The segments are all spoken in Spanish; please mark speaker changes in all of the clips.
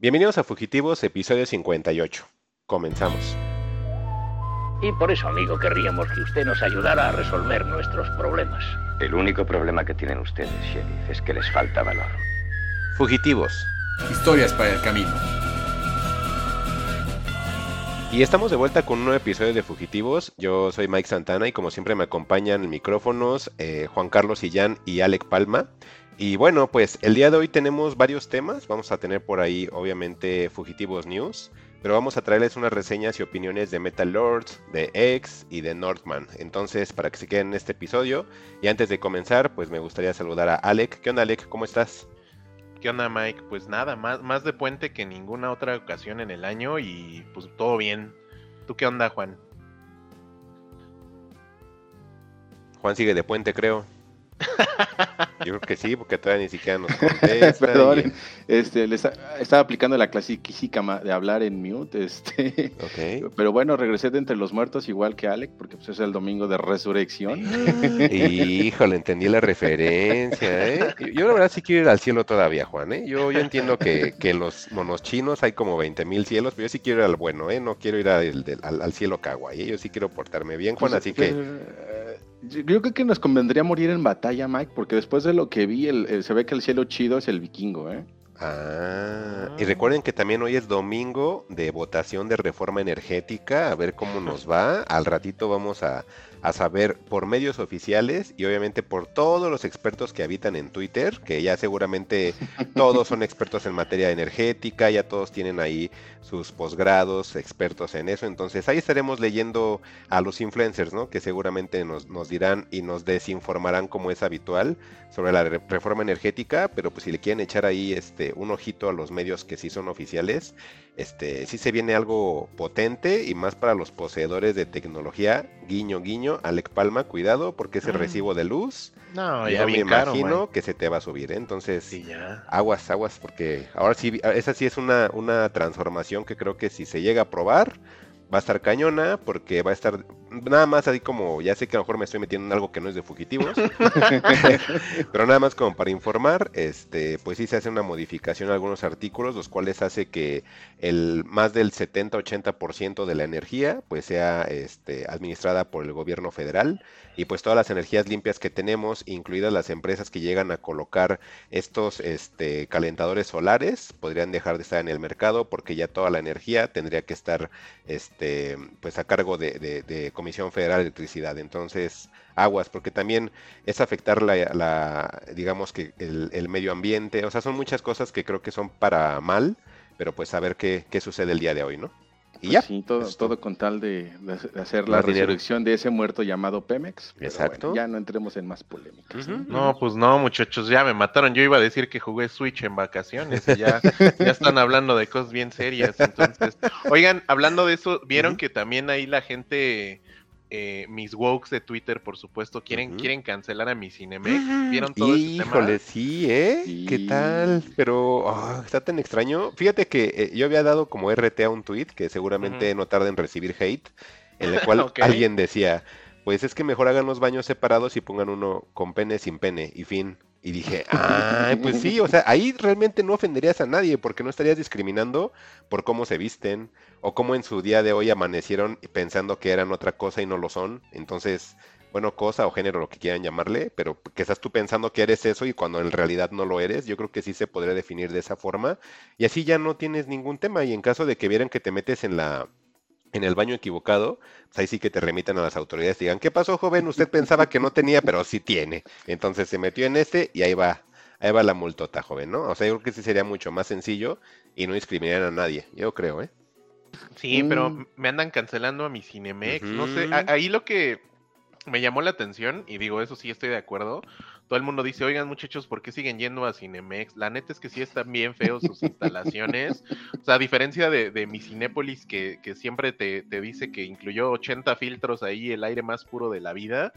Speaker 1: Bienvenidos a Fugitivos, episodio 58. Comenzamos.
Speaker 2: Y por eso, amigo, querríamos que usted nos ayudara a resolver nuestros problemas.
Speaker 3: El único problema que tienen ustedes, Sheriff, es que les falta valor.
Speaker 1: Fugitivos.
Speaker 4: Historias para el camino.
Speaker 1: Y estamos de vuelta con un nuevo episodio de Fugitivos. Yo soy Mike Santana y como siempre me acompañan en micrófonos eh, Juan Carlos Illán y Alec Palma. Y bueno, pues el día de hoy tenemos varios temas. Vamos a tener por ahí, obviamente, Fugitivos News. Pero vamos a traerles unas reseñas y opiniones de Metal Lords, de X y de Northman. Entonces, para que se queden en este episodio. Y antes de comenzar, pues me gustaría saludar a Alec. ¿Qué onda, Alec? ¿Cómo estás?
Speaker 5: ¿Qué onda, Mike? Pues nada, más, más de puente que ninguna otra ocasión en el año y pues todo bien. ¿Tú qué onda, Juan?
Speaker 1: Juan sigue de puente, creo. Yo creo que sí, porque todavía ni siquiera nos contesta.
Speaker 6: Perdonen, este, le está- estaba aplicando la clásica ma- de hablar en mute, este,
Speaker 1: Ok.
Speaker 6: pero bueno, regresé de entre los muertos igual que Alec, porque pues, es el domingo de resurrección.
Speaker 1: Híjole, entendí la referencia, ¿eh? Yo la verdad sí quiero ir al cielo todavía, Juan, ¿eh? Yo, yo entiendo que, que en los monos chinos hay como 20 mil cielos, pero yo sí quiero ir al bueno, ¿eh? No quiero ir al, al, al cielo kawaii, ¿eh? Yo sí quiero portarme bien, Juan,
Speaker 6: Pues,
Speaker 1: así que...
Speaker 6: yo creo que nos convendría morir en batalla, Mike, porque después de lo que vi, el- se ve que el cielo chido es el vikingo, ¿eh?
Speaker 1: Ah, y recuerden que también hoy es domingo de votación de reforma energética, a ver cómo nos va. Al ratito vamos a, a saber por medios oficiales y obviamente por todos los expertos que habitan en Twitter, que ya seguramente todos son expertos en materia energética, ya todos tienen ahí sus posgrados, expertos en eso. Entonces ahí estaremos leyendo a los influencers, ¿no? Que seguramente nos, nos dirán y nos desinformarán como es habitual sobre la re- reforma energética, pero pues si le quieren echar ahí este un ojito a los medios que sí son oficiales, este sí se viene algo potente y más para los poseedores de tecnología, guiño guiño, Alec Palma, cuidado porque ese
Speaker 5: Mm.
Speaker 1: recibo de luz
Speaker 5: No,
Speaker 1: yo
Speaker 5: ya
Speaker 1: me
Speaker 5: caro,
Speaker 1: imagino que se te va a subir, ¿eh? entonces
Speaker 5: Sí, ya.
Speaker 1: aguas, aguas porque ahora sí esa sí es una una transformación que creo que si se llega a probar va a estar cañona porque va a estar nada más así como, ya sé que a lo mejor me estoy metiendo en algo que no es de fugitivos, pero nada más como para informar, este, pues sí se hace una modificación a algunos artículos, los cuales hace que el más del 70-80% de la energía pues sea este, administrada por el gobierno federal. Y pues todas las energías limpias que tenemos, incluidas las empresas que llegan a colocar estos este, calentadores solares, podrían dejar de estar en el mercado porque ya toda la energía tendría que estar este, pues a cargo de, de- de Comisión Federal de Electricidad. Entonces, aguas, porque también es afectar la, la, digamos que el, el medio ambiente, o sea, son muchas cosas que creo que son para mal, pero pues a ver qué, qué sucede el día de hoy, ¿no? Y
Speaker 6: Pues
Speaker 1: ya.
Speaker 6: Sí, todo, todo con tal de, de hacer la
Speaker 1: dinero.
Speaker 6: resurrección de ese muerto llamado Pemex. pero
Speaker 1: Exacto.
Speaker 6: bueno, ya no entremos en más polémicas.
Speaker 5: No, pues no, muchachos, ya me mataron. Yo iba a decir que jugué Switch en vacaciones y ya, ya están hablando de cosas bien serias. Entonces, oigan, hablando de eso, vieron que también ahí la gente, eh, mis wokes de Twitter, por supuesto, quieren, quieren cancelar a mi Cinemex. ¿Vieron todo ese tema?
Speaker 1: Híjole, sí, ¿eh? ¿Qué tal? Pero ah, está tan extraño. Fíjate que eh, yo había dado como RT a un tweet que seguramente no tarda en recibir hate, en el cual alguien decía, pues es que mejor hagan los baños separados y pongan uno con pene sin pene y fin. Y dije, ay, pues sí, o sea, ahí realmente no ofenderías a nadie porque no estarías discriminando por cómo se visten o cómo en su día de hoy amanecieron pensando que eran otra cosa y no lo son. Entonces, bueno, cosa o género, lo que quieran llamarle, pero que estás tú pensando que eres eso y cuando en realidad no lo eres, yo creo que sí se podría definir de esa forma y así ya no tienes ningún tema y en caso de que vieran que te metes en la en el baño equivocado, pues ahí sí que te remitan a las autoridades y digan, ¿qué pasó, joven? Usted pensaba que no tenía, pero sí tiene. Entonces se metió en este y ahí va, ahí va la multota, joven, ¿no? O sea, yo creo que sí sería mucho más sencillo y no discriminar a nadie, yo creo, ¿eh?
Speaker 5: Sí, pero
Speaker 6: Mm.
Speaker 5: me andan cancelando a mi Cinemex. No sé, a- ahí lo que me llamó la atención, y digo, eso sí estoy de acuerdo. Todo el mundo dice, oigan muchachos, ¿por qué siguen yendo a Cinemex? La neta es que sí están bien feos sus instalaciones. O sea, a diferencia de, de mi Cinépolis, que, que siempre te, te dice que incluyó 80 filtros ahí, el aire más puro de la vida.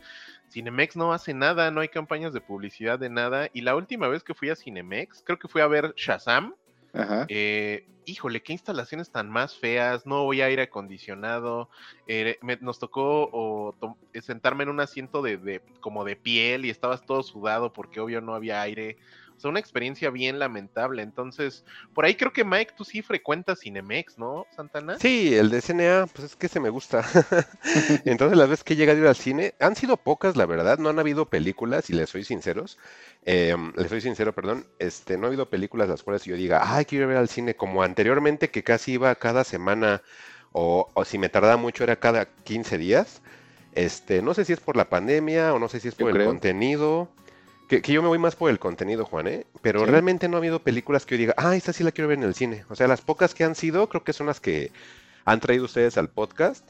Speaker 5: Cinemex no hace nada, no hay campañas de publicidad de nada. Y la última vez que fui a Cinemex, creo que fui a ver Shazam.
Speaker 6: Ajá.
Speaker 5: Eh, híjole, qué instalaciones tan más feas, no voy aire acondicionado, eh, me- nos tocó eh, sentarme en un asiento de, de- como de piel y estabas todo sudado porque obvio no había aire. Sea, una experiencia bien lamentable. Entonces, por ahí creo que Mike, tú sí frecuentas Cinemex, ¿no, Santana?
Speaker 1: Sí, el de CNA, pues es que se me gusta. Entonces, las veces que he llegado a ir al cine, han sido pocas, la verdad, no han habido películas, y les soy sinceros, eh, les soy sincero, perdón, este, no ha habido películas las cuales yo diga, ay, quiero ir a ver al cine, como anteriormente que casi iba cada semana, o, o si me tardaba mucho era cada 15 días. Este, no sé si es por la pandemia o no sé si es
Speaker 6: Yo
Speaker 1: por el
Speaker 6: creo.
Speaker 1: contenido. Que, que yo me voy más por el contenido, Juan, ¿eh? Pero
Speaker 6: Sí.
Speaker 1: realmente no ha habido películas que yo diga, ah, esta sí la quiero ver en el cine. O sea, las pocas que han sido, creo que son las que han traído ustedes al podcast,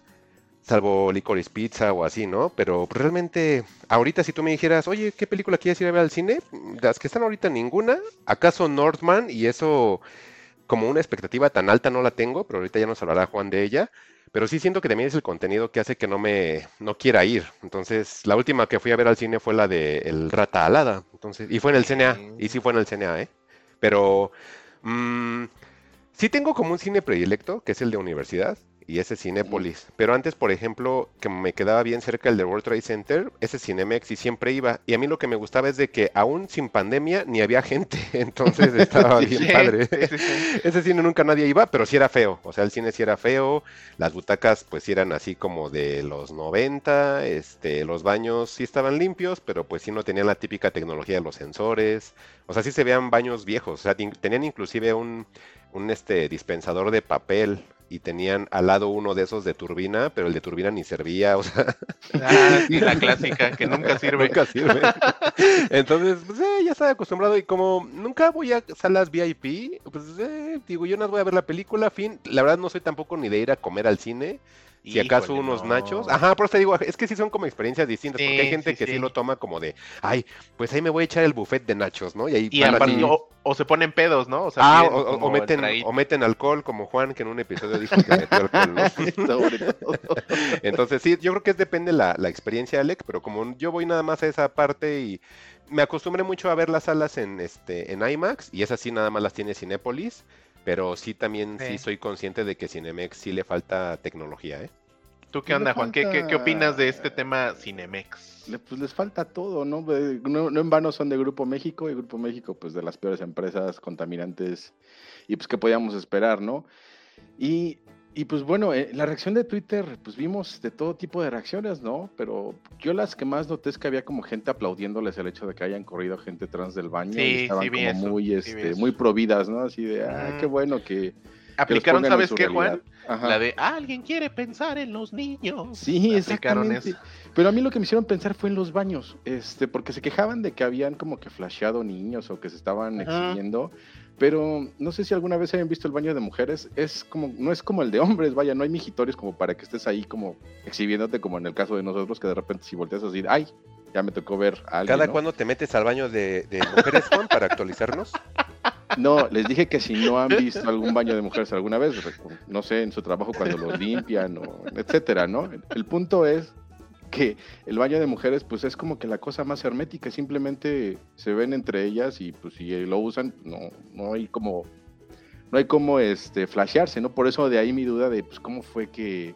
Speaker 1: salvo Licorice Pizza o así, ¿no? Pero realmente, ahorita si tú me dijeras, oye, ¿qué película quieres ir a ver al cine? Las que están ahorita ninguna. ¿Acaso Northman? Y eso, como una expectativa tan alta no la tengo, pero ahorita ya nos hablará Juan de ella. Pero sí siento que también es el contenido que hace que no me no quiera ir. Entonces, la última que fui a ver al cine fue la de El Rata Alada. Entonces, y fue en el CNA. Y sí fue en el CNA, ¿eh? Pero mm, sí tengo como un cine predilecto, que es el de universidad. Y ese es Cinépolis. Pero antes, por ejemplo, que me quedaba bien cerca el de World Trade Center, ese Cinemex y siempre iba. Y a mí lo que me gustaba es de que aún sin pandemia ni había gente. Entonces estaba bien
Speaker 5: Sí,
Speaker 1: padre.
Speaker 5: sí.
Speaker 1: Ese cine nunca nadie iba, pero sí era feo. O sea, el cine sí era feo. Las butacas pues sí eran así como de los 90. Este, los baños sí estaban limpios, pero pues sí no tenían la típica tecnología de los sensores. O sea, sí se veían baños viejos. O sea, tenían inclusive un, un este, dispensador de papel. Y tenían al lado uno de esos de turbina, pero el de turbina ni servía, o sea,
Speaker 5: Ah, sí, la clásica, que nunca sirve.
Speaker 1: Nunca sirve. Entonces, pues eh, ya estaba acostumbrado y como nunca voy a salas VIP, pues eh, digo, yo no voy a ver la película, fin. La verdad no soy tampoco ni de ir a comer al cine. Si acaso unos
Speaker 5: no.
Speaker 1: nachos. Ajá, por eso te digo, es que sí son como experiencias distintas, porque hay gente
Speaker 5: sí,
Speaker 1: que sí.
Speaker 5: sí.
Speaker 1: lo toma como de, ay, pues ahí me voy a echar el buffet de nachos, ¿no? Y ahí
Speaker 5: Y
Speaker 1: van
Speaker 5: aparte,
Speaker 1: así.
Speaker 5: o, o se ponen pedos, ¿no? O sea,
Speaker 1: Ah, o, o- meten, o meten alcohol, como Juan, que en un episodio dijo que metió alcohol, ¿no? Entonces, sí, yo creo que depende la, la experiencia, Alec, pero como yo voy nada más a esa parte y me acostumbré mucho a ver las salas en este en IMAX y esas sí nada más las tiene Cinépolis, pero sí también sí.
Speaker 5: Sí.
Speaker 1: soy consciente de que Cinemex sí le falta tecnología, ¿eh?
Speaker 5: ¿Tú qué onda, Juan? ¿Qué, qué, opinas de este tema Cinemex?
Speaker 6: Le- Pues les falta todo, ¿no? ¿no? No en vano son de Grupo México y Grupo México, pues de las peores empresas contaminantes y pues qué podíamos esperar, ¿no? Y, y, pues bueno, eh, la reacción de Twitter, pues vimos de todo tipo de reacciones, ¿no? Pero yo las que más noté es que había como gente aplaudiéndoles el hecho de que hayan corrido gente trans del baño
Speaker 5: Sí,
Speaker 6: y estaban como
Speaker 5: eso,
Speaker 6: muy,
Speaker 5: sí
Speaker 6: este, muy providas, ¿no? Así de, ah, qué bueno que...
Speaker 5: ¿Aplicaron, sabes qué,
Speaker 6: realidad".
Speaker 5: Juan?
Speaker 6: Ajá.
Speaker 5: La de "Ah, alguien quiere pensar en los niños.
Speaker 6: Sí,
Speaker 5: Aplicaron
Speaker 6: exactamente.
Speaker 5: eso.
Speaker 6: Pero a mí lo que me hicieron pensar fue en los baños, este, porque se quejaban de que habían como que flasheado niños o que se estaban
Speaker 5: Ajá.
Speaker 6: exhibiendo, pero no sé si alguna vez hayan visto el baño de mujeres, es como, no es como el de hombres, vaya, no hay mijitorios como para que estés ahí como exhibiéndote como en el caso de nosotros, que de repente si volteas así, ay, ya me tocó ver a alguien.
Speaker 1: ¿Cada
Speaker 6: ¿no?
Speaker 1: cuándo te metes al baño de, de mujeres, Juan, para actualizarnos?
Speaker 6: No, les dije que si no han visto algún baño de mujeres alguna vez, no sé, en su trabajo cuando los limpian o etcétera, ¿no? El punto es que el baño de mujeres pues es como que la cosa más hermética, simplemente se ven entre ellas y pues si lo usan no no hay como no hay como este flashearse, ¿no? Por eso de ahí mi duda de pues cómo fue que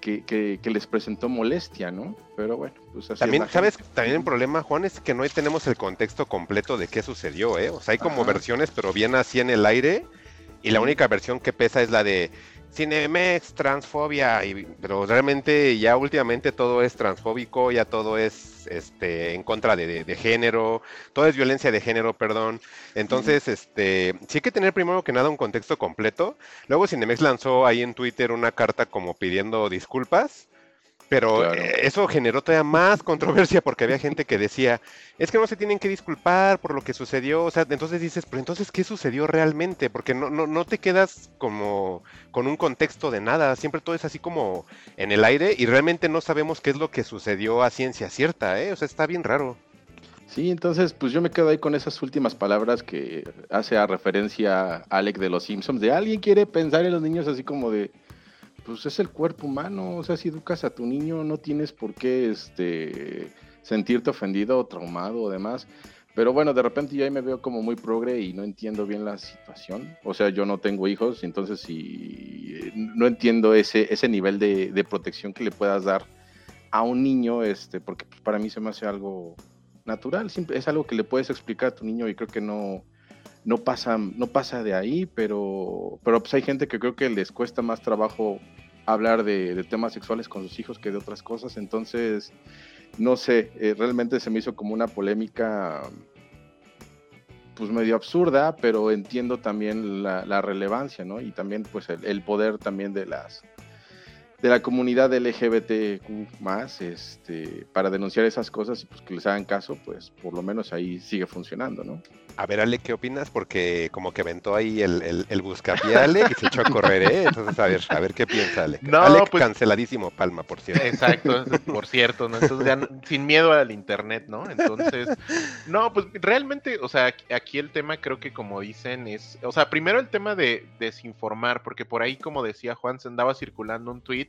Speaker 6: que, que- que les presentó molestia, ¿no? Pero bueno, pues así
Speaker 1: También, ¿sabes? También el problema, Juan, es que no tenemos el contexto completo de qué sucedió, ¿eh? O sea, hay como
Speaker 6: Ajá.
Speaker 1: versiones, pero bien así en el aire. Y la única versión que pesa es la de Cinemex, transfobia. Y, pero realmente ya últimamente todo es transfóbico, ya todo es este en contra de, de- de género, todo es violencia de género, perdón. Entonces, este, sí hay que tener primero que nada un contexto completo. Luego Cinemex lanzó ahí en Twitter una carta como pidiendo disculpas. Pero
Speaker 6: Claro.
Speaker 1: eh, eso generó todavía más controversia porque había gente que decía, es que no se tienen que disculpar por lo que sucedió. O sea, entonces dices, pero entonces, ¿qué sucedió realmente? Porque no, no, no te quedas como con un contexto de nada. Siempre todo es así como en el aire y realmente no sabemos qué es lo que sucedió a ciencia cierta, ¿eh? O sea, está bien raro.
Speaker 6: Sí, entonces pues yo me quedo ahí con esas últimas palabras que hace a referencia a Alec de los Simpsons, de alguien quiere pensar en los niños así como de, pues es el cuerpo humano, o sea, si educas a tu niño no tienes por qué este, sentirte ofendido o traumado o demás. Pero bueno, de repente yo ahí me veo como muy progre y no entiendo bien la situación. O sea, yo no tengo hijos, entonces sí, no entiendo ese, ese nivel de, de protección que le puedas dar a un niño, este, porque pues, para mí se me hace algo natural, es algo que le puedes explicar a tu niño y creo que no, no pasa, no pasa de ahí, pero, pero pues hay gente que creo que les cuesta más trabajo hablar de, temas sexuales con sus hijos que de otras cosas, entonces, no sé, eh, realmente se me hizo como una polémica pues medio absurda, pero entiendo también la, la relevancia, ¿no? Y también pues el, el poder también de las de la comunidad LGBTQ más, este, para denunciar esas cosas y pues que les hagan caso, pues por lo menos ahí sigue funcionando, ¿no?
Speaker 1: A ver, Ale, ¿qué opinas? Porque como que aventó ahí el, el, el buscapié Ale y se echó a correr, ¿eh? Entonces, a ver, a ver qué piensa Ale.
Speaker 5: No,
Speaker 1: Ale,
Speaker 5: pues-
Speaker 1: canceladísimo, Palma, por cierto.
Speaker 5: Exacto, por cierto, ¿no? Entonces ya sin miedo al internet, ¿no? Entonces, no, pues realmente, o sea, aquí- aquí el tema creo que como dicen es, o sea, primero el tema de desinformar, porque por ahí, como decía Juan, se andaba circulando un tweet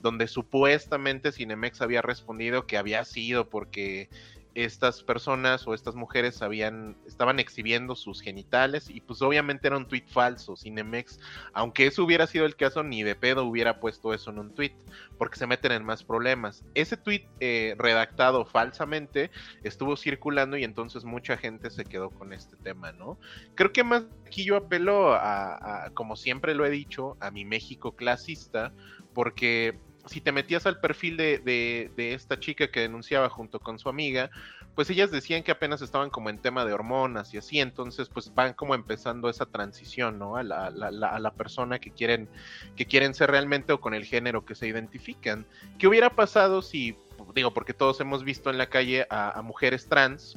Speaker 5: donde supuestamente Cinemex había respondido que había sido porque estas personas o estas mujeres habían, estaban exhibiendo sus genitales y pues obviamente era un tweet falso. Cinemex, aunque eso hubiera sido el caso, ni de pedo hubiera puesto eso en un tweet porque se meten en más problemas. Ese tweet eh, redactado falsamente estuvo circulando y entonces mucha gente se quedó con este tema, ¿no? Creo que más aquí yo apelo a, a, como siempre lo he dicho, a mi México clasista, porque si te metías al perfil de, de, de, esta chica que denunciaba junto con su amiga, pues ellas decían que apenas estaban como en tema de hormonas y así, entonces pues van como empezando esa transición, ¿no? A la, a la persona que quieren, que quieren ser realmente o con el género que se identifican. ¿Qué hubiera pasado si, digo, porque todos hemos visto en la calle a, mujeres trans,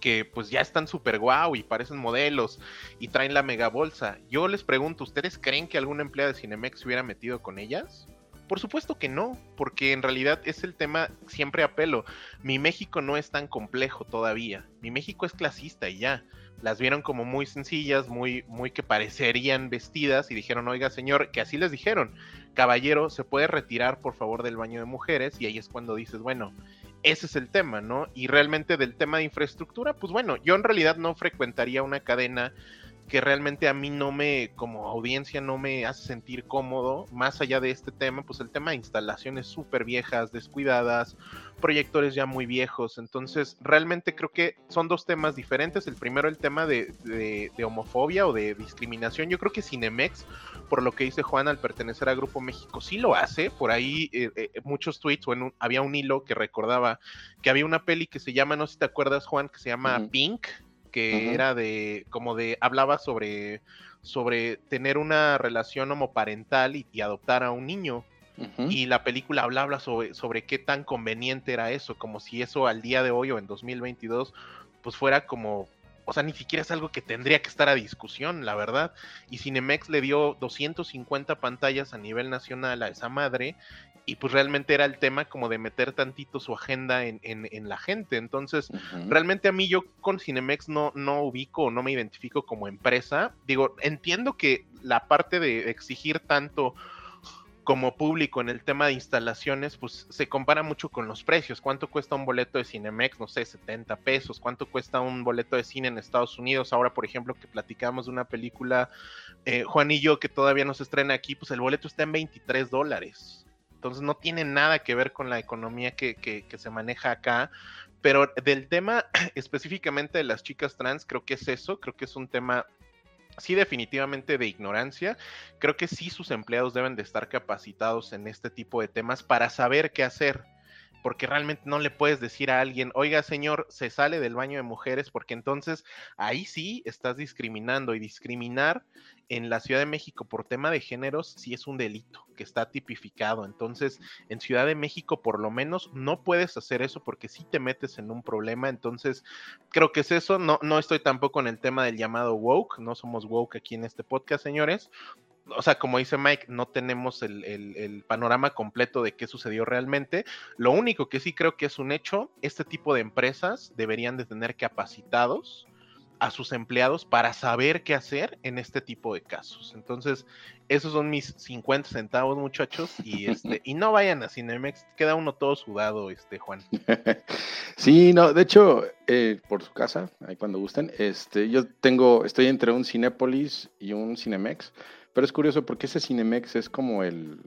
Speaker 5: que pues ya están súper guau y parecen modelos y traen la mega bolsa. Yo les pregunto, ¿ustedes creen que alguna empleada de Cinemex se hubiera metido con ellas? Por supuesto que no, porque en realidad es el tema siempre apelo. Mi México no es tan complejo todavía. Mi México es clasista y ya. Las vieron como muy sencillas, muy, muy que parecerían vestidas y dijeron, oiga señor, que así les dijeron, caballero, se puede retirar por favor del baño de mujeres y ahí es cuando dices, bueno, ese es el tema, ¿no? Y realmente del tema de infraestructura, pues bueno, yo en realidad no frecuentaría una cadena que realmente a mí no me, como audiencia, no me hace sentir cómodo, más allá de este tema, pues el tema de instalaciones súper viejas, descuidadas, proyectores ya muy viejos, entonces realmente creo que son dos temas diferentes, el primero el tema de, de, de homofobia o de discriminación, yo creo que Cinemex, por lo que dice Juan al pertenecer a Grupo México, sí lo hace, por ahí eh, eh, muchos tweets, o en un, había un hilo que recordaba que había una peli que se llama, no sé si te acuerdas Juan, que se llama uh -huh. Pink, que uh -huh. era de, como de, hablaba sobre, sobre tener una relación homoparental y, y adoptar a un niño. Uh -huh. Y la película hablaba sobre, sobre qué tan conveniente era eso, como si eso al día de hoy o en 2022, pues fuera como, o sea, ni siquiera es algo que tendría que estar a discusión, la verdad. Y Cinemex le dio 250 pantallas a nivel nacional a esa madre y pues realmente era el tema como de meter tantito su agenda en, en, en la gente. Entonces, uh -huh. realmente a mí yo con Cinemex no, no ubico, no me identifico como empresa. Digo, entiendo que la parte de exigir tanto como público en el tema de instalaciones, pues se compara mucho con los precios. ¿Cuánto cuesta un boleto de Cinemex? No sé, 70 pesos. ¿Cuánto cuesta un boleto de cine en Estados Unidos? Ahora, por ejemplo, que platicamos de una película, eh, Juan y yo, que todavía no se estrena aquí, pues el boleto está en 23 dólares. Entonces no tiene nada que ver con la economía que, que, que, se maneja acá. Pero del tema específicamente de las chicas trans, creo que es eso, creo que es un tema sí definitivamente de ignorancia. Creo que sí sus empleados deben de estar capacitados en este tipo de temas para saber qué hacer. Porque realmente no le puedes decir a alguien, oiga señor, se sale del baño de mujeres, porque entonces ahí sí estás discriminando y discriminar en la Ciudad de México por tema de géneros sí es un delito que está tipificado. Entonces, en Ciudad de México por lo menos no puedes hacer eso porque sí te metes en un problema. Entonces, creo que es eso. No, no estoy tampoco en el tema del llamado woke. No somos woke aquí en este podcast, señores. O sea, como dice Mike, no tenemos el, el, el, panorama completo de qué sucedió realmente. Lo único que sí creo que es un hecho, este tipo de empresas deberían de tener capacitados a sus empleados para saber qué hacer en este tipo de casos. Entonces, esos son mis 50 centavos, muchachos, y este, y no vayan a Cinemex, queda uno todo sudado, este Juan.
Speaker 6: Sí, no, de hecho, eh, por su casa, ahí cuando gusten, este, yo tengo, estoy entre un Cinépolis y un Cinemex, pero es curioso porque ese Cinemex es como el,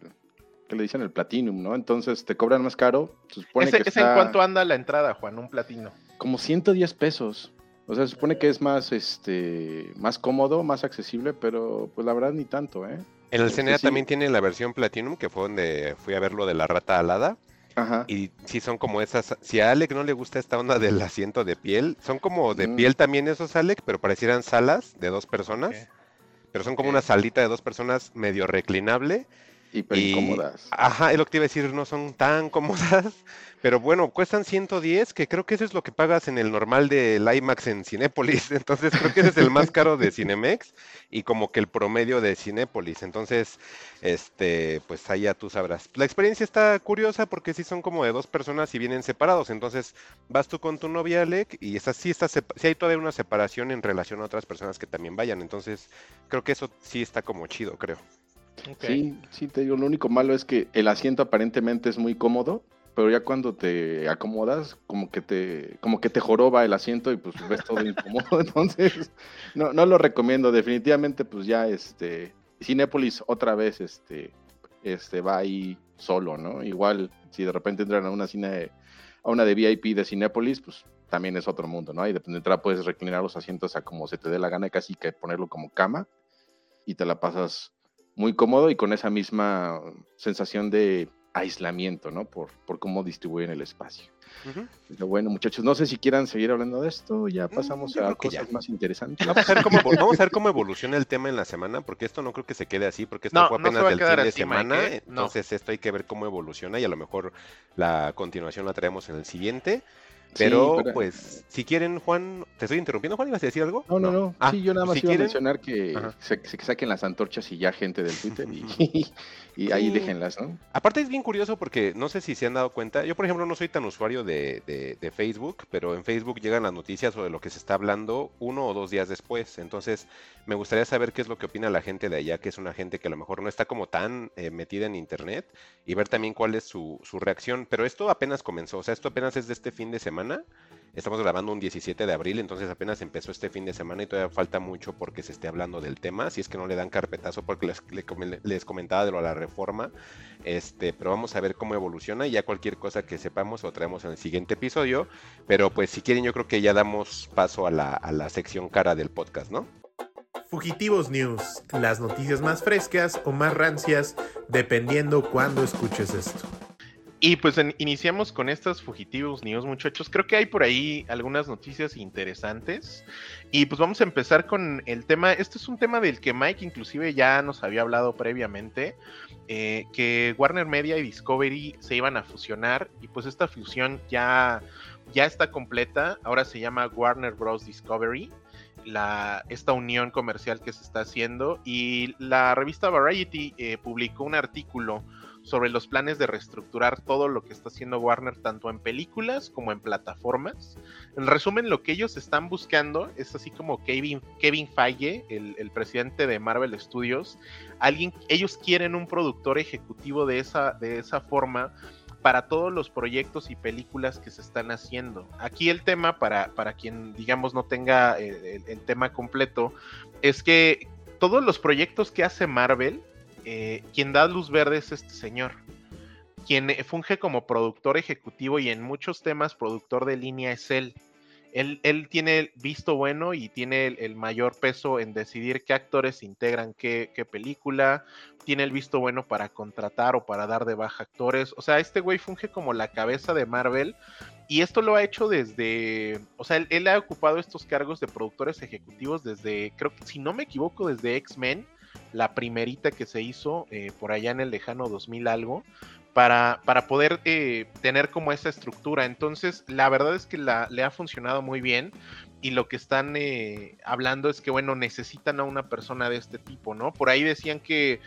Speaker 6: que le dicen el Platinum, ¿no? Entonces te cobran más caro. Se supone
Speaker 5: ¿Ese,
Speaker 6: que
Speaker 5: ¿ese
Speaker 6: está...
Speaker 5: en cuánto anda la entrada, Juan? Un platino.
Speaker 6: como 110 pesos. O sea, se supone que es más, este, más cómodo, más accesible, pero pues la verdad ni tanto, ¿eh?
Speaker 1: En el CNA
Speaker 6: sí.
Speaker 1: también tiene la versión Platinum, que fue donde fui a ver lo de la rata alada.
Speaker 6: Ajá.
Speaker 1: Y sí son como esas. Si a Alec no le gusta esta onda del asiento de piel, son como de
Speaker 6: Mm.
Speaker 1: piel también esos, Alec, pero parecieran salas de dos personas. Pero son como una salita de dos personas medio reclinable.
Speaker 6: Hiper
Speaker 1: Y-
Speaker 6: incómodas.
Speaker 1: Ajá, es lo que te iba a decir, no son tan cómodas. Pero bueno, cuestan 110, que creo que eso es lo que pagas en el normal del IMAX en Cinépolis. Entonces creo que ese es el más caro de Cinemex y como que el promedio de Cinépolis. Entonces, este, pues allá tú sabrás. La experiencia está curiosa porque sí son como de dos personas y vienen separados. Entonces vas tú con tu novia, Alec, y es así, está sí hay todavía una separación en relación a otras personas que también vayan. Entonces creo que eso sí está como chido, creo.
Speaker 6: Sí, sí, te digo, lo único malo es que el asiento aparentemente es muy cómodo, pero ya cuando te acomodas, como que te, como que te joroba el asiento y pues ves todo incómodo. Entonces, no, no lo recomiendo. Definitivamente, pues ya este Cinépolis otra vez este, este va ahí solo, ¿no? Igual, si de repente entran a una cine, a una de VIP de Cinépolis, pues también es otro mundo, ¿no? Ahí de entrada puedes reclinar los asientos a como se te dé la gana, casi que ponerlo como cama y te la pasas muy cómodo y con esa misma sensación de aislamiento, ¿no? Por, por cómo distribuyen el espacio. Pero bueno, muchachos, no sé si quieran seguir hablando de esto, ya pasamos
Speaker 1: yo
Speaker 6: a cosas
Speaker 1: ya.
Speaker 6: más interesantes.
Speaker 1: Vamos a, ver cómo, evol- vamos a ver cómo evoluciona el tema en la semana, porque esto no creo que se quede así, porque esto
Speaker 5: No,
Speaker 1: fue
Speaker 5: no
Speaker 1: apenas
Speaker 5: a
Speaker 1: del fin de
Speaker 5: Mike,
Speaker 1: semana.
Speaker 5: ¿eh? No.
Speaker 1: Entonces, esto hay que ver cómo evoluciona y a lo mejor la continuación la traemos en el siguiente.
Speaker 6: Sí,
Speaker 1: Pero, pues, si quieren, Juan, ¿te estoy interrumpiendo, Juan? ¿Ibas a decir algo?
Speaker 6: No, no, no.
Speaker 1: Ah,
Speaker 6: sí, yo nada más
Speaker 1: si
Speaker 6: iba
Speaker 1: quieren-
Speaker 6: a mencionar que se, se- que saquen las antorchas y ya gente del Twitter y, y ahí
Speaker 1: Sí.
Speaker 6: déjenlas, ¿no?
Speaker 1: Aparte es bien curioso porque no sé si se han dado cuenta, yo por ejemplo no soy tan usuario de, de- de Facebook, pero en Facebook llegan las noticias sobre lo que se está hablando uno o dos días después, entonces me gustaría saber qué es lo que opina la gente de allá, que es una gente que a lo mejor no está como tan eh, metida en internet y ver también cuál es su, su reacción, pero esto apenas comenzó, o sea, esto apenas es de este fin de semana, estamos grabando un 17 de abril, entonces apenas empezó este fin de semana y todavía falta mucho porque se esté hablando del tema, si es que no le dan carpetazo porque les, les comentaba de lo de la reforma, este, pero vamos a ver cómo evoluciona y ya cualquier cosa que sepamos lo traemos en el siguiente episodio. Pero pues si quieren yo creo que ya damos paso a la, a la sección cara del podcast, ¿no?
Speaker 7: Fugitivos News, las noticias más frescas o más rancias, dependiendo cuándo escuches esto.
Speaker 5: Y pues iniciamos con estas fugitivos news, muchachos. Creo que hay por ahí algunas noticias interesantes. Y pues vamos a empezar con el tema. Este es un tema del que Mike inclusive ya nos había hablado previamente. eh, que Warner Media y Discovery se iban a fusionar. Y pues esta fusión ya, ya está completa. Ahora se llama Warner Bros. Discovery. Esta unión comercial que se está haciendo. Y la revista Variety eh, publicó un artículo sobre los planes de reestructurar todo lo que está haciendo Warner, tanto en películas como en plataformas. En resumen, lo que ellos están buscando es así como Kevin, Kevin Feige, el, el presidente de Marvel Studios, alguien, ellos quieren un productor ejecutivo de esa, de esa forma para todos los proyectos y películas que se están haciendo. Aquí el tema, para, para quien digamos no tenga eh, el, el tema completo, es que todos los proyectos que hace Marvel, eh, quien da luz verde es este señor, quien eh, funge como productor ejecutivo y en muchos temas productor de línea es él. Él, tiene el visto bueno y tiene el, mayor peso en decidir qué actores integran qué, película, tiene el visto bueno para contratar o para dar de baja actores. O sea, este güey funge como la cabeza de Marvel y esto lo ha hecho desde, o sea, él ha ocupado estos cargos de productores ejecutivos desde, creo que si no me equivoco, desde X-Men, la primerita que se hizo eh, por allá en el lejano 2000 algo, para, para poder eh, tener como esa estructura. Entonces, la verdad es que la, le ha funcionado muy bien y lo que están eh, hablando es que, bueno, necesitan a una persona de este tipo, ¿no? Por ahí decían que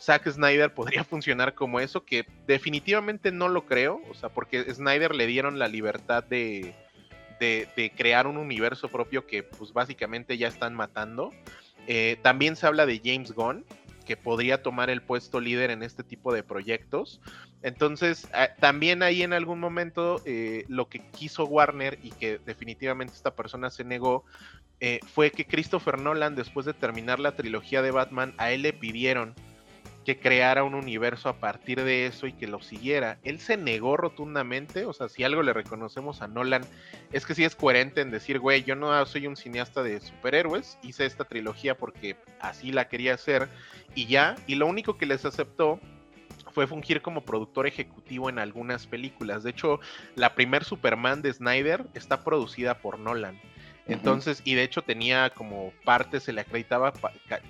Speaker 5: Zack Snyder podría funcionar como eso, que definitivamente no lo creo, o sea, porque Snyder le dieron la libertad de, de, de crear un universo propio que pues básicamente ya están matando. Eh, también se habla de James Gunn, que podría tomar el puesto líder en este tipo de proyectos. Entonces, también ahí en algún momento eh, lo que quiso Warner y que definitivamente esta persona se negó eh, fue que Christopher Nolan, después de terminar la trilogía de Batman, a él le pidieron que creara un universo a partir de eso y que lo siguiera. Él se negó rotundamente, o sea, si algo le reconocemos a Nolan, es que sí es coherente en decir, güey, yo no soy un cineasta de superhéroes, hice esta trilogía porque así la quería hacer y ya, y lo único que les aceptó fue fungir como productor ejecutivo en algunas películas. De hecho, la primer Superman de Snyder está producida por Nolan. Entonces, y de hecho tenía como parte, se le acreditaba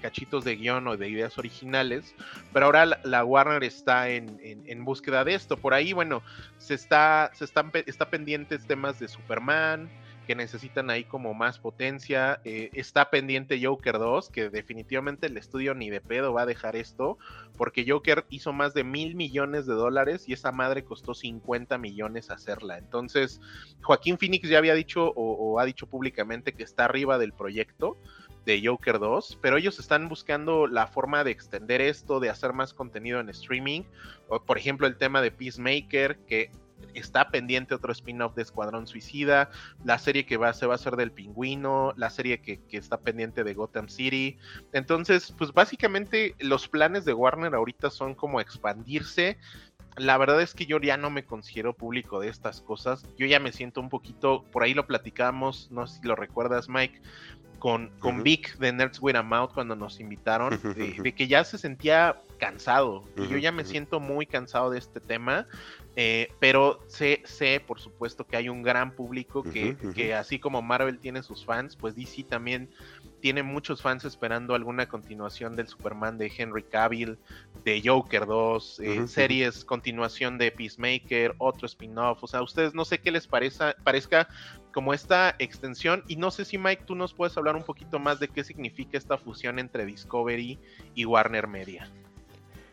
Speaker 5: cachitos de guion o de ideas originales, pero ahora la, Warner está en, en, búsqueda de esto. Por ahí, bueno, se está, se están, está pendientes temas de Superman, que necesitan ahí como más potencia. Eh, está pendiente Joker 2, que definitivamente el estudio ni de pedo va a dejar esto, porque Joker hizo más de mil millones de dólares y esa madre costó 50 millones hacerla. Entonces, Joaquín Phoenix ya había dicho o, ha dicho públicamente que está arriba del proyecto de Joker 2, pero ellos están buscando la forma de extender esto, de hacer más contenido en streaming, o, por ejemplo el tema de Peacemaker, que está pendiente otro spin-off de Escuadrón Suicida, la serie que va, se va a hacer del pingüino, la serie que, está pendiente de Gotham City. Entonces, pues básicamente los planes de Warner ahorita son como expandirse. La verdad es que yo ya no me considero público de estas cosas. Yo ya me siento un poquito, por ahí lo platicamos, no sé si lo recuerdas, Mike, con, con Vic de Nerds With a Mouth cuando nos invitaron, de, que ya se sentía cansado. yo ya me siento muy cansado de este tema. Eh, pero sé, sé, por supuesto, que hay un gran público que, que, así como Marvel tiene sus fans, pues DC también tiene muchos fans esperando alguna continuación del Superman de Henry Cavill, de Joker 2, eh, series, continuación de Peacemaker, otro spin-off. O sea, ustedes no sé qué les parezca, parezca como esta extensión. Y no sé si Mike, tú nos puedes hablar un poquito más de qué significa esta fusión entre Discovery y Warner Media.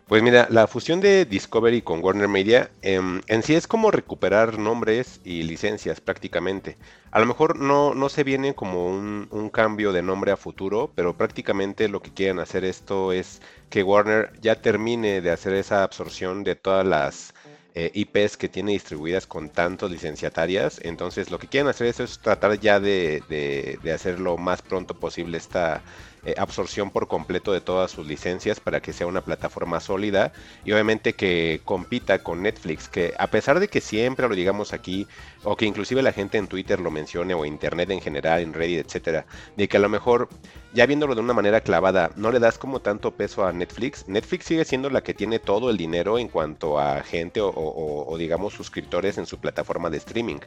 Speaker 1: Pues mira, la fusión de Discovery con Warner Media em, en sí es como recuperar nombres y licencias prácticamente. A lo mejor no, no se viene como un, un, cambio de nombre a futuro, pero prácticamente lo que quieren hacer esto es que Warner ya termine de hacer esa absorción de todas las eh, IPs que tiene distribuidas con tantos licenciatarias. Entonces lo que quieren hacer es tratar ya de, de, de hacer lo más pronto posible esta eh, absorción por completo de todas sus licencias para que sea una plataforma sólida y obviamente que compita con Netflix, que a pesar de que siempre lo digamos aquí, o que inclusive la gente en Twitter lo mencione, o internet en general, en Reddit, etcétera, de que a lo mejor ya viéndolo de una manera clavada, no le das como tanto peso a Netflix. Netflix sigue siendo la que tiene todo el dinero en cuanto a gente o, digamos suscriptores en su plataforma de streaming.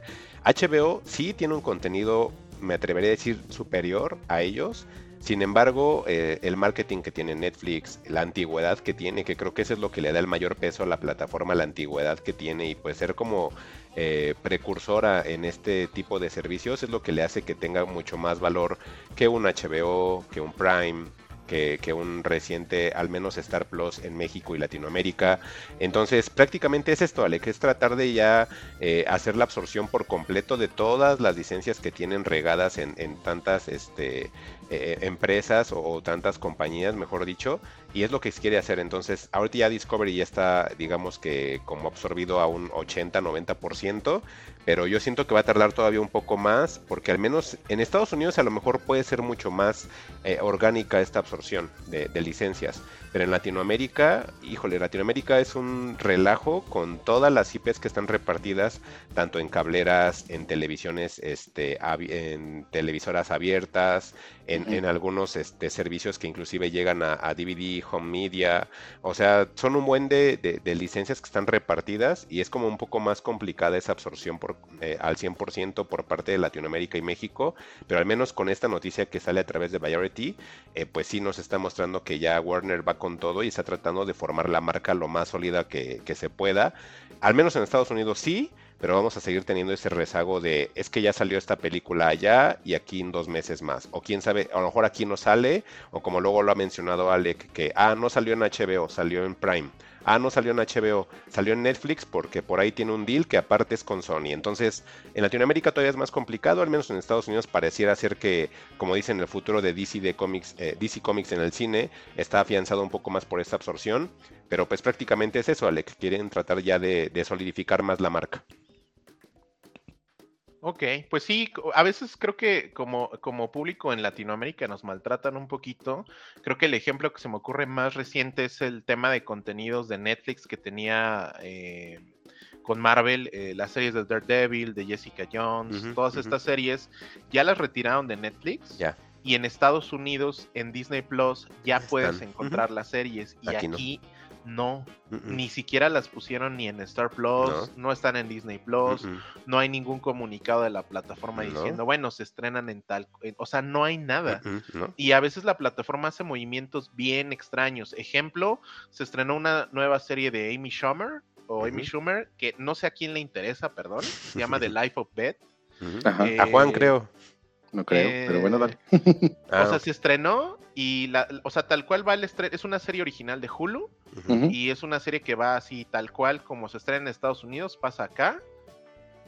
Speaker 1: HBO sí tiene un contenido, me atrevería a decir, superior a ellos sin embargo, eh, el marketing que tiene Netflix, la antigüedad que tiene, que creo que eso es lo que le da el mayor peso a la plataforma, la antigüedad que tiene y pues ser como eh, precursora en este tipo de servicios es lo que le hace que tenga mucho más valor que un HBO, que un Prime, que, un reciente, al menos Star Plus en México y Latinoamérica. Entonces, prácticamente es esto, Ale, que es tratar de ya eh, hacer la absorción por completo de todas las licencias que tienen regadas en, en tantas este, eh, empresas o, tantas compañías, mejor dicho, y es lo que quiere hacer. Entonces, ahorita ya Discovery ya está, digamos que como absorbido a un 80-90%, pero yo siento que va a tardar todavía un poco más, porque al menos en Estados Unidos a lo mejor puede ser mucho más eh, orgánica esta absorción de, de licencias. Pero en Latinoamérica, híjole, Latinoamérica es un relajo con todas las IPs que están repartidas, tanto en cableras, en televisiones, este, en televisoras abiertas, en, algunos este, servicios que inclusive llegan a, DVD, home media. O sea, son un buen de, licencias que están repartidas y es como un poco más complicada esa absorción por, eh, al 100% por parte de Latinoamérica y México. Pero al menos con esta noticia que sale a través de Variety, eh, pues sí nos está mostrando que ya Warner va con todo y está tratando de formar la marca lo más sólida que, que se pueda. Al menos en Estados Unidos sí, pero vamos a seguir teniendo ese rezago de es que ya salió esta película allá y aquí en dos meses más. O quién sabe, a lo mejor aquí no sale, o como luego lo ha mencionado Alec, que ah, no salió en HBO, salió en Prime. Ah, no salió en HBO, salió en Netflix porque por ahí tiene un deal que aparte es con Sony. Entonces, en Latinoamérica todavía es más complicado, al menos en Estados Unidos pareciera ser que, como dicen, el futuro de DC, de Comics, eh, DC Comics en el cine está afianzado un poco más por esta absorción. Pero pues prácticamente es eso, Alec, quieren tratar ya de solidificar más la marca.
Speaker 5: Ok, pues sí, a veces creo que como, como público en Latinoamérica nos maltratan un poquito. Creo que el ejemplo que se me ocurre más reciente es el tema de contenidos de Netflix que tenía eh, con Marvel, eh, las series de Daredevil, de Jessica Jones, todas estas series ya las retiraron de Netflix.
Speaker 1: Ya.
Speaker 5: Y en Estados Unidos, en Disney Plus, ya
Speaker 1: Están,
Speaker 5: puedes encontrar las series. Y
Speaker 1: Aquí
Speaker 5: aquí,
Speaker 1: no.
Speaker 5: No. Ni siquiera las pusieron ni en Star Plus,
Speaker 1: No.
Speaker 5: no, están en Disney Plus, no hay ningún comunicado de la plataforma
Speaker 1: No.
Speaker 5: diciendo, bueno, se estrenan en tal, o sea, no hay nada.
Speaker 1: ¿no?
Speaker 5: Y a veces la plataforma hace movimientos bien extraños. Ejemplo, se estrenó una nueva serie de Amy Schumer o Amy. Schumer, que no sé a quién le interesa, perdón, se llama The Life of Beth.
Speaker 6: Ajá.
Speaker 1: A Juan
Speaker 5: Eh,
Speaker 1: creo.
Speaker 6: No creo,
Speaker 5: eh,
Speaker 6: pero bueno, dale.
Speaker 1: Ah,
Speaker 5: o sea, se estrenó y, la, o sea, tal cual va el estreno, es una serie original de Hulu y es una serie que va así tal cual como se estrena en Estados Unidos, pasa acá.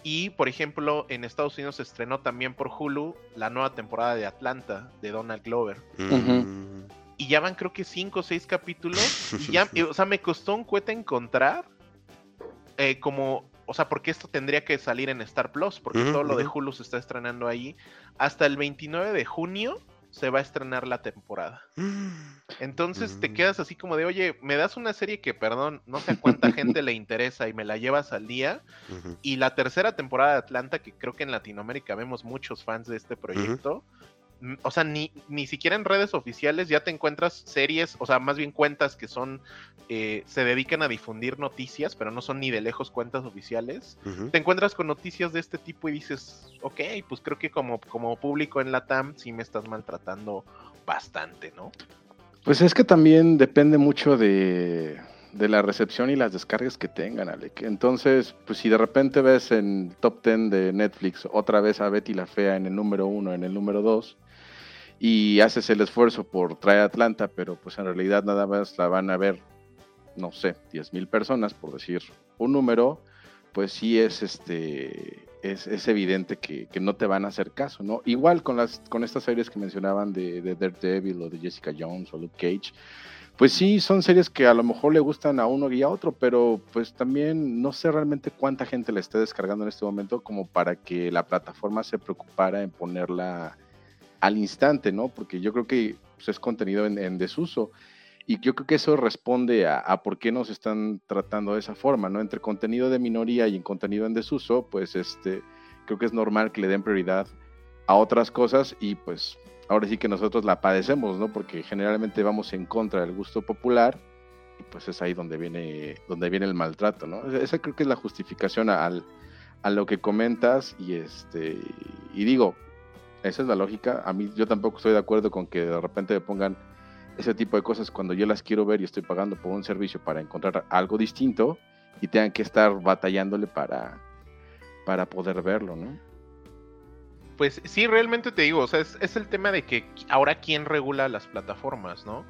Speaker 5: Y por ejemplo, en Estados Unidos se estrenó también por Hulu la nueva temporada de Atlanta de Donald Glover.
Speaker 1: Mm,
Speaker 5: Y ya van creo que cinco o seis capítulos. Y ya, y, o sea, me costó un cohete encontrar eh, como, o sea, porque esto tendría que salir en Star Plus, porque todo lo de. Hulu se está estrenando ahí. Hasta el 29 de junio se va a estrenar la temporada. Entonces te
Speaker 1: Mm.
Speaker 5: quedas así como de, oye, me das una serie que, perdón, no sé a cuánta gente le interesa y me la llevas al día. Y la tercera temporada de Atlanta, que creo que en Latinoamérica vemos muchos fans de este proyecto. O sea, ni, ni siquiera en redes oficiales ya te encuentras series, o sea, más bien cuentas que son, eh, se dedican a difundir noticias, pero no son ni de lejos cuentas oficiales. Te encuentras con noticias de este tipo y dices, ok, pues creo que como, como público en la TAM sí me estás maltratando bastante, ¿no?
Speaker 6: Pues es que también depende mucho de, de la recepción y las descargas que tengan, Alec. Entonces, pues si de repente ves en top 10 de Netflix otra vez a Betty la Fea en el número uno, en el número 2, y haces el esfuerzo por traer a Atlanta, pero pues en realidad nada más la van a ver, no sé, 10 mil personas, por decir un número, pues sí es este es, es evidente que, que no te van a hacer caso, ¿no? Igual con las con estas series que mencionaban de, de Daredevil o de Jessica Jones o Luke Cage, pues sí son series que a lo mejor le gustan a uno y a otro, pero pues también no sé realmente cuánta gente la esté descargando en este momento como para que la plataforma se preocupara en ponerla al instante, ¿no? Porque yo creo que pues, es contenido en, desuso. Y yo creo que eso responde a, por qué nos están tratando de esa forma, ¿no? Entre contenido de minoría y en contenido en desuso, pues este, creo que es normal que le den prioridad a otras cosas y pues ahora sí que nosotros la padecemos, ¿no? Porque generalmente vamos en contra del gusto popular y pues es ahí donde viene, donde viene el maltrato, ¿no? Esa creo que es la justificación al, a lo que comentas y este, y digo, esa es la lógica. A mí yo tampoco estoy de acuerdo con que de repente me pongan ese tipo de cosas cuando yo las quiero ver y estoy pagando por un servicio para encontrar algo distinto y tengan que estar batallándole para, para poder verlo, ¿no?
Speaker 5: Pues sí, realmente te digo, o sea, es, es el tema de que ahora quién regula las plataformas, ¿no?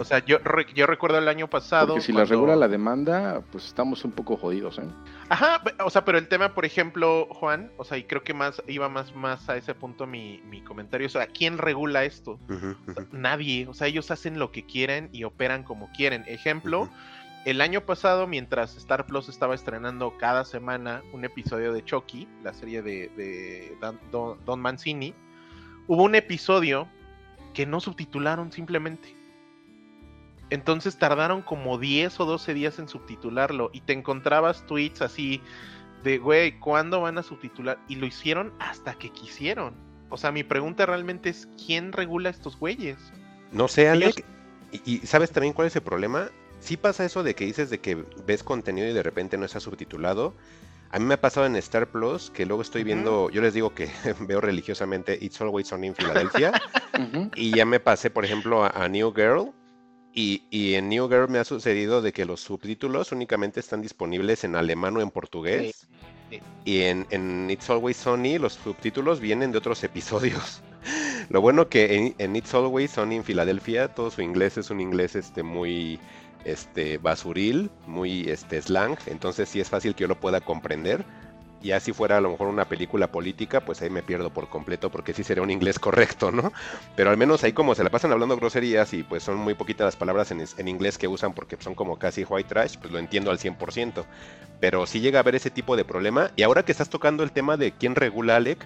Speaker 5: O sea, yo, re- yo recuerdo el año pasado.
Speaker 6: Porque si
Speaker 5: cuando-
Speaker 6: las regula la demanda, pues estamos un poco jodidos, ¿eh?
Speaker 5: Ajá, o sea, pero el tema, por ejemplo, Juan, o sea, y creo que más iba más, más a ese punto mi, mi comentario, o sea, ¿quién regula esto? O sea, nadie, o sea, ellos hacen lo que quieren y operan como quieren. Ejemplo. El año pasado, mientras Star Plus estaba estrenando cada semana un episodio de Chucky, la serie de, de Dan- Don, Don Mancini, hubo un episodio que no subtitularon simplemente. Entonces tardaron como 10 o 12 días en subtitularlo y te encontrabas tweets así de, güey, ¿cuándo van a subtitular? Y lo hicieron hasta que quisieron. O sea, mi pregunta realmente es, ¿quién regula estos güeyes?
Speaker 1: No sé,
Speaker 5: Ellos-
Speaker 1: Alec. Y, y ¿sabes también cuál es el problema? Sí pasa eso de que dices de que ves contenido y de repente no está subtitulado. A mí me ha pasado en Star Plus que luego estoy viendo, yo les digo que veo religiosamente It's Always Sunny en Filadelfia
Speaker 6: Ujú.
Speaker 1: y ya me pasé, por ejemplo, a, a New Girl y, y en New Girl me ha sucedido de que los subtítulos únicamente están disponibles en alemán o en portugués
Speaker 5: sí.
Speaker 1: y en, en It's Always Sunny los subtítulos vienen de otros episodios. Lo bueno que en, en It's Always Sunny en Filadelfia todo su inglés es un inglés este muy este basuril, muy este slang, entonces sí es fácil que yo lo pueda comprender. Ya si fuera a lo mejor una película política, pues ahí me pierdo por completo porque sí sería un inglés correcto, ¿no? Pero al menos ahí como se la pasan hablando groserías y pues son muy poquitas las palabras en, en inglés que usan porque son como casi white trash, pues lo entiendo al 100%. Pero sí llega a haber ese tipo de problema. Y ahora que estás tocando el tema de quién regula Alec,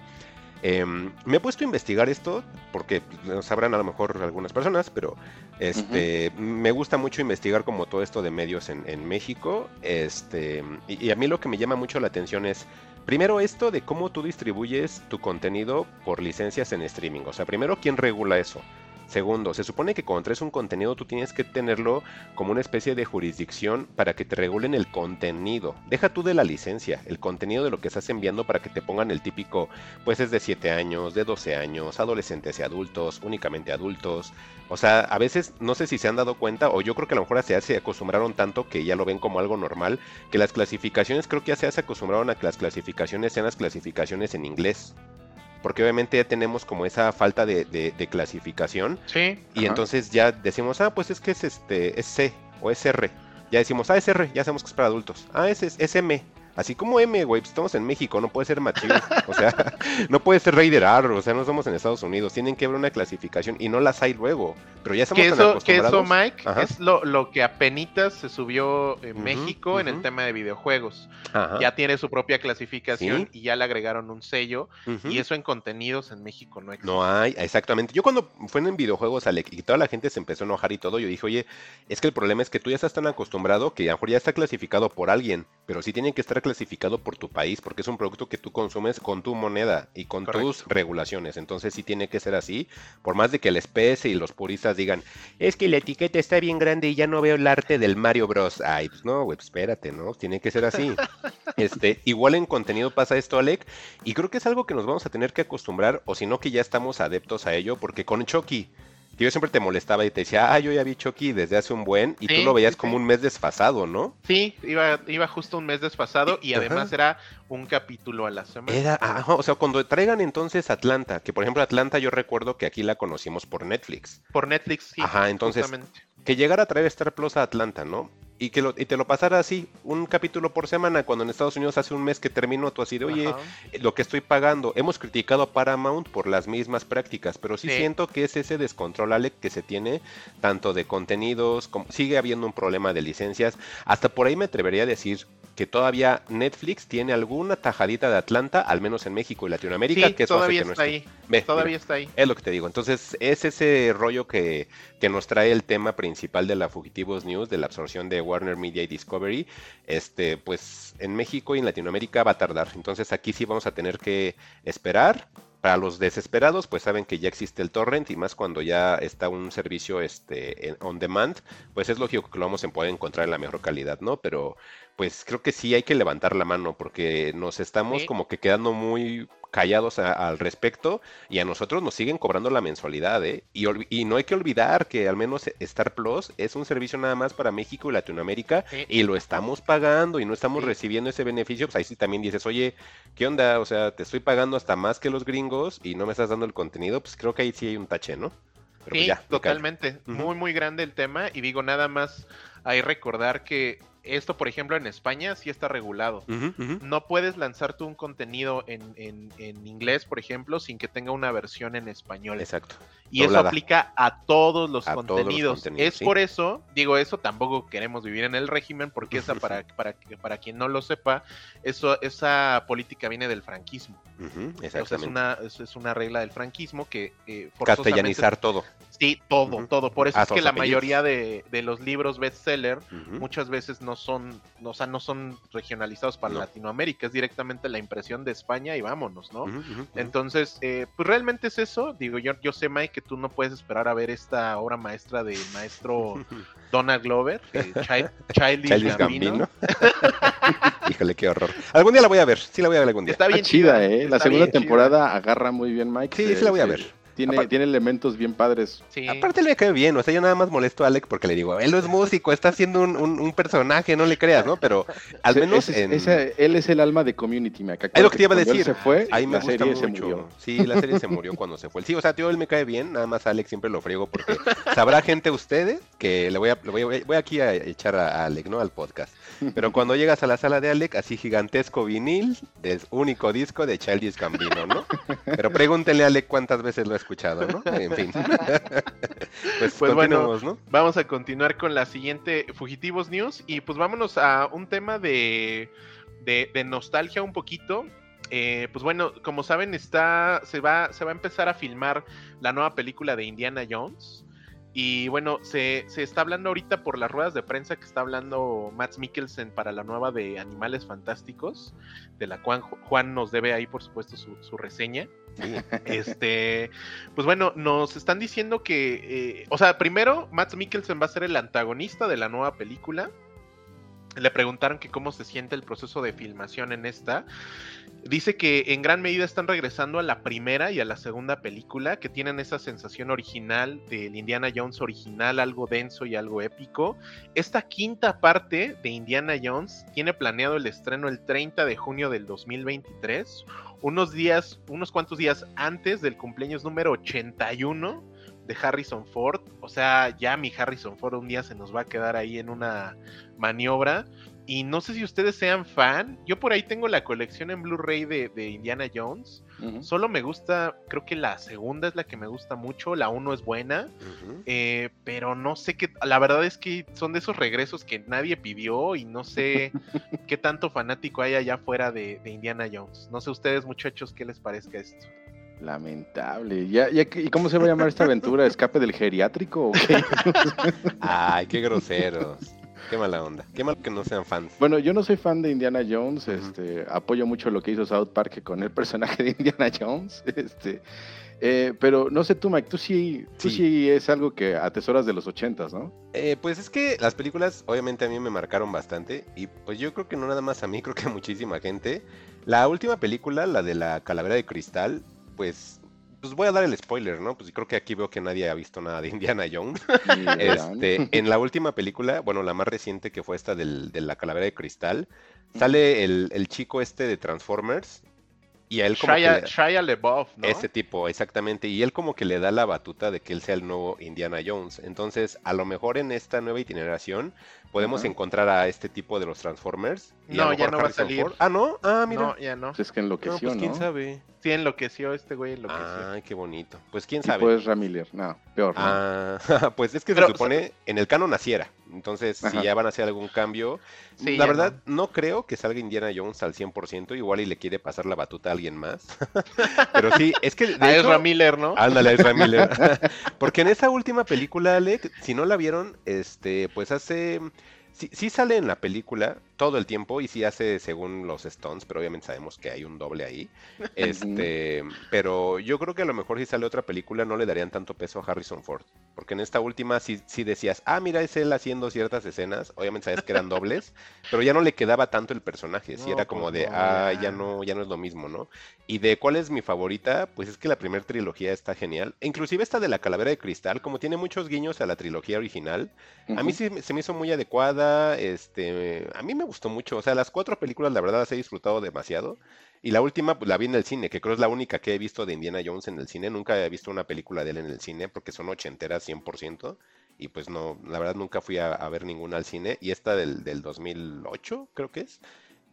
Speaker 1: em, me he puesto a investigar esto porque lo sabrán a lo mejor algunas personas, pero este, me gusta mucho investigar como todo esto de medios en, en México. Este, y, y a mí lo que me llama mucho la atención es Primero esto de cómo tú distribuyes tu contenido por licencias en streaming. O sea, primero, ¿quién regula eso? Segundo, se supone que cuando traes un contenido tú tienes que tenerlo como una especie de jurisdicción para que te regulen el contenido. Deja tú de la licencia, el contenido de lo que estás enviando para que te pongan el típico, pues es de 7 años, de 12 años, adolescentes y adultos, únicamente adultos. O sea, a veces no sé si se han dado cuenta, o yo creo que a lo mejor se acostumbraron tanto que ya lo ven como algo normal, que las clasificaciones creo que ya se acostumbraron a que las clasificaciones sean las clasificaciones en inglés porque obviamente ya tenemos como esa falta de, de, clasificación.
Speaker 5: Sí.
Speaker 1: Y ajá. entonces ya decimos, ah, pues es que es este, es C o es R. Ya decimos, ah, es R, ya sabemos que es para adultos. Ah, es, es, es M. Así como M, güey, pues estamos en México, no puede ser machivo, o sea, no puede ser Raider o sea, no estamos en Estados Unidos, tienen que haber una clasificación y no las hay luego, pero ya estamos
Speaker 5: que
Speaker 1: tan
Speaker 5: eso,
Speaker 1: acostumbrados.
Speaker 5: Que eso, Mike, Ajá. es lo, lo, que apenitas se subió en uh -huh, México uh -huh. en el tema de videojuegos. Ajá. Ya tiene su propia clasificación ¿Sí? y ya le agregaron un sello, uh -huh. y eso en contenidos en México no existe.
Speaker 1: No hay, exactamente. Yo cuando fue en videojuegos, Alec, y toda la gente se empezó a enojar y todo, yo dije, oye, es que el problema es que tú ya estás tan acostumbrado que a lo mejor ya está clasificado por alguien, pero sí tiene que estar clasificado por tu país, porque es un producto que tú consumes con tu moneda y con Correcto. tus regulaciones. Entonces sí tiene que ser así, por más de que el SPS y los puristas digan, es que la etiqueta está bien grande y ya no veo el arte del Mario Bros. Ay, pues no, güey, pues espérate, ¿no? Tiene que ser así. este, igual en contenido pasa esto, Alec, y creo que es algo que nos vamos a tener que acostumbrar, o si no que ya estamos adeptos a ello, porque con Chucky que yo siempre te molestaba y te decía, ah, yo ya vi Chucky desde hace un buen, y sí, tú lo veías sí, como sí. un mes desfasado, ¿no?
Speaker 5: Sí, iba, iba justo un mes desfasado y además Ajá. era un capítulo a la semana.
Speaker 1: Era, ajá, o sea, cuando traigan entonces Atlanta, que por ejemplo Atlanta yo recuerdo que aquí la conocimos por Netflix.
Speaker 5: Por Netflix, sí.
Speaker 1: Ajá, entonces, justamente. que llegara a traer Star Plus a Atlanta, ¿no? Y que lo, y te lo pasara así, un capítulo por semana, cuando en Estados Unidos hace un mes que terminó, tú así de, oye, Ajá. lo que estoy pagando, hemos criticado a Paramount por las mismas prácticas, pero sí, sí. siento que es ese descontrol, Alec, que se tiene, tanto de contenidos, como, sigue habiendo un problema de licencias, hasta por ahí me atrevería a decir que todavía Netflix tiene alguna tajadita de Atlanta, al menos en México y Latinoamérica,
Speaker 5: sí,
Speaker 1: que
Speaker 5: eso todavía hace que está no esté. ahí. Ve, todavía mira, está ahí.
Speaker 1: Es lo que te digo. Entonces, es ese rollo que, que nos trae el tema principal de la Fugitivos News, de la absorción de Warner Media y Discovery. Este, pues en México y en Latinoamérica va a tardar. Entonces, aquí sí vamos a tener que esperar. Para los desesperados, pues saben que ya existe el torrent y más cuando ya está un servicio este, on demand, pues es lógico que lo vamos a poder encontrar en la mejor calidad, ¿no? Pero pues creo que sí hay que levantar la mano porque nos estamos sí. como que quedando muy callados a, al respecto y a nosotros nos siguen cobrando la mensualidad, ¿eh? Y, y, no hay que olvidar que al menos Star Plus es un servicio nada más para México y Latinoamérica sí. y lo estamos pagando y no estamos sí. recibiendo ese beneficio, pues ahí sí también dices, oye, ¿qué onda? O sea, te estoy pagando hasta más que los gringos y no me estás dando el contenido, pues creo que ahí sí hay un tache, ¿no?
Speaker 5: Pero pues sí, ya, totalmente. Uh -huh. Muy, muy grande el tema y digo nada más hay recordar que esto, por ejemplo, en España sí está regulado. Uh -huh, uh -huh. No puedes lanzar tú un contenido en, en, en, inglés, por ejemplo, sin que tenga una versión en español.
Speaker 1: Exacto.
Speaker 5: Y Doblada. eso aplica a todos los, a contenidos. Todos los contenidos. Es ¿sí? por eso, digo eso, tampoco queremos vivir en el régimen, porque esa, para, para, para quien no lo sepa, eso, esa política viene del franquismo.
Speaker 1: Uh
Speaker 5: o sea, es una, es una regla del franquismo que
Speaker 1: eh, Castellanizar todo.
Speaker 5: Sí, todo, todo. Por eso ah, es que la apellidos. mayoría de, de, los libros bestseller muchas veces no son, o sea, no son regionalizados para no. Latinoamérica, es directamente la impresión de España y vámonos, ¿no? Uh -huh, uh -huh. Entonces, eh, pues realmente es eso. Digo, yo, yo sé, Mike, que tú no puedes esperar a ver esta obra maestra del maestro Donald Glover, eh, Child, Childish, Gambino.
Speaker 1: Híjole, qué horror. Algún día la voy a ver, sí la voy a ver algún día.
Speaker 6: Está bien chida, chida, ¿eh? La segunda temporada chida. agarra muy bien, Mike.
Speaker 1: Sí, sí la voy a ver.
Speaker 6: Tiene, tiene elementos bien padres.
Speaker 5: Sí.
Speaker 1: Aparte le cae bien, o sea, yo nada más molesto a Alec porque le digo, él no es músico, está haciendo un, un- un personaje, no le creas, ¿no? Pero al menos
Speaker 6: ese-
Speaker 1: en...
Speaker 6: ese- él es el alma de Community, me acá.
Speaker 1: Es lo que te iba a decir.
Speaker 6: se fue,
Speaker 1: Ahí me
Speaker 6: la
Speaker 1: gusta
Speaker 6: serie se
Speaker 1: mucho.
Speaker 6: murió.
Speaker 1: Sí, la serie se murió cuando se fue. Sí, o sea, tío, él me cae bien, nada más a Alex siempre lo friego porque sabrá gente ustedes que le voy a, le voy a- voy aquí a echar a a Alec, ¿no? Al podcast. Pero cuando llegas a la sala de Alec, así gigantesco vinil del único disco de Childish Gambino, ¿no? Pero pregúntenle a Alec cuántas veces lo ha escuchado, ¿no? En fin. pues,
Speaker 5: Pues bueno,
Speaker 1: ¿no?
Speaker 5: Vamos a continuar con la siguiente Fugitivos News y pues vámonos a un tema de, de, de nostalgia un poquito. Eh, pues bueno, como saben, está, se, va, se va a empezar a filmar la nueva película de Indiana Jones. Y bueno, se, se está hablando ahorita por las ruedas de prensa que está hablando Matt Mikkelsen para la nueva de Animales Fantásticos, de la cual Ju- Juan nos debe ahí, por supuesto, su, su reseña. Este, pues bueno, nos están diciendo que, eh, o sea, primero, Matt Mikkelsen va a ser el antagonista de la nueva película. Le preguntaron que cómo se siente el proceso de filmación en esta. Dice que en gran medida están regresando a la primera y a la segunda película, que tienen esa sensación original del Indiana Jones original, algo denso y algo épico. Esta quinta parte de Indiana Jones tiene planeado el estreno el 30 de junio del 2023, unos días, unos cuantos días antes del cumpleaños número 81 de Harrison Ford. O sea, ya mi Harrison Ford un día se nos va a quedar ahí en una maniobra. Y no sé si ustedes sean fan. Yo por ahí tengo la colección en Blu-ray de, de Indiana Jones. Solo me gusta, creo que la segunda es la que me gusta mucho. La uno es buena. Eh, pero no sé qué, la verdad es que son de esos regresos que nadie pidió y no sé qué tanto fanático hay allá afuera de, de Indiana Jones. No sé ustedes muchachos qué les parezca esto.
Speaker 6: Lamentable. Ya, ya, que- ¿Y cómo se va a llamar esta aventura? ¿Escape del geriátrico o qué?
Speaker 1: Ay, qué groseros. Qué mala onda. Qué mal que no sean fans.
Speaker 6: Bueno, yo no soy fan de Indiana Jones, este, apoyo mucho lo que hizo South Park con el personaje de Indiana Jones, este, eh, pero no sé tú, Mike, tú sí, tú
Speaker 1: Sí.
Speaker 6: sí. es algo que atesoras de los ochentas, ¿no?
Speaker 1: Eh, pues es que las películas obviamente a mí me marcaron bastante y pues yo creo que no nada más a mí, creo que a muchísima gente. La última película, la de la calavera de cristal, pues, pues voy a dar el spoiler, ¿no? Pues creo que aquí veo que nadie ha visto nada de Indiana Jones. Este, en la última película, bueno, la más reciente que fue esta del- de la calavera de cristal, sale el, el chico este de Transformers y a él como que
Speaker 5: Shia,
Speaker 1: le-
Speaker 5: Shia ¿no?
Speaker 1: ese tipo, exactamente. Y él como que le da la batuta de que él sea el nuevo Indiana Jones. Entonces, a lo mejor en esta nueva itineración podemos encontrar a este tipo de los Transformers. Y a
Speaker 5: No, ya no va a salir.
Speaker 1: Ford. Ah, ¿no? Ah, mira.
Speaker 5: No, ya no.
Speaker 6: Pues es que
Speaker 1: No,
Speaker 6: enloqueció,
Speaker 1: pues
Speaker 6: ¿no?
Speaker 1: quién sabe.
Speaker 5: Sí, enloqueció este güey, enloqueció.
Speaker 1: Ay, qué bonito. Pues quién sabe.
Speaker 6: es Ramiller, no, peor. ¿no?
Speaker 1: Ah, pues es que
Speaker 5: Pero,
Speaker 1: se supone en el canon naciera. Entonces, si ya van a hacer algún cambio,
Speaker 5: Sí,
Speaker 1: la verdad no. creo que salga Indiana Jones al 100%, igual y le quiere pasar la batuta a alguien más. Pero sí, es que de
Speaker 5: A
Speaker 1: hecho-
Speaker 5: Ezra Miller, ¿no?
Speaker 1: Ándale, Ezra Miller. Porque en esa última película, Alec, si no la vieron, este, pues hace. Sí, sí sale en la película todo el tiempo y sí hace según los Stones, pero obviamente sabemos que hay un doble ahí. Este, pero yo creo que a lo mejor si sale otra película no le darían tanto peso a Harrison Ford. Porque en esta última sí, sí decías, ah, mira, es él haciendo ciertas escenas. Obviamente sabes que eran dobles, pero ya no le quedaba tanto el personaje. Sí
Speaker 5: No,
Speaker 1: era como
Speaker 5: pues
Speaker 1: de, ah,
Speaker 5: ya.
Speaker 1: no, ya no es lo mismo, ¿no? Y de cuál es mi favorita, pues es que la primera trilogía está genial. E Inclusive esta de la calavera de cristal, como tiene muchos guiños a la trilogía original, a mí sí se me hizo muy adecuada, este, a mí me gustó mucho, o sea, las cuatro películas la verdad las he disfrutado demasiado. Y la última, pues la vi en el cine, que creo es la única que he visto de Indiana Jones en el cine. Nunca he visto una película de él en el cine porque son ochenteras 100%. Y pues no, la verdad nunca fui a, a ver ninguna al cine. Y esta del, del 2008, creo que es.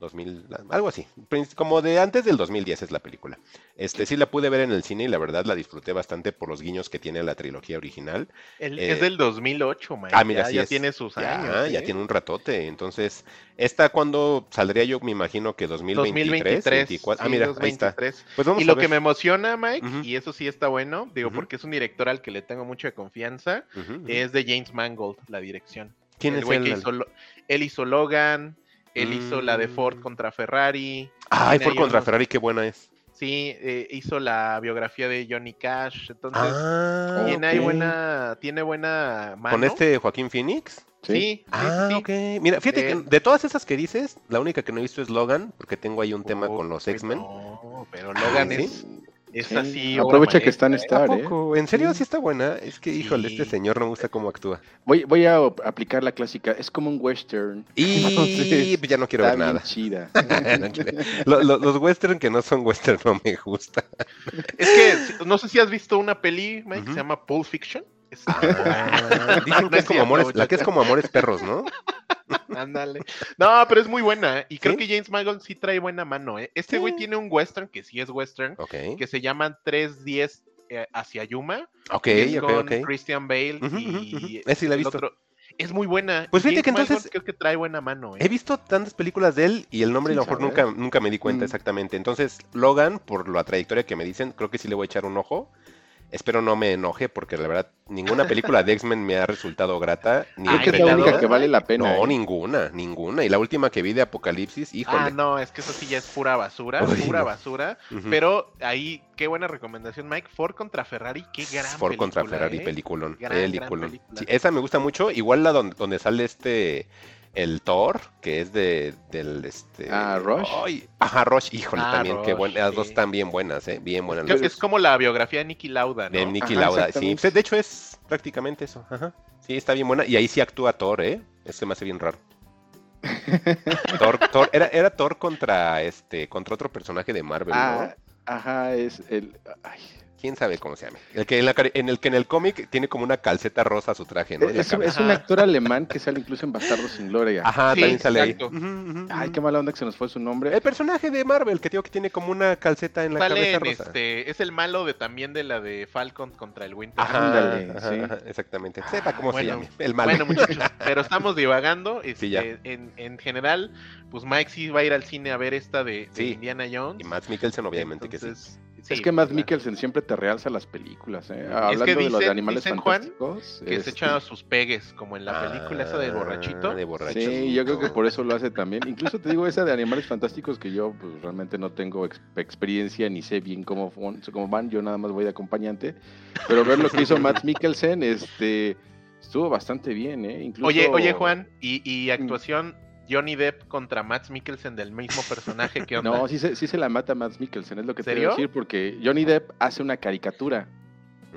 Speaker 1: 2000, algo así. Como de antes del 2010 es la película. Este sí la pude ver en el cine y la verdad la disfruté bastante por los guiños que tiene la trilogía original.
Speaker 5: El-
Speaker 1: eh,
Speaker 5: es del 2008, man.
Speaker 1: Ah, mira,
Speaker 5: ya,
Speaker 1: sí
Speaker 5: ya
Speaker 1: es.
Speaker 5: tiene sus
Speaker 1: Ya,
Speaker 5: años.
Speaker 1: ya
Speaker 5: ¿eh?
Speaker 1: tiene un ratote. Entonces, esta cuando saldría yo me imagino que 2023,
Speaker 5: 2023.
Speaker 1: 24. Ah,
Speaker 5: sí,
Speaker 1: mira, ahí
Speaker 5: 2023.
Speaker 1: está. Pues vamos
Speaker 5: Y
Speaker 1: a
Speaker 5: lo
Speaker 1: ver.
Speaker 5: que me emociona, Mike, y eso sí está bueno, digo, porque es un director al que le tengo mucha confianza, es de James Mangold, la dirección.
Speaker 1: ¿Quién
Speaker 5: El
Speaker 1: es
Speaker 5: güey
Speaker 1: él?
Speaker 5: que hizo él hizo Logan, él hizo la de Ford
Speaker 1: Mm.
Speaker 5: contra Ferrari.
Speaker 1: Ay,
Speaker 5: tiene
Speaker 1: Ford contra
Speaker 5: unos-
Speaker 1: Ferrari, qué buena es.
Speaker 5: Sí, eh, hizo la biografía de Johnny Cash, entonces
Speaker 1: Ah,
Speaker 5: tiene ahí buena, tiene buena mano.
Speaker 1: con este Joaquín Phoenix.
Speaker 5: Sí, sí, sí,
Speaker 1: Ah,
Speaker 5: sí.
Speaker 1: ok. Mira, fíjate que
Speaker 5: Eh,
Speaker 1: de todas esas que dices, la única que no he visto es Logan, porque tengo ahí un tema
Speaker 5: Oh,
Speaker 1: con los
Speaker 5: pues
Speaker 1: X-Men.
Speaker 5: No, pero
Speaker 1: Ah,
Speaker 5: Logan
Speaker 1: ¿sí?
Speaker 5: es Es
Speaker 6: Sí,
Speaker 5: así.
Speaker 6: Aprovecha que está en
Speaker 5: ¿eh?
Speaker 1: ¿A
Speaker 6: Star, ¿eh?
Speaker 1: ¿En serio sí está buena? Es que, híjole,
Speaker 5: Sí.
Speaker 1: este señor no me gusta cómo actúa.
Speaker 6: Voy, voy a aplicar la clásica. Es como un western.
Speaker 1: Y ya no quiero
Speaker 6: Está
Speaker 1: ver
Speaker 6: bien
Speaker 1: nada.
Speaker 6: chida.
Speaker 1: Los western que no son western no me gustan.
Speaker 5: Es que no sé si has visto una peli, Mike, que se llama Pulp Fiction. Es-
Speaker 1: Ah, dicen
Speaker 5: No
Speaker 1: que
Speaker 5: es
Speaker 1: es como amores, la que es como amores perros, ¿no?
Speaker 5: Ándale. No, pero es muy buena. ¿eh? Y creo
Speaker 1: ¿Sí?
Speaker 5: que James Mangold sí trae buena mano. ¿eh? Este güey
Speaker 1: Sí.
Speaker 5: tiene un western que sí es western, que se llaman 310 eh, hacia Yuma.
Speaker 1: Ok,
Speaker 5: que es
Speaker 1: ok,
Speaker 5: con
Speaker 1: ok.
Speaker 5: Christian Bale y
Speaker 1: ujú. Ese sí la he visto.
Speaker 5: otro- Es muy buena.
Speaker 1: Pues
Speaker 5: y
Speaker 1: fíjate que
Speaker 5: Mangold
Speaker 1: entonces-
Speaker 5: creo que trae buena mano. ¿eh?
Speaker 1: He visto tantas películas de él y el nombre a lo mejor nunca, nunca me di cuenta
Speaker 6: Mm.
Speaker 1: exactamente. Entonces, Logan, por la trayectoria que me dicen, creo que sí le voy a echar un ojo. Espero no me enoje porque la verdad ninguna película de X-Men me ha resultado grata. Ni
Speaker 6: Creo
Speaker 5: Ay,
Speaker 6: que es la única que vale la pena.
Speaker 1: No,
Speaker 6: ¿eh?
Speaker 1: ninguna, ninguna. Y la última que vi de Apocalipsis, híjole.
Speaker 5: Ah, no, es que eso sí ya es pura basura,
Speaker 1: Uy,
Speaker 5: pura
Speaker 1: no.
Speaker 5: basura. Pero ahí, qué buena recomendación, Mike. Ford contra Ferrari, qué gran
Speaker 1: Ford contra Ferrari,
Speaker 5: ¿eh?
Speaker 1: peliculón.
Speaker 5: Gran, gran
Speaker 1: peliculón.
Speaker 5: película.
Speaker 1: Sí, esa me gusta mucho. Igual la donde, donde sale este. El Thor, que es de del este.
Speaker 6: Ah, Rush.
Speaker 1: ay, ajá, Rush, híjole,
Speaker 5: Ah,
Speaker 1: también, qué
Speaker 5: Rush,
Speaker 1: buenas. Las dos están bien buenas, eh. Bien buenas.
Speaker 5: Creo que es como la biografía de Nicky Lauda, ¿no?
Speaker 1: De Nicky
Speaker 6: Ajá,
Speaker 1: Lauda, sí. de hecho es prácticamente eso. Ajá. Sí, está bien buena. Y ahí sí actúa Thor, ¿eh? Eso me hace bien raro. Thor, Thor- era, era Thor contra este, contra otro personaje de Marvel,
Speaker 6: Ah,
Speaker 1: ¿no?
Speaker 6: ajá, es el. Ay,
Speaker 1: ¿Quién sabe cómo se llama? El que en, la en el que en el cómic tiene como una calceta rosa su traje, ¿no?
Speaker 6: Es, un-
Speaker 1: cabeza.
Speaker 6: es un actor alemán que sale incluso en Bastardo sin Gloria.
Speaker 1: Ajá,
Speaker 5: Sí,
Speaker 1: también sale ahí.
Speaker 6: Ay, qué mala onda que se nos fue su nombre.
Speaker 1: El personaje de Marvel, que digo que tiene como una calceta en la
Speaker 5: Sale
Speaker 1: cabeza
Speaker 5: en
Speaker 1: rosa.
Speaker 5: este, es el malo de también de la de Falcon contra el Winter.
Speaker 1: Ajá,
Speaker 6: Ándale,
Speaker 1: ajá,
Speaker 6: sí.
Speaker 1: ajá, exactamente. Sepa cómo
Speaker 5: Bueno,
Speaker 1: se llama. El malo.
Speaker 5: Bueno, muchachos, pero estamos divagando. Este,
Speaker 1: Sí, ya.
Speaker 5: en, en general, pues Mike sí va a ir al cine a ver esta de, de
Speaker 1: Sí.
Speaker 5: Indiana Jones.
Speaker 1: Y Matt Mikkelsen, obviamente que sí.
Speaker 6: Es que Matt Mikkelsen siempre te realza las películas. ¿eh?
Speaker 1: Es
Speaker 6: Hablando de los de
Speaker 5: dicen-
Speaker 6: animales
Speaker 5: dicen, Juan,
Speaker 6: fantásticos.
Speaker 5: Que se
Speaker 6: este,
Speaker 5: echa sus pegues, como en la película esa del
Speaker 1: Ah,
Speaker 5: borrachito.
Speaker 1: De borrachito.
Speaker 6: Sí, yo creo que por eso lo hace también. Incluso te digo esa de animales fantásticos que yo pues, realmente no tengo ex- experiencia ni sé bien cómo, cómo van. Yo nada más voy de acompañante. Pero ver lo que hizo Matt Mikkelsen, este, estuvo bastante bien, ¿eh? Incluso,
Speaker 5: Oye, oye, Juan, y,
Speaker 6: Mm.
Speaker 5: y actuación Johnny Depp contra Max Mikkelsen del mismo personaje, ¿qué onda?
Speaker 6: No, sí se, sí se la mata Matt Mikkelsen, es lo que te quiero decir, porque Johnny Depp hace una caricatura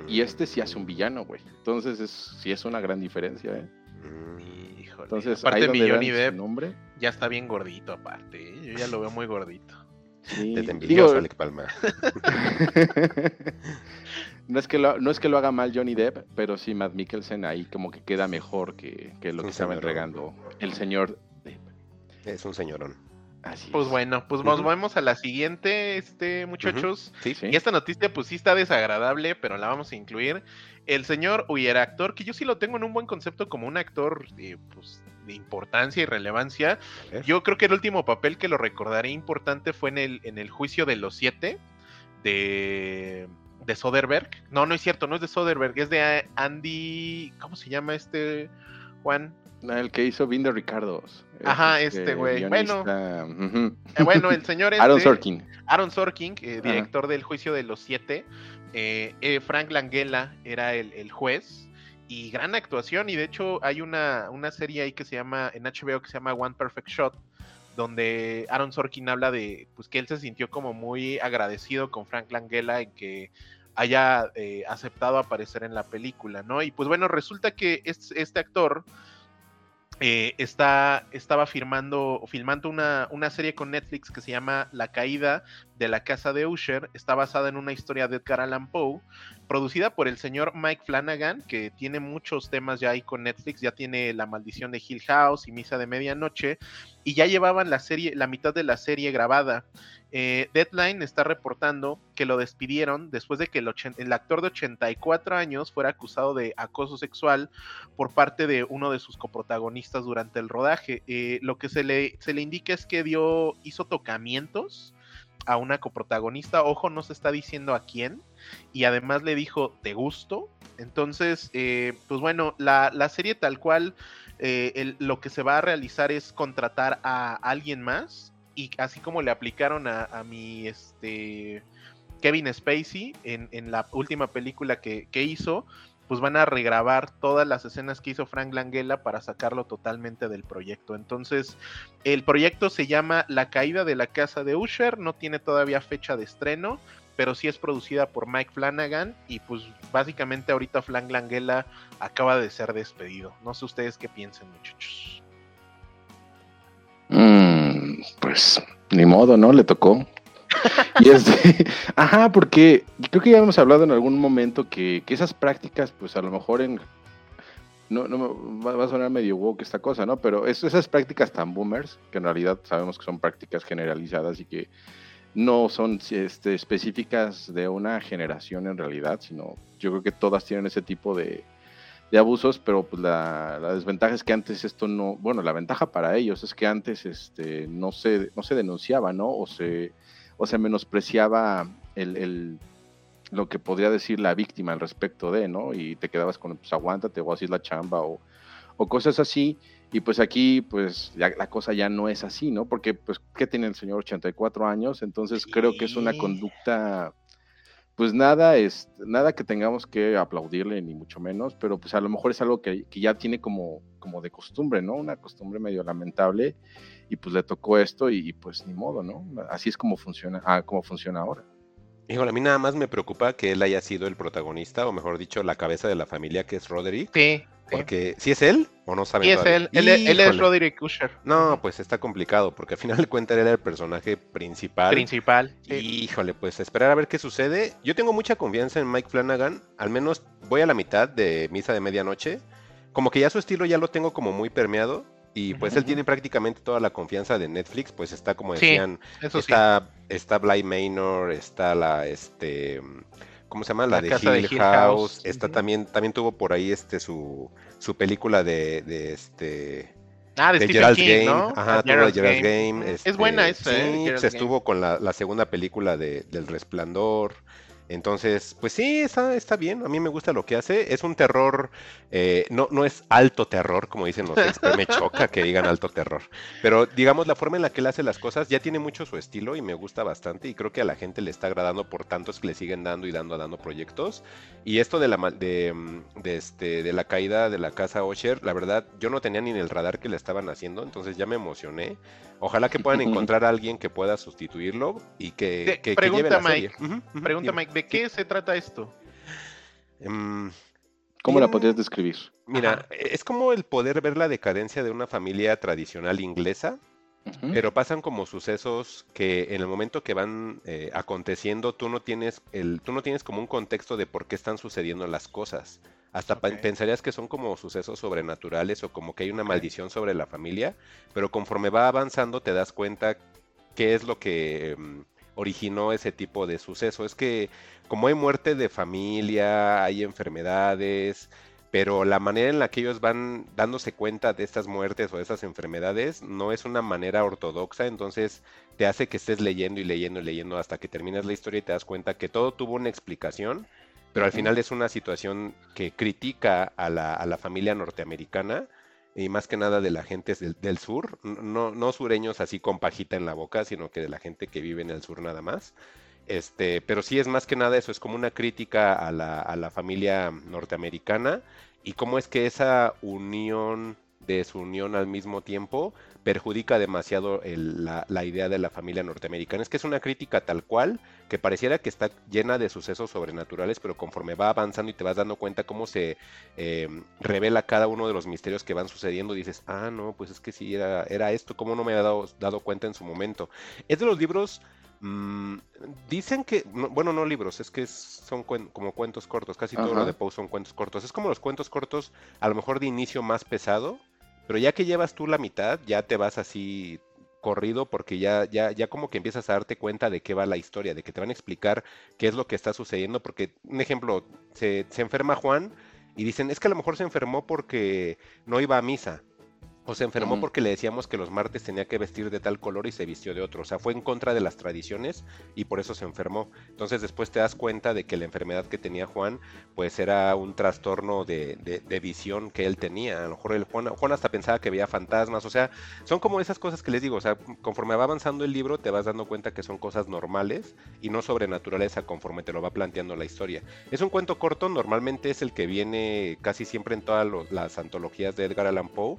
Speaker 6: y
Speaker 1: Mm,
Speaker 6: este sí hace un villano, güey. Entonces es, sí es una gran diferencia, ¿eh?
Speaker 1: mm.
Speaker 5: Híjole.
Speaker 6: Entonces,
Speaker 5: aparte
Speaker 6: ahí
Speaker 5: mi
Speaker 6: donde
Speaker 5: Johnny Depp
Speaker 6: nombre.
Speaker 5: ya está bien gordito, aparte. ¿eh? Yo ya lo veo muy gordito.
Speaker 6: Sí,
Speaker 1: Desde
Speaker 6: digo,
Speaker 1: Alec Palma.
Speaker 6: no, es que lo, no es que lo haga mal Johnny Depp, pero sí Matt Mikkelsen ahí como que queda mejor que, que lo que estaba entregando el señor.
Speaker 1: Es un señorón.
Speaker 6: Así
Speaker 5: Pues
Speaker 6: es.
Speaker 5: bueno, pues nos vamos a la siguiente, este, muchachos.
Speaker 1: Sí,
Speaker 6: Sí.
Speaker 5: Y esta noticia pues sí está desagradable, pero la vamos a incluir. El señor Uyer, actor, que yo sí lo tengo en un buen concepto como un actor eh, pues, de importancia y relevancia. Yo creo que el último papel que lo recordaré importante fue en el, en el juicio de los siete de, de Soderbergh. No, no es cierto, no es de Soderbergh, es de Andy... ¿Cómo se llama este, Juan?
Speaker 6: El que hizo Vin de Ricardos.
Speaker 5: Ajá, este güey.
Speaker 6: guionista, ujú.
Speaker 5: Eh, bueno, el señor este,
Speaker 6: Aaron Sorkin.
Speaker 5: Aaron Sorkin, eh, director del juicio de los siete. eh, eh, Frank Langella era el, el juez. Y gran actuación. Y de hecho, hay una, una serie ahí que se llama, en HBO, que se llama One Perfect Shot. Donde Aaron Sorkin habla de pues que él se sintió como muy agradecido con Frank Langella en que haya eh, aceptado aparecer en la película, ¿no? Y pues bueno, resulta que este, este actor eh, está, estaba firmando, filmando una, una serie con Netflix que se llama La caída de la casa de Usher. Está basada en una historia de Edgar Allan Poe, producida por el señor Mike Flanagan, que tiene muchos temas ya ahí con Netflix. Ya tiene La maldición de Hill House y Misa de Medianoche, y ya llevaban la serie, la mitad de la serie grabada. Eh, Deadline está reportando que lo despidieron después de que el, el actor de 84 años fuera acusado de acoso sexual por parte de uno de sus coprotagonistas durante el rodaje. Eh, lo que se le, se le indica es que dio, hizo tocamientos a una coprotagonista, ojo, no se está diciendo a quién, y además le dijo, ¿te gusto? Entonces, eh, pues bueno, la, la serie tal cual, eh, lo que se va a realizar es contratar a alguien más, y así como le aplicaron a, a mi, este, Kevin Spacey en, en la última película que, que hizo, pues van a regrabar todas las escenas que hizo Frank Langella para sacarlo totalmente del proyecto. Entonces, el proyecto se llama La caída de la casa de Usher, no tiene todavía fecha de estreno pero sí es producida por Mike Flanagan y pues básicamente ahorita Frank Langella acaba de ser despedido. No sé ustedes qué piensen, muchachos.
Speaker 6: Mm, pues ni modo, ¿no? Le tocó. y este, ajá, porque creo que ya hemos hablado en algún momento que, que esas prácticas, pues a lo mejor en no, no va, a sonar medio woke esta cosa, ¿no? Pero es- esas prácticas tan boomers, que en realidad sabemos que son prácticas generalizadas y que no son este, específicas de una generación en realidad, sino yo creo que todas tienen ese tipo de, abusos, pero pues la, la desventaja es que antes esto no, bueno, la ventaja para ellos es que antes este, no, se, no se denunciaba, ¿no? O se, o se menospreciaba el, el- lo que podría decir la víctima al respecto de, ¿no? Y te quedabas con, pues aguántate, o así es la chamba, o, o cosas así. Y pues aquí, pues ya la cosa ya no es así, ¿no? Porque, pues, ¿qué tiene el señor 84 años? Entonces creo que es una conducta, pues nada, es, nada que tengamos que aplaudirle, ni mucho menos, pero pues a lo mejor es algo que, que ya tiene como, como de costumbre, ¿no? Una costumbre medio lamentable, y pues le tocó esto, y, y, pues ni modo, ¿no? Así es como funciona, ah, como funciona ahora.
Speaker 1: Híjole, a mí nada más me preocupa que él haya sido el protagonista, o mejor dicho, la cabeza de la familia, que es Roderick.
Speaker 5: Sí,
Speaker 1: Porque, ¿sí es él o no saben
Speaker 5: Sí, es él. Él, él es. Roderick Usher.
Speaker 1: No, pues está complicado, porque al final de cuentas él era el personaje principal.
Speaker 5: Principal. sí.
Speaker 1: Híjole, pues esperar a ver qué sucede. Yo tengo mucha confianza en Mike Flanagan, al menos voy a la mitad de Misa de Medianoche. Como que ya su estilo ya lo tengo como muy permeado. Y pues él tiene prácticamente toda la confianza de Netflix, pues está como
Speaker 5: Sí,
Speaker 1: decían,
Speaker 5: Eso sí.
Speaker 1: está, está Bly Manor, está la este ¿cómo se llama? La,
Speaker 5: La
Speaker 1: de,
Speaker 5: casa de
Speaker 1: Hill
Speaker 5: Hill
Speaker 1: House,
Speaker 5: House.
Speaker 1: está
Speaker 5: Ujú.
Speaker 1: también, también tuvo por ahí este su, su película de, de este
Speaker 5: Ah, de,
Speaker 1: de Gerald's
Speaker 5: King,
Speaker 1: Game,
Speaker 5: ¿no?
Speaker 1: ajá, tuvo de
Speaker 5: Gerald's Game.
Speaker 1: Game. Este,
Speaker 5: Es buena esa, ¿eh?
Speaker 1: Sí, pues
Speaker 5: Game.
Speaker 1: estuvo con la, la segunda película de, del Resplandor. Entonces, pues sí, está, está bien. A mí me gusta lo que hace. Es un terror, eh, no, no es alto terror, como dicen los expertos. Me choca que digan alto terror. Pero digamos, la forma en la que él hace las cosas ya tiene mucho su estilo y me gusta bastante. Y creo que a la gente le está agradando por tantos que le siguen dando y dando, dando proyectos. Y esto de la, ma- de, mm, de, este, de la caída de la casa Osher, la verdad, yo no tenía ni en el radar que le estaban haciendo, entonces ya me emocioné. Ojalá que puedan encontrar a alguien que pueda sustituirlo y que,
Speaker 5: De-
Speaker 1: que- que lleve
Speaker 5: pregunta,
Speaker 1: la
Speaker 5: Mike.
Speaker 1: serie.
Speaker 5: Pregunta,
Speaker 1: dime.
Speaker 5: Mike, ¿de qué se trata esto?
Speaker 1: Em,
Speaker 6: ¿Cómo la podrías describir?
Speaker 1: mira,
Speaker 5: Ajá.
Speaker 1: es como el poder ver la decadencia de una familia tradicional inglesa, pero pasan como sucesos que en el momento que van eh, aconteciendo, tú no tienes el, tú no tienes como un contexto de por qué están sucediendo las cosas. Hasta pensarías que son como sucesos sobrenaturales o como que hay una maldición sobre la familia, pero conforme va avanzando te das cuenta qué es lo que em, originó ese tipo de suceso. Es que como hay muerte de familia, hay enfermedades, pero la manera en la que ellos van dándose cuenta de estas muertes o de estas enfermedades no es una manera ortodoxa, entonces te hace que estés leyendo y leyendo y leyendo hasta que terminas la historia y te das cuenta que todo tuvo una explicación, pero al final es una situación que critica a la, a la familia norteamericana y más que nada de la gente del, del sur, no, no sureños así con pajita en la boca, sino que de la gente que vive en el sur nada más. Este, pero sí es más que nada eso, es como una crítica a la, a la familia norteamericana y cómo es que esa unión de su unión al mismo tiempo perjudica demasiado el- la, la idea de la familia norteamericana. Es que es una crítica tal cual que pareciera que está llena de sucesos sobrenaturales, pero conforme va avanzando y te vas dando cuenta cómo se eh, revela cada uno de los misterios que van sucediendo, dices, ah, no, pues es que sí, era, era esto, ¿cómo no me había dado, dado cuenta en su momento? Es de los libros Mm, dicen que, no- bueno, no libros, es que es- son cuen- como cuentos cortos, casi todo lo de Poe son cuentos cortos. Es como los cuentos cortos, a lo mejor de inicio más pesado, pero ya que llevas tú la mitad, ya te vas así corrido porque ya, ya, ya como que empiezas a darte cuenta de qué va la historia, de que te van a explicar qué es lo que está sucediendo, porque, un ejemplo, se, se enferma Juan y dicen, es que a lo mejor se enfermó porque no iba a misa. O se enfermó porque le decíamos que los martes tenía que vestir de tal color y se vistió de otro. O sea, fue en contra de las tradiciones y por eso se enfermó. Entonces después te das cuenta de que la enfermedad que tenía Juan, pues era un trastorno de, de- de visión que él tenía. A lo mejor el Juan, Juan hasta pensaba que veía fantasmas. O sea, son como esas cosas que les digo. O sea, conforme va avanzando el libro, te vas dando cuenta que son cosas normales y no sobrenaturales a conforme te lo va planteando la historia. Es un cuento corto, normalmente es el que viene casi siempre en todas los- las antologías de Edgar Allan Poe.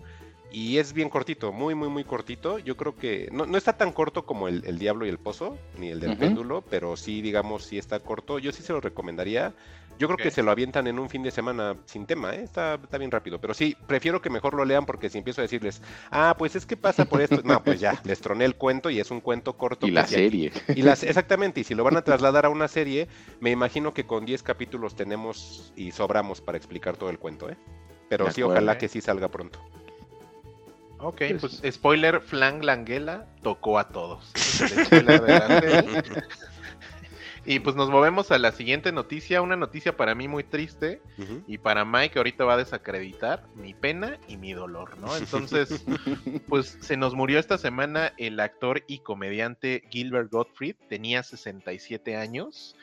Speaker 1: Y es bien cortito, muy, muy, muy cortito. Yo creo que no, no está tan corto como el, el Diablo y el Pozo, ni el del péndulo, pero sí, digamos, sí está corto. Yo sí se lo recomendaría. Yo creo que se lo avientan en un fin de semana sin tema, ¿eh? está, está bien rápido. Pero sí, prefiero que mejor lo lean porque si empiezo a decirles, ah, pues es que pasa por esto. No, pues ya, les troné el cuento y es un cuento corto.
Speaker 6: Y la
Speaker 1: ya-
Speaker 6: serie.
Speaker 1: y las, exactamente, y si lo van a trasladar a una serie, me imagino que con 10 capítulos tenemos y sobramos para explicar todo el cuento, ¿eh? Pero
Speaker 6: De
Speaker 1: sí,
Speaker 6: acuerdo.
Speaker 1: ojalá que sí salga pronto.
Speaker 5: Ok,
Speaker 6: Pues-
Speaker 5: pues spoiler, Flang Languela tocó a todos. Y pues nos movemos a la siguiente noticia, una noticia para mí muy triste y para Mike ahorita va a desacreditar mi pena y mi dolor, ¿no? Entonces, pues se nos murió esta semana el actor y comediante Gilbert Gottfried, tenía 67 años.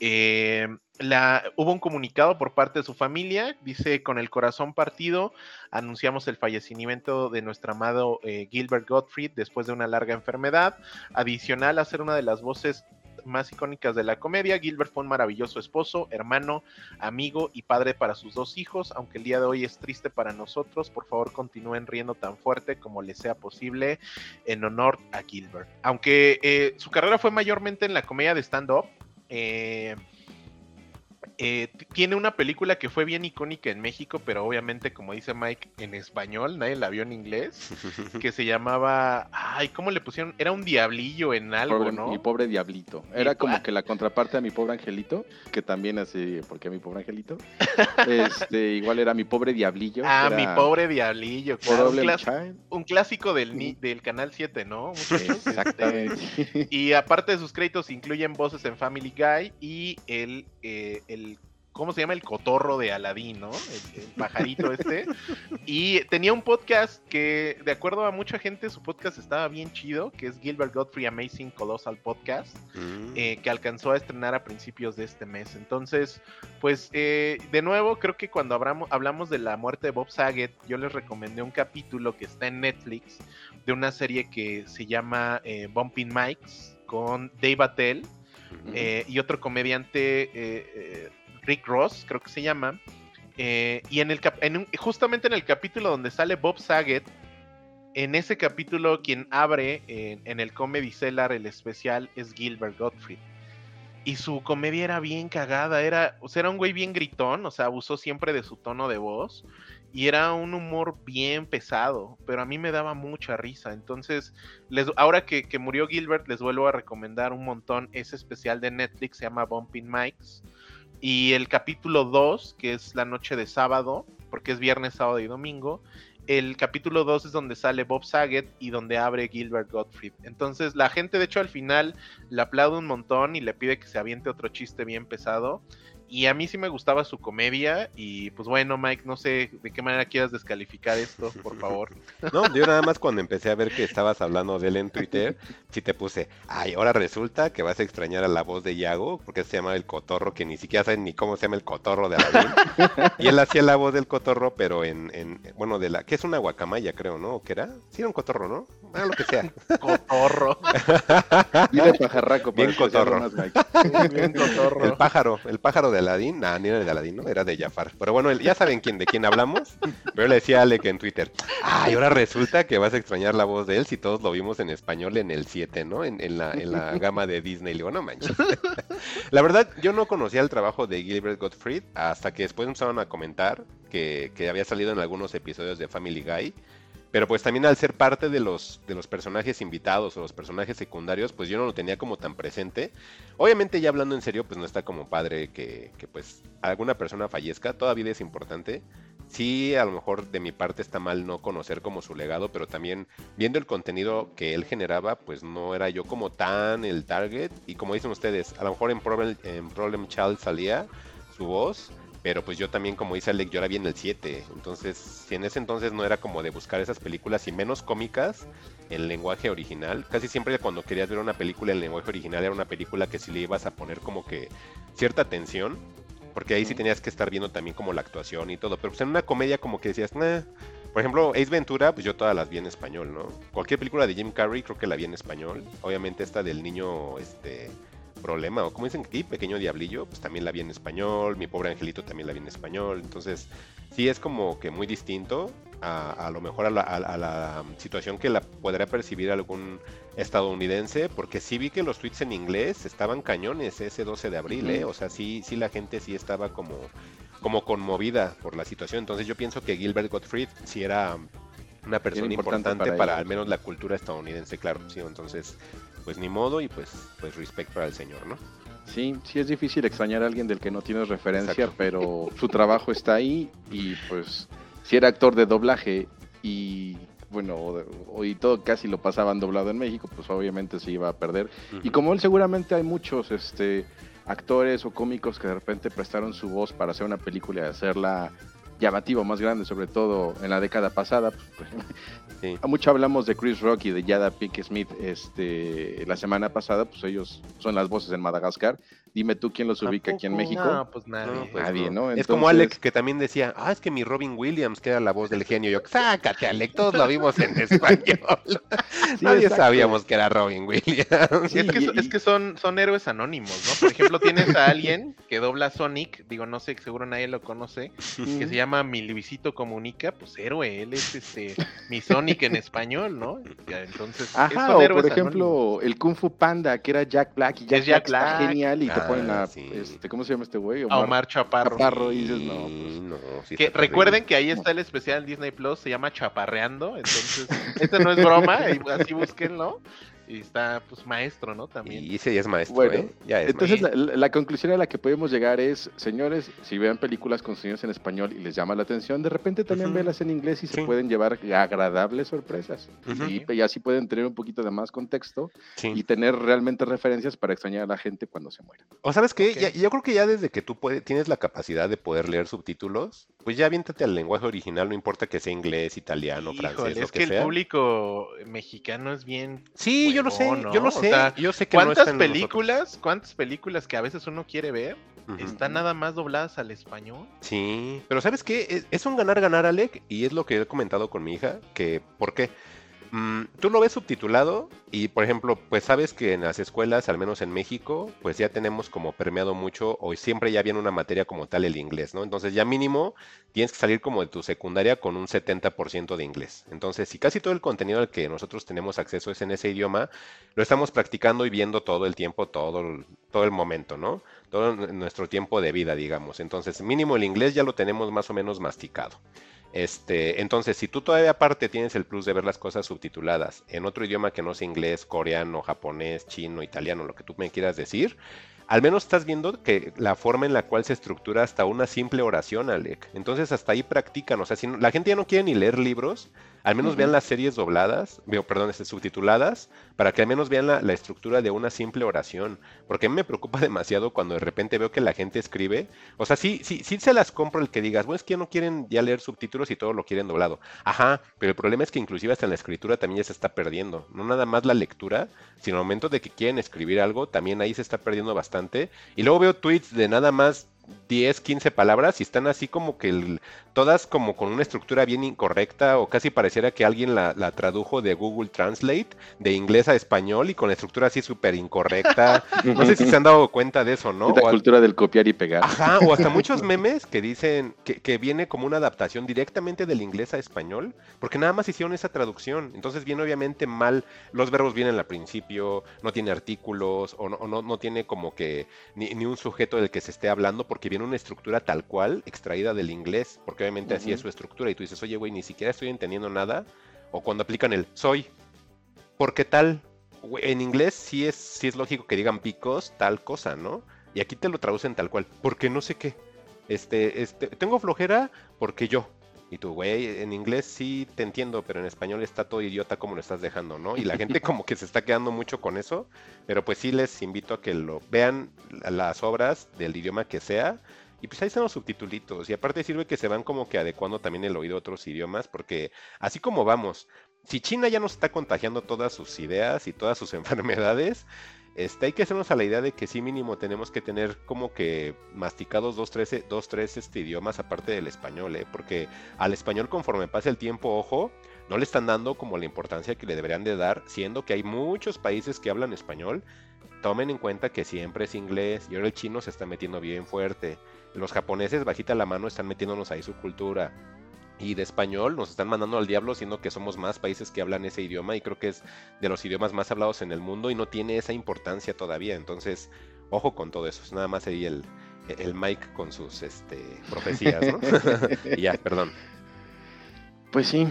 Speaker 5: Eh, la, hubo un comunicado por parte de su familia, dice, con el corazón partido, anunciamos el fallecimiento de nuestro amado eh, Gilbert Gottfried después de una larga enfermedad. Adicional a ser una de las voces más icónicas de la comedia, Gilbert fue un maravilloso esposo, hermano, amigo y padre para sus dos hijos, aunque el día de hoy es triste para nosotros, por favor continúen riendo tan fuerte como les sea posible en honor a Gilbert. Aunque eh, su carrera fue mayormente en la comedia de stand-up, eh, eh, tiene una película que fue bien icónica en México, pero obviamente, como dice Mike, en español, nadie la vio en inglés, que se llamaba, ay, ¿cómo le pusieron? Era un diablillo en algo,
Speaker 6: Pobre-
Speaker 5: ¿no?
Speaker 6: Mi pobre diablito. Era como que la contraparte a mi pobre angelito, que también así, porque mi pobre angelito. Este, igual era mi pobre diablillo.
Speaker 5: Ah, mi pobre diablillo, claro, un, clas-
Speaker 6: Child.
Speaker 5: un clásico del, ni- del Canal 7, ¿no? Este,
Speaker 6: Exactamente.
Speaker 5: Y aparte de sus créditos incluyen voces en Family Guy y el, eh, el ¿cómo se llama? El cotorro de Aladdin, ¿no? El, el pajarito este. Y tenía un podcast que, de acuerdo a mucha gente, su podcast estaba bien chido, que es Gilbert Godfrey Amazing Colossal Podcast,
Speaker 1: Mm.
Speaker 5: eh, que alcanzó a estrenar a principios de este mes. Entonces, pues, eh, de nuevo, creo que cuando hablamos, hablamos de la muerte de Bob Saget, yo les recomendé un capítulo que está en Netflix de una serie que se llama eh, Bumping Mikes con Dave Attell eh, y otro comediante, Rick Ross, creo que se llama. Eh, y en el justamente en el capítulo donde sale Bob Saget, en ese capítulo quien abre en, en el Comedy Cellar el especial es Gilbert Gottfried. Y su comedia era bien cagada, era, era un güey bien gritón, o sea, abusó siempre de su tono de voz y era un humor bien pesado, pero a mí me daba mucha risa. Entonces, les, ahora que, que murió Gilbert, les vuelvo a recomendar un montón ese especial de Netflix, se llama Bumping Mikes. Y el capítulo 2, que es la noche de sábado, porque es viernes, sábado y domingo. El capítulo 2 es donde sale Bob Saget y donde abre Gilbert Gottfried. Entonces la gente de hecho al final le aplaude un montón y le pide que se aviente otro chiste bien pesado. Y a mí sí me gustaba su comedia. Y pues bueno, Mike, no sé de qué manera quieras descalificar esto, por favor.
Speaker 1: No, yo nada más cuando empecé a ver que estabas hablando de él en Twitter, sí te puse, ay, ahora resulta que vas a extrañar a la voz de Yago, porque se llama el cotorro, que ni siquiera saben ni cómo se llama el cotorro de Aladdin. y él hacía la voz del cotorro, pero en, en bueno, de la, que es una guacamaya, creo, ¿no? ¿O qué era? Sí, era un cotorro, ¿no? Ah, lo que sea.
Speaker 5: Cotorro.
Speaker 6: Dile pajarraco
Speaker 1: Bien cotorro.
Speaker 6: más, Mike.
Speaker 5: Bien cotorro.
Speaker 1: El pájaro, el pájaro de Aladín, nah, ni era de Aladín, ¿no? Era de Jafar. Pero bueno, ya saben quién, de quién hablamos. Pero le decía a Alec en Twitter, ay, ahora resulta que vas a extrañar la voz de él si todos lo vimos en español en el 7, ¿no? En, en la, en la gama de Disney. Le digo, no manches. la verdad, yo no conocía el trabajo de Gilbert Gottfried hasta que después empezaron a comentar que, que había salido en algunos episodios de Family Guy. Pero pues también al ser parte de los, de los personajes invitados o los personajes secundarios, pues yo no lo tenía como tan presente. Obviamente ya hablando en serio, pues no está como padre que, que pues alguna persona fallezca, toda vida es importante. Sí, a lo mejor de mi parte está mal no conocer como su legado, pero también viendo el contenido que él generaba, pues no era yo como tan el target. Y como dicen ustedes, a lo mejor en Problem, en Problem Child salía su voz, pero pues yo también, como dice Alec, yo era bien el 7. Entonces, si en ese entonces no era como de buscar esas películas y menos cómicas en lenguaje original, casi siempre cuando querías ver una película en lenguaje original era una película que si le ibas a poner como que cierta atención, porque ahí sí tenías que estar viendo también como la actuación y todo. Pero pues en una comedia como que decías, nah. Por ejemplo, Ace Ventura, pues yo todas las vi en español, ¿no? Cualquier película de Jim Carrey creo que la vi en español. Obviamente esta del niño, este problema. O como dicen aquí, Pequeño Diablillo, pues también la vi en español, Mi Pobre Angelito también la vi en español. Entonces, sí es como que muy distinto a, a lo mejor a la, a- a la situación que la podrá percibir algún estadounidense, porque sí vi que los tweets en inglés estaban cañones ese 12 de abril, ¿eh? O sea, sí, sí la gente sí estaba como, como conmovida por la situación. Entonces yo pienso que Gilbert Gottfried sí era una persona
Speaker 6: importante
Speaker 1: importante,
Speaker 6: para
Speaker 1: para, al menos la cultura estadounidense, claro, sí, entonces, pues ni modo y pues, pues respect para el señor, ¿no?
Speaker 6: Sí, sí es difícil extrañar a alguien del que no tienes referencia,
Speaker 1: Exacto.
Speaker 6: pero su trabajo está ahí y pues si era actor de doblaje y bueno, y todo casi lo pasaban doblado en México, pues obviamente se iba a perder. Y como él seguramente hay muchos este actores o cómicos que de repente prestaron su voz para hacer una película y hacerla llamativa, más grande, sobre todo en la década pasada. pues,
Speaker 1: Sí.
Speaker 6: mucho hablamos de Chris Rock y de Yada Pinkett Smith este, la semana pasada, pues ellos son las voces en Madagascar. Dime tú quién los ubica aquí en. México.
Speaker 5: No, pues nadie.
Speaker 1: No, pues
Speaker 6: Nadie, ¿no?
Speaker 1: Es como Alec que también decía, ah, es que mi Robin Williams, que era la voz del genio. Yo, sácate, Alec, todos lo vimos en español.
Speaker 6: Sí,
Speaker 1: Nadie
Speaker 6: exacto.
Speaker 1: sabíamos que era Robin Williams.
Speaker 5: Sí, es, que,
Speaker 6: y-
Speaker 5: es que son, son héroes anónimos, ¿no? Por ejemplo, tienes a alguien que dobla Sonic, digo, no sé, seguro nadie lo conoce, que se llama Mi Luisito Comunica, pues héroe, él es este mi Sonic en español, ¿no? Ya, Entonces,
Speaker 6: Ajá,
Speaker 5: son
Speaker 6: o
Speaker 5: héroes
Speaker 6: por ejemplo,
Speaker 5: anónimos.
Speaker 6: el Kung Fu Panda, que era Jack Black, y Jack,
Speaker 5: Es Jack
Speaker 6: Black, genial, y
Speaker 1: Ah,
Speaker 6: ponen a,
Speaker 1: sí.
Speaker 6: este, ¿cómo se llama este güey?
Speaker 5: a Omar Chaparro.
Speaker 6: Chaparro, y dices, no, pues,
Speaker 1: no, sí
Speaker 5: Que recuerden que ahí está el especial Disney Plus, se llama Chaparreando, entonces, este no es broma, y así búsquenlo. Y está, pues, maestro, ¿no? También.
Speaker 1: Y ese ya es maestro,
Speaker 6: Bueno,
Speaker 1: ¿eh? Ya es
Speaker 6: Entonces,
Speaker 1: maestro.
Speaker 6: la, conclusión a la que podemos llegar es, señores, si vean películas con señores en español y les llama la atención, de repente también
Speaker 1: Ujú.
Speaker 6: velas en inglés y se
Speaker 1: Sí.
Speaker 6: pueden llevar agradables sorpresas. Y, y así pueden tener un poquito de más contexto
Speaker 1: Sí.
Speaker 6: y tener realmente referencias para extrañar a la gente cuando se muera.
Speaker 1: O sabes. Ya- yo creo que ya desde que tú puedes, tienes la capacidad de poder leer subtítulos, pues ya aviéntate al lenguaje original, no importa que sea inglés, italiano, francés,
Speaker 5: Híjole,
Speaker 1: lo
Speaker 5: es
Speaker 1: que,
Speaker 5: que el público mexicano es bien
Speaker 1: Sí, yo lo sé, yo lo
Speaker 5: O
Speaker 1: sé,
Speaker 5: sea,
Speaker 1: yo sé que
Speaker 5: ¿Cuántas
Speaker 1: nosotros.
Speaker 5: películas, cuántas películas que a veces uno quiere ver están nada más dobladas al español?
Speaker 1: Sí, pero ¿sabes qué? Es, es un ganar-ganar, Alec, y es lo que he comentado con mi hija, que ¿por qué? Mm, tú lo ves subtitulado y, por ejemplo, pues sabes que en las escuelas, al menos en México, pues ya tenemos como permeado mucho o siempre ya viene una materia como tal el inglés, ¿no? Entonces ya mínimo tienes que salir como de tu secundaria con un 70% de inglés. Entonces, si casi todo el contenido al que nosotros tenemos acceso es en ese idioma, lo estamos practicando y viendo todo el tiempo, todo todo el momento, ¿no? Todo nuestro tiempo de vida, digamos. Entonces, mínimo el inglés ya lo tenemos más o menos masticado. Este, entonces, si tú todavía aparte tienes el plus de ver las cosas subtituladas en otro idioma que no sea inglés, coreano, japonés, chino, italiano, lo que tú me quieras decir, al menos estás viendo que la forma en la cual se estructura hasta una simple oración, Alec. Entonces, hasta ahí practican. O sea, si la gente ya no quiere ni leer libros, al menos vean las series dobladas, perdón, este, subtituladas, para que al menos vean la, la estructura de una simple oración. Porque a mí me preocupa demasiado cuando de repente veo que la gente escribe. O sea, sí, sí, sí se las compro el que digas, bueno, es que ya no quieren ya leer subtítulos y todo lo quieren doblado. Ajá, pero el problema es que inclusive hasta en la escritura también ya se está perdiendo. No nada más la lectura, sino al momento de que quieren escribir algo, también ahí se está perdiendo bastante. Y luego veo tweets de nada más 10, 15 palabras y están así como que el- todas como con una estructura bien incorrecta o casi pareciera que alguien la, la tradujo de Google Translate de inglés a español y con la estructura así súper incorrecta. No sé si se han dado cuenta de eso, ¿no?
Speaker 6: la
Speaker 1: O al-
Speaker 6: cultura del copiar y pegar.
Speaker 1: Ajá, o hasta muchos memes que dicen que, que viene como una adaptación directamente del inglés a español, porque nada más hicieron esa traducción. Entonces viene obviamente mal, los verbos vienen al principio, no tiene artículos, o no, o no, no tiene como que ni, ni un sujeto del que se esté hablando, porque viene una estructura tal cual extraída del inglés, porque obviamente así es su estructura. Y tú dices, oye, güey, ni siquiera estoy entendiendo nada. O cuando aplican el soy, porque tal. En inglés sí es, sí es lógico que digan picos, tal cosa, ¿no? Y aquí te lo traducen tal cual, porque no sé qué. Este, este, tengo flojera porque yo. Y tú, güey, en inglés sí te entiendo, pero en español está todo idiota como lo estás dejando, ¿no? Y la gente como que se está quedando mucho con eso, pero pues sí les invito a que lo vean las obras del idioma que sea. Y pues ahí están los subtitulitos. Y aparte sirve que se van como que adecuando también el oído a otros idiomas, porque así como vamos, si China ya nos está contagiando todas sus ideas y todas sus enfermedades, este, hay que hacernos a la idea de que sí mínimo tenemos que tener como que masticados dos, tres, dos, tres este, idiomas aparte del español, ¿eh? porque al español conforme pasa el tiempo, ojo, no le están dando como la importancia que le deberían de dar, siendo que hay muchos países que hablan español tomen en cuenta que siempre es inglés y ahora el chino se está metiendo bien fuerte. Los japoneses, bajita la mano, están metiéndonos ahí su cultura. Y de español nos están mandando al diablo, siendo que somos más países que hablan ese idioma y creo que es de los idiomas más hablados en el mundo y no tiene esa importancia todavía. Entonces, ojo con todo eso. Es nada más ahí el, el Mike con sus este, profecías, ¿no? y ya, perdón.
Speaker 6: Pues sí,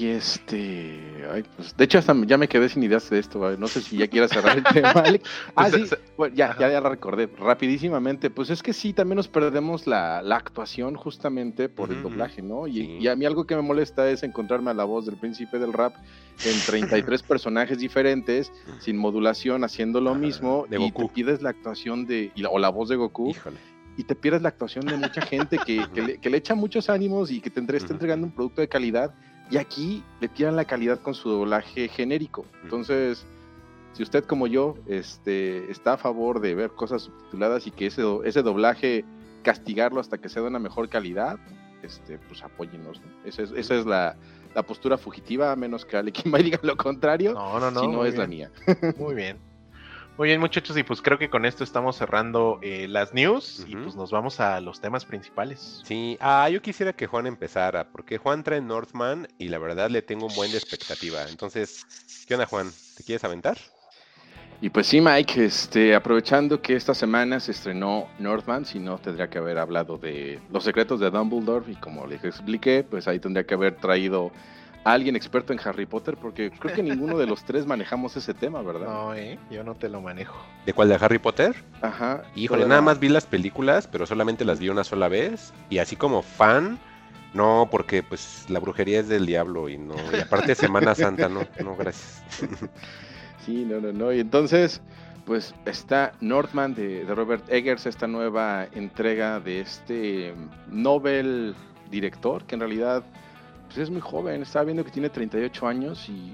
Speaker 6: y este, ay, pues, de hecho hasta ya me quedé sin ideas de esto, no sé si ya quieras cerrar el tema, Alex. Ah,
Speaker 5: Pues,
Speaker 6: sí,
Speaker 5: se-
Speaker 6: bueno, ya, ya, ya la recordé, rapidísimamente, pues es que sí, también nos perdemos la, la actuación justamente por el doblaje, ¿no? Y,
Speaker 1: Sí.
Speaker 6: y a mí algo que me molesta es encontrarme a la voz del príncipe del rap en 33 personajes diferentes, sin modulación, haciendo lo
Speaker 1: Ajá,
Speaker 6: mismo,
Speaker 1: de
Speaker 6: y
Speaker 1: Goku.
Speaker 6: te pides la actuación de, o la voz de Goku,
Speaker 1: Híjole.
Speaker 6: Y te pierdes la actuación de mucha gente que, que le, que le echa muchos ánimos y que te entre- está entregando un producto de calidad. Y aquí le tiran la calidad con su doblaje genérico. Entonces, si usted como yo este, está a favor de ver cosas subtituladas y que ese, ese doblaje castigarlo hasta que sea de una mejor calidad, este, pues apóyenos. ¿no? Esa es, esa es la, la postura fugitiva, a menos que me diga lo contrario.
Speaker 5: No, no, no.
Speaker 6: si no es la mía.
Speaker 5: Muy bien. Muy bien, muchachos, y pues creo que con esto estamos cerrando eh, las news y pues nos vamos a los temas principales.
Speaker 1: Sí, ah, yo quisiera que Juan empezara, porque Juan trae Northman y la verdad le tengo un buen de expectativa. Entonces, ¿qué onda, Juan? ¿Te quieres aventar?
Speaker 6: Y pues sí, Mike, este, aprovechando que esta semana se estrenó Northman, si no tendría que haber hablado de Los secretos de Dumbledore y como les expliqué, pues ahí tendría que haber traído a alguien experto en Harry Potter, porque creo que ninguno de los tres manejamos ese tema, ¿verdad?
Speaker 5: No, eh, yo no te lo manejo.
Speaker 1: ¿De cuál de Harry Potter?
Speaker 6: Ajá.
Speaker 1: Híjole, nada más vi las películas, pero solamente las vi una sola vez. Y así como fan, no, porque pues la brujería es del diablo y no. Y aparte Semana Santa, no, no, gracias.
Speaker 6: Sí, no, no, no. Y entonces, pues está Northman de, de Robert Eggers, esta nueva entrega de este Nobel director, que en realidad pues es muy joven. Estaba viendo que tiene 38 años y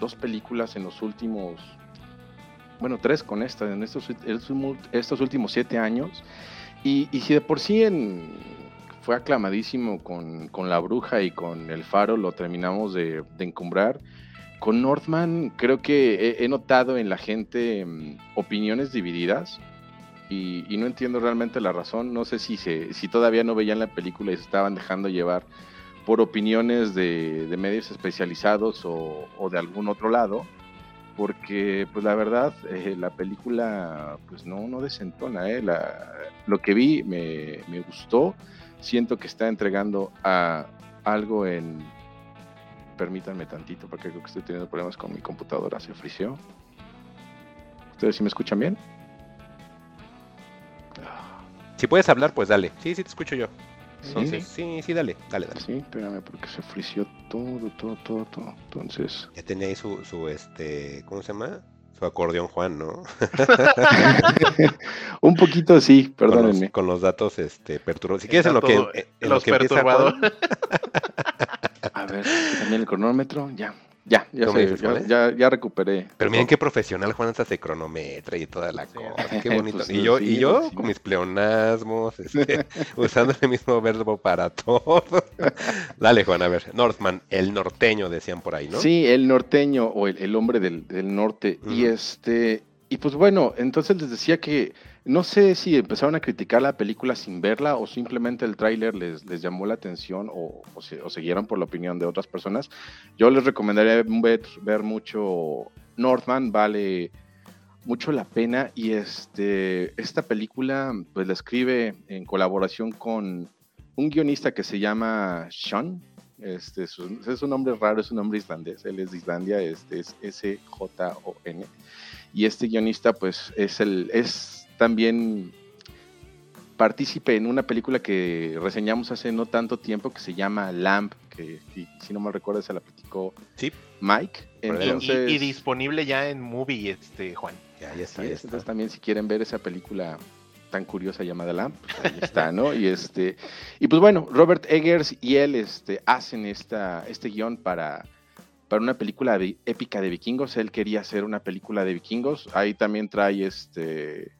Speaker 6: dos películas en los últimos, bueno, tres con esta, en estos, estos- últimos siete años. Y, y si de por sí en, fue aclamadísimo con, con La Bruja y con El Faro, lo terminamos de, de encumbrar. Con Northman creo que he, he notado en la gente mm, opiniones divididas y, y no entiendo realmente la razón. No sé si, se, si todavía no veían la película y se estaban dejando llevar por opiniones de, medios especializados o, o de algún otro lado, porque pues la verdad eh, la película pues no, no desentona. eh. La- lo que vi me, me gustó, siento que está entregando a algo en permítanme tantito porque creo que estoy teniendo problemas con mi computadora, se frició. ¿Ustedes sí me escuchan bien?
Speaker 1: Si puedes hablar, pues dale. Sí, sí, te escucho yo.
Speaker 6: Sí.
Speaker 1: Entonces, sí, sí, dale, dale, dale.
Speaker 6: Sí, espérame porque se frició todo, todo, todo, todo. Entonces,
Speaker 1: Ya tenía ahí su, su, este, ¿cómo se llama? Su acordeón Juan, ¿no?
Speaker 6: un poquito sí,
Speaker 1: Con los,
Speaker 6: perdónenme.
Speaker 1: con los datos, este, perturbados. Si quieres en lo que, en lo
Speaker 5: los
Speaker 1: que empieza
Speaker 5: perturbadores.
Speaker 1: Juan,
Speaker 6: A ver, también el cronómetro, ya, ya, ya,
Speaker 1: ¿Tú me
Speaker 6: sé,
Speaker 1: dices
Speaker 6: ya, ya, ya recuperé.
Speaker 1: Pero miren qué profesional Juan hasta se cronometra y toda la
Speaker 5: Sí.
Speaker 1: cosa. Qué bonito.
Speaker 6: Pues,
Speaker 1: y yo,
Speaker 6: sí,
Speaker 1: y yo
Speaker 6: sí.
Speaker 1: con mis pleonasmos, este, usando el mismo verbo para todo. Dale, Juan, a ver. Northman, el norteño, decían por ahí, ¿no?
Speaker 6: Sí, el norteño o el, el hombre del, del norte. Y este, y pues bueno, entonces les decía que no sé si empezaron a criticar la película sin verla o simplemente el tráiler les, les llamó la atención o, o, se, o siguieron por la opinión de otras personas. Yo les recomendaría ver, ver mucho Northman, vale mucho la pena y este esta película pues la escribe en colaboración con un guionista que se llama Sean este es un, nombre raro es un nombre islandés él es de Islandia este es S J O N y este guionista pues es el es también partícipe en una película que reseñamos hace no tanto tiempo que se llama Lamp que si, si no me recuerdo se la platicó
Speaker 1: Sí.
Speaker 6: Mike.
Speaker 5: Y-
Speaker 6: entonces
Speaker 5: y, y disponible ya en movie, este, Juan.
Speaker 1: Ya, ya está, ya
Speaker 6: entonces también si quieren ver esa película tan curiosa llamada Lamp, pues ahí está, ¿no? Y este, y pues bueno, Robert Eggers y él este, hacen esta, este guion para, para una película de- épica de vikingos. Él quería hacer una película de vikingos. Ahí también trae este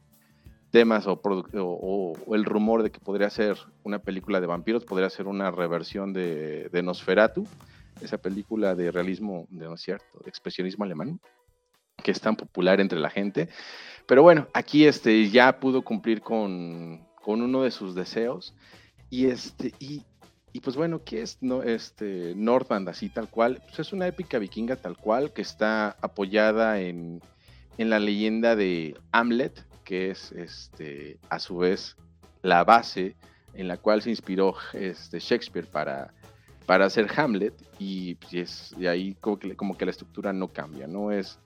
Speaker 6: temas o, o- o el rumor de que podría ser una película de vampiros, podría ser una reversión de, de Nosferatu, esa película de realismo, de no es cierto, de expresionismo alemán. que es tan popular entre la gente. Pero bueno, aquí este, ya pudo cumplir con, con uno de sus deseos. Y, este, y, y pues bueno, ¿qué es no, este, Northland así tal cual? Pues es una épica vikinga tal cual que está apoyada en, en la leyenda de Hamlet, que es este, a su vez la base en la cual se inspiró este, Shakespeare para, para hacer Hamlet y, pues, y ahí como que, como que la estructura no cambia, ¿no? Es,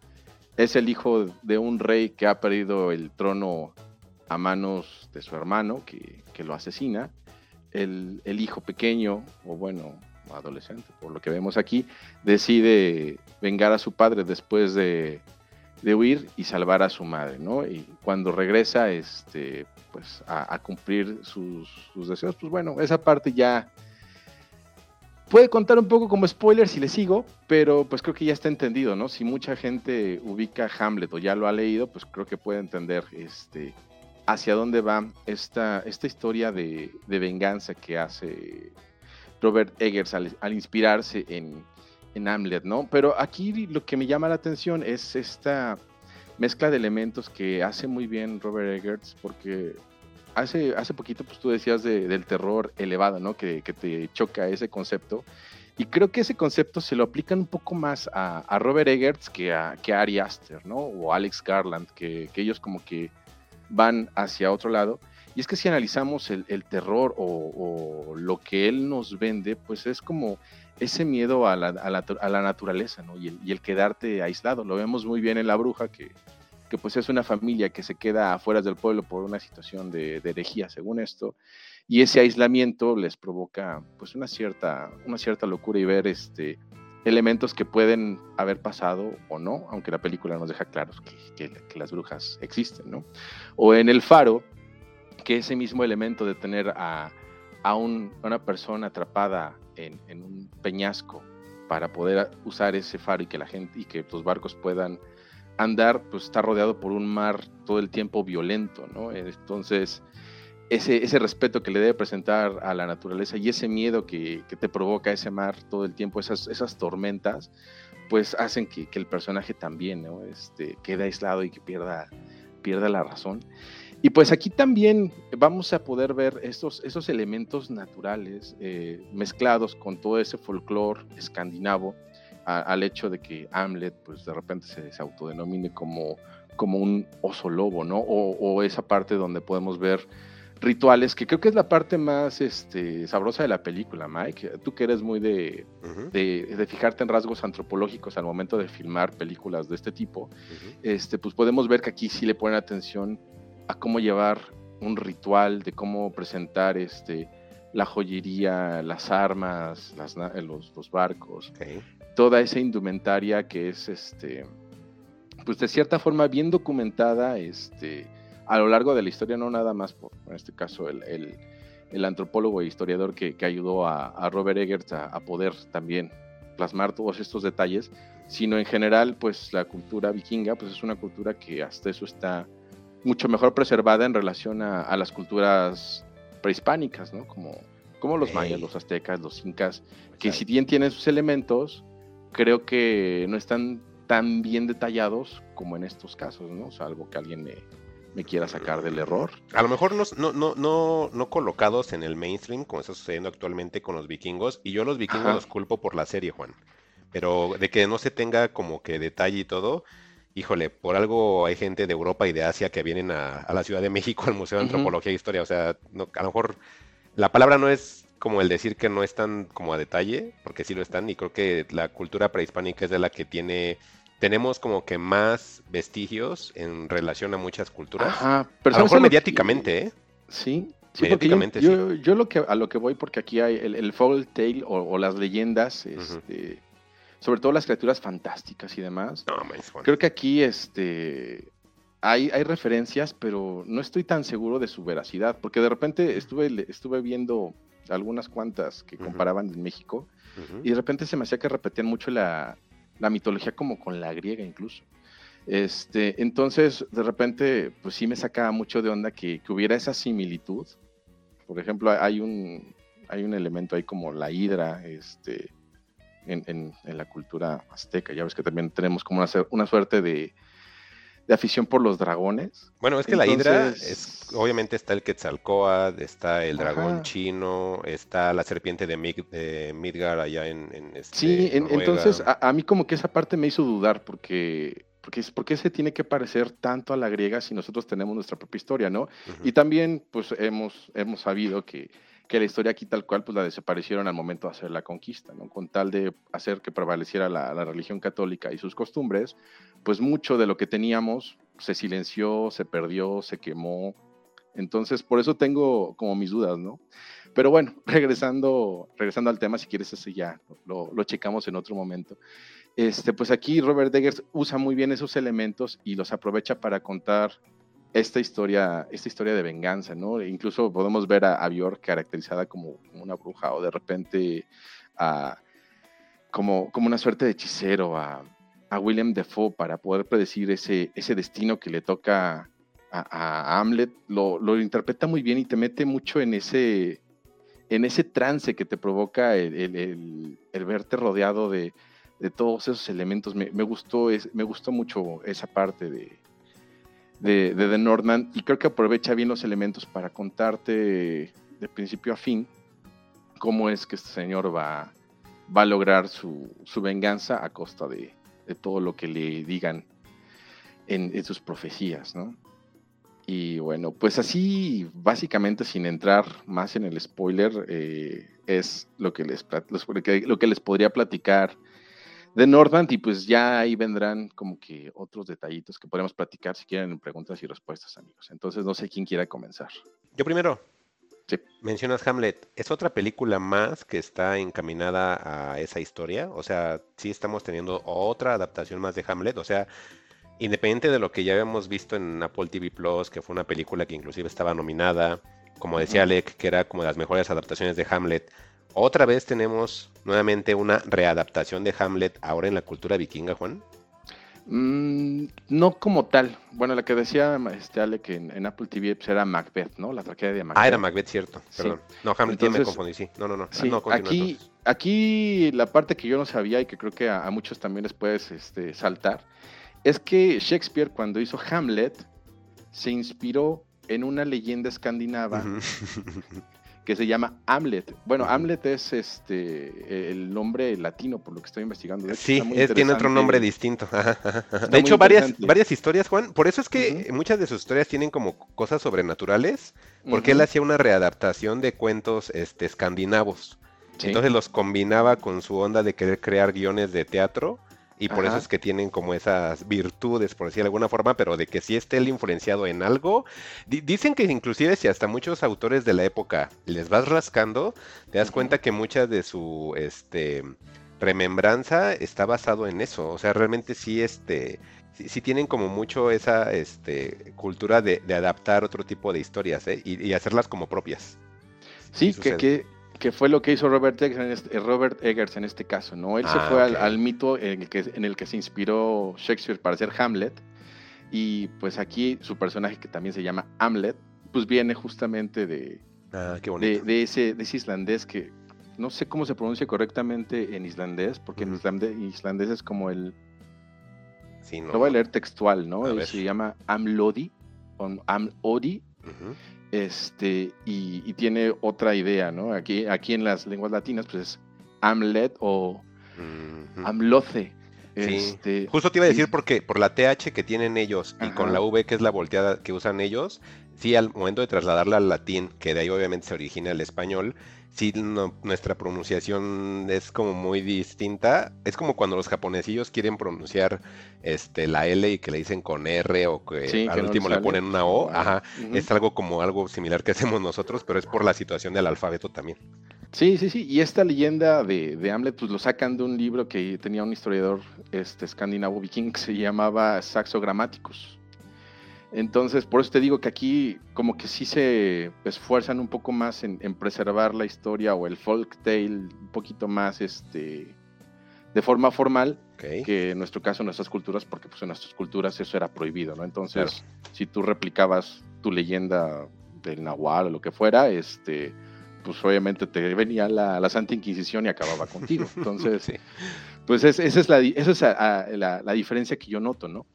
Speaker 6: es el hijo de un rey que ha perdido el trono a manos de su hermano que, que lo asesina. El, el, hijo pequeño, o bueno, adolescente, por lo que vemos aquí, decide vengar a su padre después de, de huir y salvar a su madre, ¿no? Y cuando regresa, este, pues, a, cumplir sus, deseos, pues bueno, esa parte ya puede contar un poco como spoiler si le sigo, pero pues creo que ya está entendido, ¿no? Si mucha gente ubica Hamlet o ya lo ha leído, pues creo que puede entender este, hacia dónde va esta, esta historia de, venganza que hace Robert Eggers al inspirarse en, en, Hamlet, ¿no? Pero aquí lo que me llama la atención es esta mezcla de elementos que hace muy bien Robert Eggers, porque hace, hace poquito pues tú decías de, del terror elevado, ¿no? Que, que, te choca ese concepto. Y creo que ese concepto se lo aplican un poco más a, Robert Eggers que a, que Ari Aster, ¿no? O Alex Garland, que, que, ellos como que van hacia otro lado. Y es que si analizamos el, el terror o, o, lo que él nos vende, pues es como ese miedo a la, a la, a la naturaleza, ¿no? Y el, y el quedarte aislado. Lo vemos muy bien en La Bruja, que, que pues es una familia que se queda afuera del pueblo por una situación de, de, herejía, según esto, y ese aislamiento les provoca pues una cierta, una cierta locura y ver este, elementos que pueden haber pasado o no, aunque la película nos deja claros que, que, las brujas existen, ¿no? O en El Faro, que ese mismo elemento de tener a, a una persona atrapada en, en, un peñasco para poder usar ese faro y que la gente y que los barcos puedan andar, pues está rodeado por un mar todo el tiempo violento, ¿no? Entonces, ese, ese respeto que le debe presentar a la naturaleza y ese miedo que, que te provoca ese mar todo el tiempo, esas, esas tormentas, pues hacen que, que, el personaje también, ¿no? Este, quede aislado y que pierda, pierda la razón. Y pues aquí también vamos a poder ver estos, esos elementos naturales eh, mezclados con todo ese folclore escandinavo, a, al hecho de que Hamlet pues de repente se, se autodenomine como, como un oso lobo, ¿no? O, o, esa parte donde podemos ver rituales, que creo que es la parte más este, sabrosa de la película, Mike. Tú que eres muy de, uh -huh. de, de, fijarte en rasgos antropológicos al momento de filmar películas de este tipo, uh -huh. este, pues podemos ver que aquí sí le ponen atención a cómo llevar un ritual, de cómo presentar este, la joyería, las armas, las, los, los, barcos, okay toda esa indumentaria que es, este, pues de cierta forma bien documentada este, a lo largo de la historia, no nada más por, en este caso, el, el, el antropólogo e historiador que, que ayudó a, a, Robert Eggers a, a, poder también plasmar todos estos detalles, sino en general, pues la cultura vikinga, pues es una cultura que hasta eso está mucho mejor preservada en relación a, a las culturas prehispánicas, ¿no? Como, como los mayas, los aztecas, los incas, que si bien tienen sus elementos, creo que no están tan bien detallados como en estos casos, ¿no? Salvo que alguien me, me quiera sacar del error.
Speaker 1: A lo mejor no, no, no, no, no colocados en el mainstream, como está sucediendo actualmente con los vikingos, y yo los vikingos Ajá. los culpo por la serie, Juan. Pero de que no se tenga como que detalle y todo, híjole, por algo hay gente de Europa y de Asia que vienen a, a la Ciudad de México, al Museo de Antropología uh -huh. e Historia. O sea, no, a lo mejor la palabra no es como el decir que no están como a detalle, porque sí lo están, y creo que la cultura prehispánica es de la que tiene, tenemos como que más vestigios en relación a muchas culturas.
Speaker 6: Ajá,
Speaker 1: pero a lo mejor mediáticamente, ¿eh?
Speaker 6: Sí, sí mediáticamente, yo, sí. yo, lo que, a lo que voy, porque aquí hay el, el folk tale o, o, las leyendas, este, uh -huh. Sobre todo las criaturas fantásticas y demás.
Speaker 1: No,
Speaker 6: creo que aquí, este... Hay, hay referencias, pero no estoy tan seguro de su veracidad, porque de repente estuve, estuve viendo algunas cuantas que comparaban uh -huh. en México, uh -huh. y de repente se me hacía que repetían mucho la, la, mitología como con la griega incluso. Este, entonces, de repente, pues sí me sacaba mucho de onda que, que hubiera esa similitud. Por ejemplo, hay un, hay un elemento ahí como la hidra, este, en, en- en la cultura azteca. Ya ves que también tenemos como una, una suerte de, de afición por los dragones.
Speaker 1: Bueno, es que la hidra
Speaker 6: Entonces-
Speaker 1: es, obviamente está el Quetzalcóatl, está el dragón
Speaker 6: Ajá.
Speaker 1: chino, está la serpiente de, Mig- de Midgard allá en, en este,
Speaker 6: Sí, en- entonces a, a mí como que esa parte me hizo dudar porque, porque es- ¿por qué se tiene que parecer tanto a la griega si nosotros tenemos nuestra propia historia, no?
Speaker 1: Ujú.
Speaker 6: Y también pues hemos, hemos sabido que, que la historia aquí tal cual pues la desaparecieron al momento de hacer la conquista, ¿no? Con tal de hacer que prevaleciera la, religión católica y sus costumbres, pues mucho de lo que teníamos se silenció, se perdió, se quemó. Entonces por eso tengo como mis dudas, ¿no? Pero bueno, regresando, regresando al tema, si quieres ese ya lo, lo checamos en otro momento. Este, pues aquí Robert Eggers usa muy bien esos elementos y los aprovecha para contar esta historia, esta historia de venganza, ¿no? E incluso podemos ver a, a caracterizada como, una bruja o de repente a- como, como una suerte de hechicero a, a William Defoe para poder predecir ese, ese destino que le toca a, Hamlet. Lo, lo interpreta muy bien y te mete mucho en ese, en ese trance que te provoca el, el- el- el verte rodeado de, de todos esos elementos. Me, me gustó, es, me gustó mucho esa parte de, de, de The Northman y creo que aprovecha bien los elementos para contarte de principio a fin cómo es que este señor va, va a lograr su, su venganza a costa de, de todo lo que le digan en, sus profecías, ¿no? Y bueno, pues así, básicamente sin entrar más en el spoiler, eh, es lo que, les, lo que les podría platicar de Nordland y pues ya ahí vendrán como que otros detallitos que podemos platicar si quieren en preguntas y respuestas, amigos. Entonces no sé quién quiera comenzar.
Speaker 1: Yo primero.
Speaker 6: Sí.
Speaker 1: Mencionas Hamlet. ¿Es otra película más que está encaminada a esa historia? O sea, sí estamos teniendo otra adaptación más de Hamlet. O sea, independiente de lo que ya habíamos visto en Apple TV Plus, que fue una película que inclusive estaba nominada, como decía. Alec, que era como de las mejores adaptaciones de Hamlet. Otra vez tenemos nuevamente una readaptación de Hamlet ahora en la cultura vikinga, Juan.
Speaker 6: Mm, no como tal. Bueno, la que decía este Ale que en, en Apple TV pues, era Macbeth, ¿no? La tragedia de Macbeth.
Speaker 1: Ah, era Macbeth, cierto.
Speaker 6: Sí.
Speaker 1: Perdón. No, Hamlet, yo me
Speaker 6: Entonces-
Speaker 1: confundí, sí. No, no, no. Ah,
Speaker 6: Sí,
Speaker 1: no,
Speaker 6: aquí,
Speaker 1: entonces.
Speaker 6: aquí la parte que yo no sabía y que creo que a, a muchos también les puedes este, saltar, es que Shakespeare cuando hizo Hamlet se inspiró en una leyenda escandinava. que se llama Hamlet. Bueno. Hamlet es este el nombre latino por lo que estoy investigando. Hecho,
Speaker 1: Sí, es- tiene otro nombre distinto. Ajá, ajá, De hecho, varias, varias historias, Juan. Por eso es que muchas de sus historias tienen como cosas sobrenaturales, porque él hacía una readaptación de cuentos este, escandinavos.
Speaker 6: sí.
Speaker 1: Entonces los combinaba con su onda de querer crear guiones de teatro. Y por eso es que tienen como esas virtudes, por decir de alguna forma, pero de que sí esté él influenciado en algo. Di- dicen que inclusive si hasta muchos autores de la época les vas rascando, te das cuenta que mucha de su este remembranza está basado en eso. O sea, realmente sí, este, sí, sí tienen como mucho esa este, cultura de, de adaptar otro tipo de historias ¿eh? y, y hacerlas como propias.
Speaker 6: Sí, que, que, que fue lo que hizo Robert Eggers en este, eh, Robert Eggers en este caso, ¿no? Él se
Speaker 1: Ah,
Speaker 6: fue al,
Speaker 1: ok.
Speaker 6: al mito en el, que, en el que se inspiró Shakespeare para hacer Hamlet. Y pues aquí su personaje, que también se llama Hamlet, pues viene justamente de,
Speaker 1: Ah, qué
Speaker 6: de, de ese, de ese islandés que no sé cómo se pronuncia correctamente en islandés, porque en
Speaker 1: Ujú.
Speaker 6: islande- islandés es como el...
Speaker 1: Sí, no,
Speaker 6: Lo voy a leer textual, ¿no?
Speaker 1: A ver.
Speaker 6: Se llama Amlodi, o Amlodi,
Speaker 1: Ujú.
Speaker 6: Este, y, y tiene otra idea, ¿no? Aquí, aquí en las lenguas latinas, pues es Amlet o. Amloce.
Speaker 1: Sí.
Speaker 6: Este,
Speaker 1: Justo te iba a decir
Speaker 6: y-
Speaker 1: porque por la TH que tienen ellos y con la V que es la volteada que usan ellos, sí al momento de trasladarla al latín, que de ahí obviamente se origina el español, sí no- nuestra pronunciación es como muy distinta. Es como cuando los japonesillos quieren pronunciar este la L y que le dicen con R o que
Speaker 6: Sí,
Speaker 1: al
Speaker 6: que no
Speaker 1: último
Speaker 6: les
Speaker 1: le ponen una O, ajá. Es algo como algo similar que hacemos nosotros, pero es por la situación del alfabeto también.
Speaker 6: Sí, sí, sí. Y esta leyenda de, de Hamlet, pues lo sacan de un libro que tenía un historiador este, escandinavo viking que se llamaba Saxo Grammaticus. Entonces, por eso te digo que aquí como que sí se esfuerzan un poco más en, en preservar la historia o el folk tale un poquito más este de forma formal que en nuestro caso en nuestras culturas, porque pues en nuestras culturas eso era prohibido, ¿no? Entonces, si tú replicabas tu leyenda del Nahual o lo que fuera, este, pues obviamente te venía la, la Santa Inquisición y acababa contigo. Entonces,
Speaker 1: Sí.
Speaker 6: pues es- esa es, la, di- esa es a- a- la, la diferencia que yo noto, ¿no?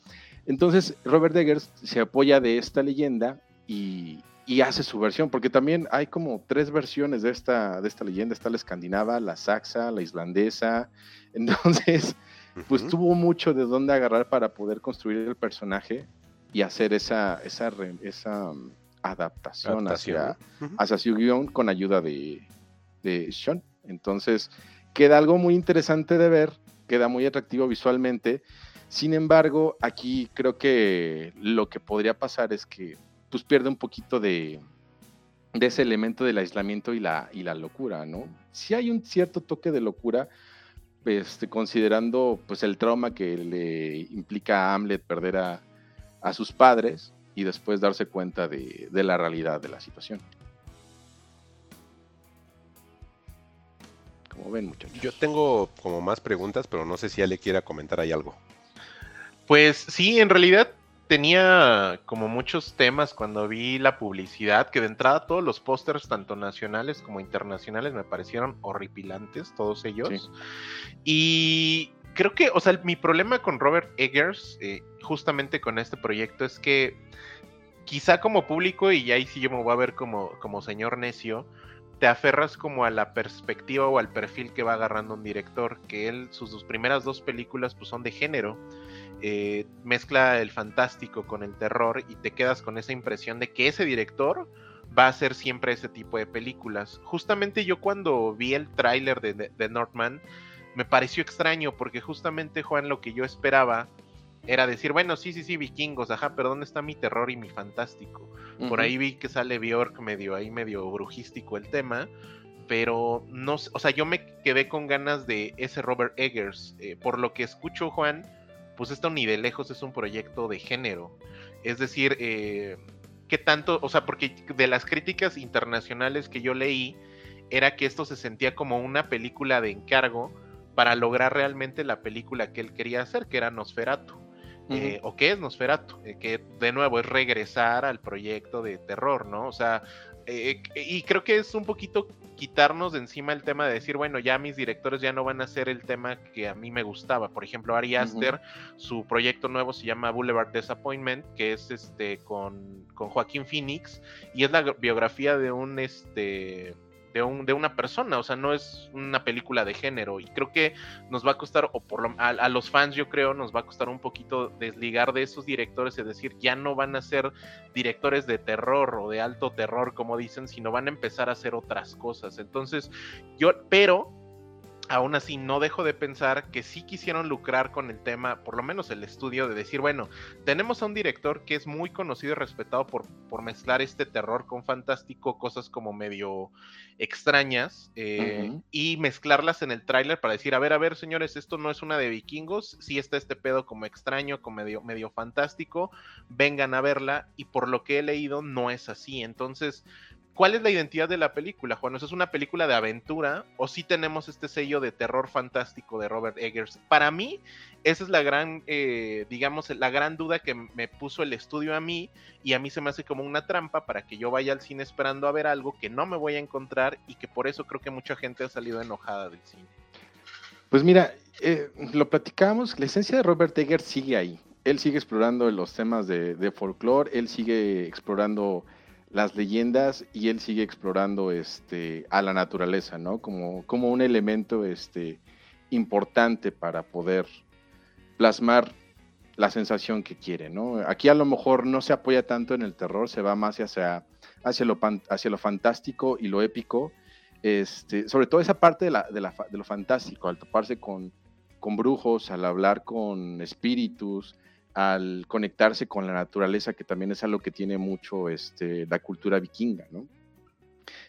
Speaker 6: Entonces, Robert Eggers se apoya de esta leyenda y, y hace su versión, porque también hay como tres versiones de esta, de esta leyenda. Está la escandinava, la saxa, la islandesa. Entonces, pues tuvo mucho de dónde agarrar para poder construir el personaje y hacer esa, esa, um, adaptación,
Speaker 1: Adaptación.
Speaker 6: hacia,
Speaker 1: Ujú.
Speaker 6: hacia su guion con ayuda de, de Sean. Entonces, queda algo muy interesante de ver, queda muy atractivo visualmente. Sin embargo, aquí creo que lo que podría pasar es que pues pierde un poquito de, ese elemento del aislamiento y la, locura, ¿no? Si hay un cierto toque de locura, este, considerando pues el trauma que le implica a Hamlet perder a, sus padres y después darse cuenta de, de la realidad de la situación. Como ven, muchachos.
Speaker 1: Yo tengo como más preguntas, pero no sé si Ale quiera comentar ahí algo.
Speaker 5: Pues sí, en realidad tenía como muchos temas cuando vi la publicidad, que de entrada todos los pósters, tanto nacionales como internacionales, me parecieron horripilantes, todos ellos.
Speaker 6: Sí.
Speaker 5: Y creo que, o sea, mi problema con Robert Eggers, eh, justamente con este proyecto, es que quizá como público, y ahí sí yo me voy a ver como, como señor necio, te aferras como a la perspectiva o al perfil que va agarrando un director, que él, sus, sus primeras dos películas pues son de género, eh, mezcla el fantástico con el terror y te quedas con esa impresión de que ese director va a hacer siempre ese tipo de películas. Justamente yo cuando vi el tráiler de, de, de Northman, me pareció extraño porque justamente Juan lo que yo esperaba era decir, bueno, sí, sí, sí, vikingos, ajá, pero ¿dónde está mi terror y mi fantástico? Por ahí vi que sale Bjork medio ahí, medio brujístico el tema, pero no, sé, o sea, yo me quedé con ganas de ese Robert Eggers. eh, por lo que escucho, Juan, pues esto ni de lejos es un proyecto de género. Es decir, eh, ¿qué tanto? O sea, porque de las críticas internacionales que yo leí, era que esto se sentía como una película de encargo para lograr realmente la película que él quería hacer, que era Nosferatu. Eh, o qué es Nosferatu, eh, que de nuevo es regresar al proyecto de terror, ¿no? O sea, eh, y creo que es un poquito quitarnos de encima el tema de decir, bueno, ya mis directores ya no van a hacer el tema que a mí me gustaba. Por ejemplo, Ari. Aster, su proyecto nuevo se llama Boulevard Disappointment, que es este con, con Joaquín Phoenix, y es la biografía de un este de, un, de una persona, o sea, no es una película de género y creo que nos va a costar, o por lo, a, los fans yo creo, nos va a costar un poquito desligar de esos directores, es decir, ya no van a ser directores de terror o de alto terror, como dicen, sino van a empezar a hacer otras cosas. Entonces, yo, pero aún así no dejo de pensar que sí quisieron lucrar con el tema, por lo menos el estudio, de decir, bueno, tenemos a un director que es muy conocido y respetado por, por mezclar este terror con fantástico, cosas como medio extrañas, eh, uh -huh. y mezclarlas en el tráiler para decir, a ver, a ver, señores, esto no es una de vikingos, sí está este pedo como extraño, como medio, medio fantástico, vengan a verla, y por lo que he leído no es así, entonces ¿Cuál es la identidad de la película, Juan? ¿Es una película de aventura o sí tenemos este sello de terror fantástico de Robert Eggers? Para mí, esa es la gran, eh, digamos, la gran duda que me puso el estudio a mí y a mí se me hace como una trampa para que yo vaya al cine esperando a ver algo que no me voy a encontrar y que por eso creo que mucha gente ha salido enojada del cine.
Speaker 6: Pues mira, eh, lo platicábamos, la esencia de Robert Eggers sigue ahí. Él sigue explorando los temas de, de folclore, él sigue explorando las leyendas y él sigue explorando este, a la naturaleza, ¿no? Como, como un elemento este, importante para poder plasmar la sensación que quiere, ¿no? Aquí a lo mejor no se apoya tanto en el terror, se va más hacia, hacia, lo, hacia lo fantástico y lo épico, este, sobre todo esa parte de, la, de, la, de lo fantástico, al toparse con, con brujos, al hablar con espíritus, al conectarse con la naturaleza, que también es algo que tiene mucho este, la cultura vikinga, ¿no?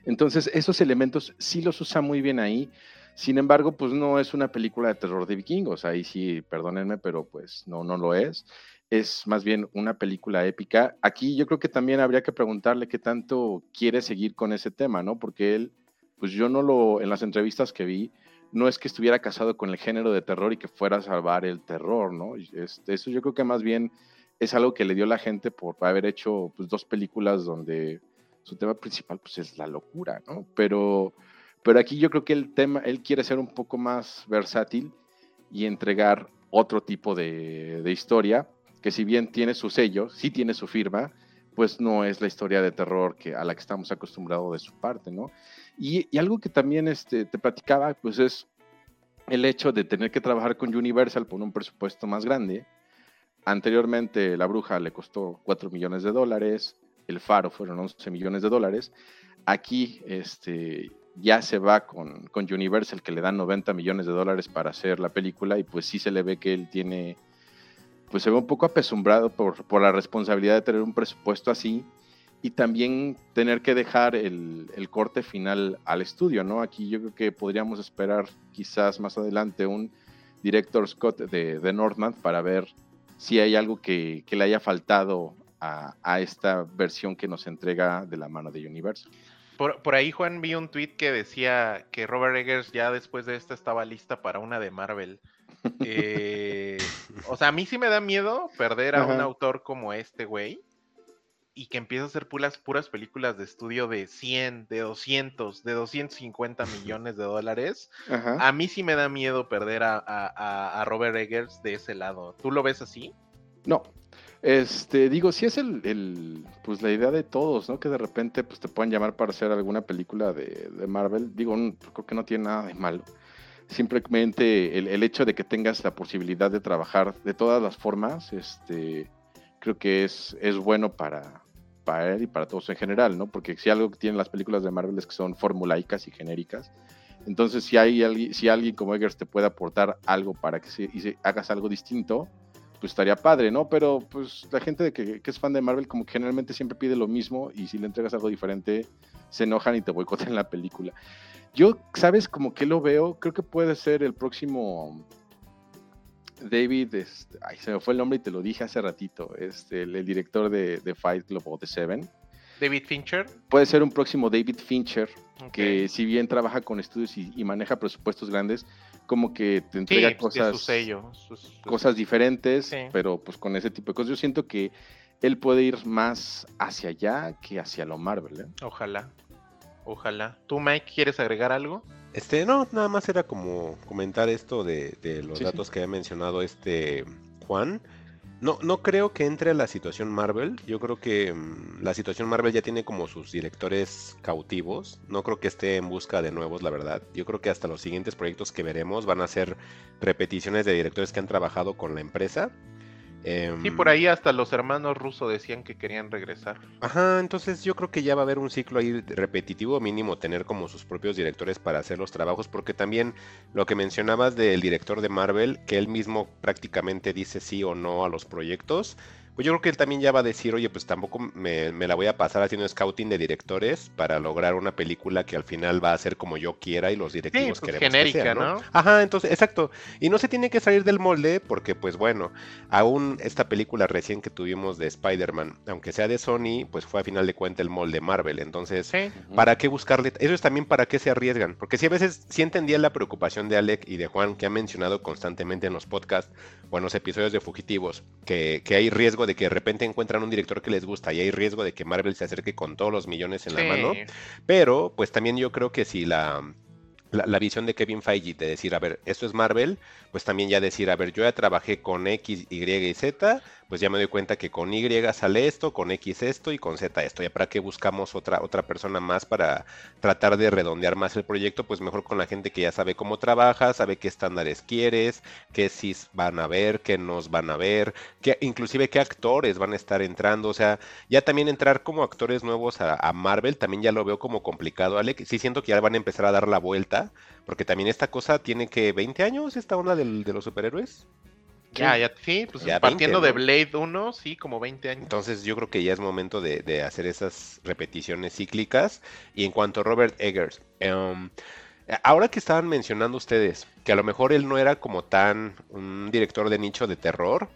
Speaker 6: Entonces, esos elementos sí los usa muy bien ahí. Sin embargo, pues no es una película de terror de vikingos. Ahí sí, perdónenme, pero pues no, no lo es. Es más bien una película épica. Aquí yo creo que también habría que preguntarle qué tanto quiere seguir con ese tema, ¿no? Porque él, pues yo no lo, en las entrevistas que vi, no es que estuviera casado con el género de terror y que fuera a salvar el terror, ¿no? Este, eso yo creo que más bien es algo que le dio la gente por haber hecho pues, dos películas donde su tema principal pues es la locura, ¿no? Pero, pero aquí yo creo que el tema, él quiere ser un poco más versátil y entregar otro tipo de, de historia, que si bien tiene su sello, sí tiene su firma, pues no es la historia de terror que, a la que estamos acostumbrados de su parte, ¿no? Y, algo que también este, te platicaba, pues es el hecho de tener que trabajar con Universal por un presupuesto más grande. Anteriormente, La Bruja le costó 4 millones de dólares, El Faro fueron 11 millones de dólares. Aquí este, ya se va con, con Universal, que le dan 90 millones de dólares para hacer la película, y pues sí se le ve que él tiene, pues se ve un poco apesumbrado por, por la responsabilidad de tener un presupuesto así y también tener que dejar el, el, corte final al estudio, ¿no? Aquí yo creo que podríamos esperar quizás más adelante un director Scott de, de Northman para ver si hay algo que, que le haya faltado a, a, esta versión que nos entrega de la mano de Universal.
Speaker 5: Por, por, ahí, Juan, vi un tweet que decía que Robert Eggers ya después de esta estaba lista para una de Marvel. Eh, o sea, a mí sí me da miedo perder a Ajá. un autor como este güey y que empieza a hacer puras, puras películas de estudio de 100, de 200, de 250 millones de dólares, Ajá. a mí sí me da miedo perder a, a, a, Robert Eggers de ese lado. ¿Tú lo ves así?
Speaker 6: No. Este, digo, sí es el, el, pues la idea de todos, ¿no? Que de repente pues, te puedan llamar para hacer alguna película de, de Marvel. Digo, no, creo que no tiene nada de malo. Simplemente el, el, hecho de que tengas la posibilidad de trabajar de todas las formas, este, creo que es, es bueno para, para él y para todos en general, ¿no? Porque si algo que tienen las películas de Marvel es que son formulaicas y genéricas. Entonces, si hay alguien, si alguien como Eggers te puede aportar algo para que se, y hagas algo distinto, pues estaría padre, ¿no? Pero pues la gente de que, que, es fan de Marvel como generalmente siempre pide lo mismo y si le entregas algo diferente, se enojan y te boicotean la película. Yo, ¿sabes? Como que lo veo, creo que puede ser el próximo David, este, ay, se me fue el nombre y te lo dije hace ratito, este, el, el director de, de, Fight Club o de Seven.
Speaker 5: David Fincher.
Speaker 6: Puede ser un próximo David Fincher, okay. que si bien trabaja con estudios y, y, maneja presupuestos grandes, como que te entrega
Speaker 5: sí,
Speaker 6: cosas,
Speaker 5: su sello,
Speaker 6: cosas diferentes, sí. pero pues con ese tipo de cosas. Yo siento que él puede ir más hacia allá que hacia lo Marvel. ¿eh?
Speaker 5: Ojalá, ojalá. ¿Tú, Mike, quieres agregar algo?
Speaker 1: Este, no, nada más era como comentar esto de, de los sí, datos sí. que había mencionado este Juan. No, no creo que entre a la situación Marvel. Yo creo que um, la situación Marvel ya tiene como sus directores cautivos. No creo que esté en busca de nuevos, la verdad. Yo creo que hasta los siguientes proyectos que veremos van a ser repeticiones de directores que han trabajado con la empresa.
Speaker 5: Eh, sí, por ahí hasta los hermanos rusos decían que querían regresar.
Speaker 1: Ajá, entonces yo creo que ya va a haber un ciclo ahí repetitivo, mínimo tener como sus propios directores para hacer los trabajos, porque también lo que mencionabas del director de Marvel, que él mismo prácticamente dice sí o no a los proyectos, pues yo creo que él también ya va a decir, oye, pues tampoco me, me, la voy a pasar haciendo scouting de directores para lograr una película que al final va a ser como yo quiera y los directivos
Speaker 5: sí, pues
Speaker 1: queremos
Speaker 5: genérica,
Speaker 1: que sea, ¿no?
Speaker 5: ¿no?
Speaker 1: Ajá, entonces, exacto. Y no se tiene que salir del molde porque, pues bueno, aún esta película recién que tuvimos de Spider-Man, aunque sea de Sony, pues fue a final de cuentas el molde Marvel. Entonces,
Speaker 5: sí.
Speaker 1: ¿para qué buscarle? Eso es también para qué se arriesgan. Porque si a veces sí entendía la preocupación de Alec y de Juan, que ha mencionado constantemente en los podcasts o en los episodios de Fugitivos, que, que hay riesgo de que de repente encuentran un director que les gusta y hay riesgo de que Marvel se acerque con todos los millones en sí. la mano. Pero, pues también yo creo que si la, la, la, visión de Kevin Feige de decir, a ver, esto es Marvel, pues también ya decir, a ver, yo ya trabajé con X, Y y Z, pues ya me doy cuenta que con Y sale esto, con X esto y con Z esto. Ya para qué buscamos otra, otra persona más para tratar de redondear más el proyecto, pues mejor con la gente que ya sabe cómo trabaja, sabe qué estándares quieres, qué sí van a ver, qué nos van a ver, qué, inclusive qué actores van a estar entrando. O sea, ya también entrar como actores nuevos a, Marvel, también ya lo veo como complicado, Alec. Sí siento que ya van a empezar a dar la vuelta, porque también esta cosa tiene que 20 años, esta onda de los superhéroes.
Speaker 5: Ya, ya, sí, pues ya partiendo 20, ¿no? de Blade 1, sí, como 20 años.
Speaker 1: Entonces yo creo que ya es momento de, de hacer esas repeticiones cíclicas. Y en cuanto a Robert Eggers, um, ahora que estaban mencionando ustedes que a lo mejor él no era como tan un director de nicho de terror,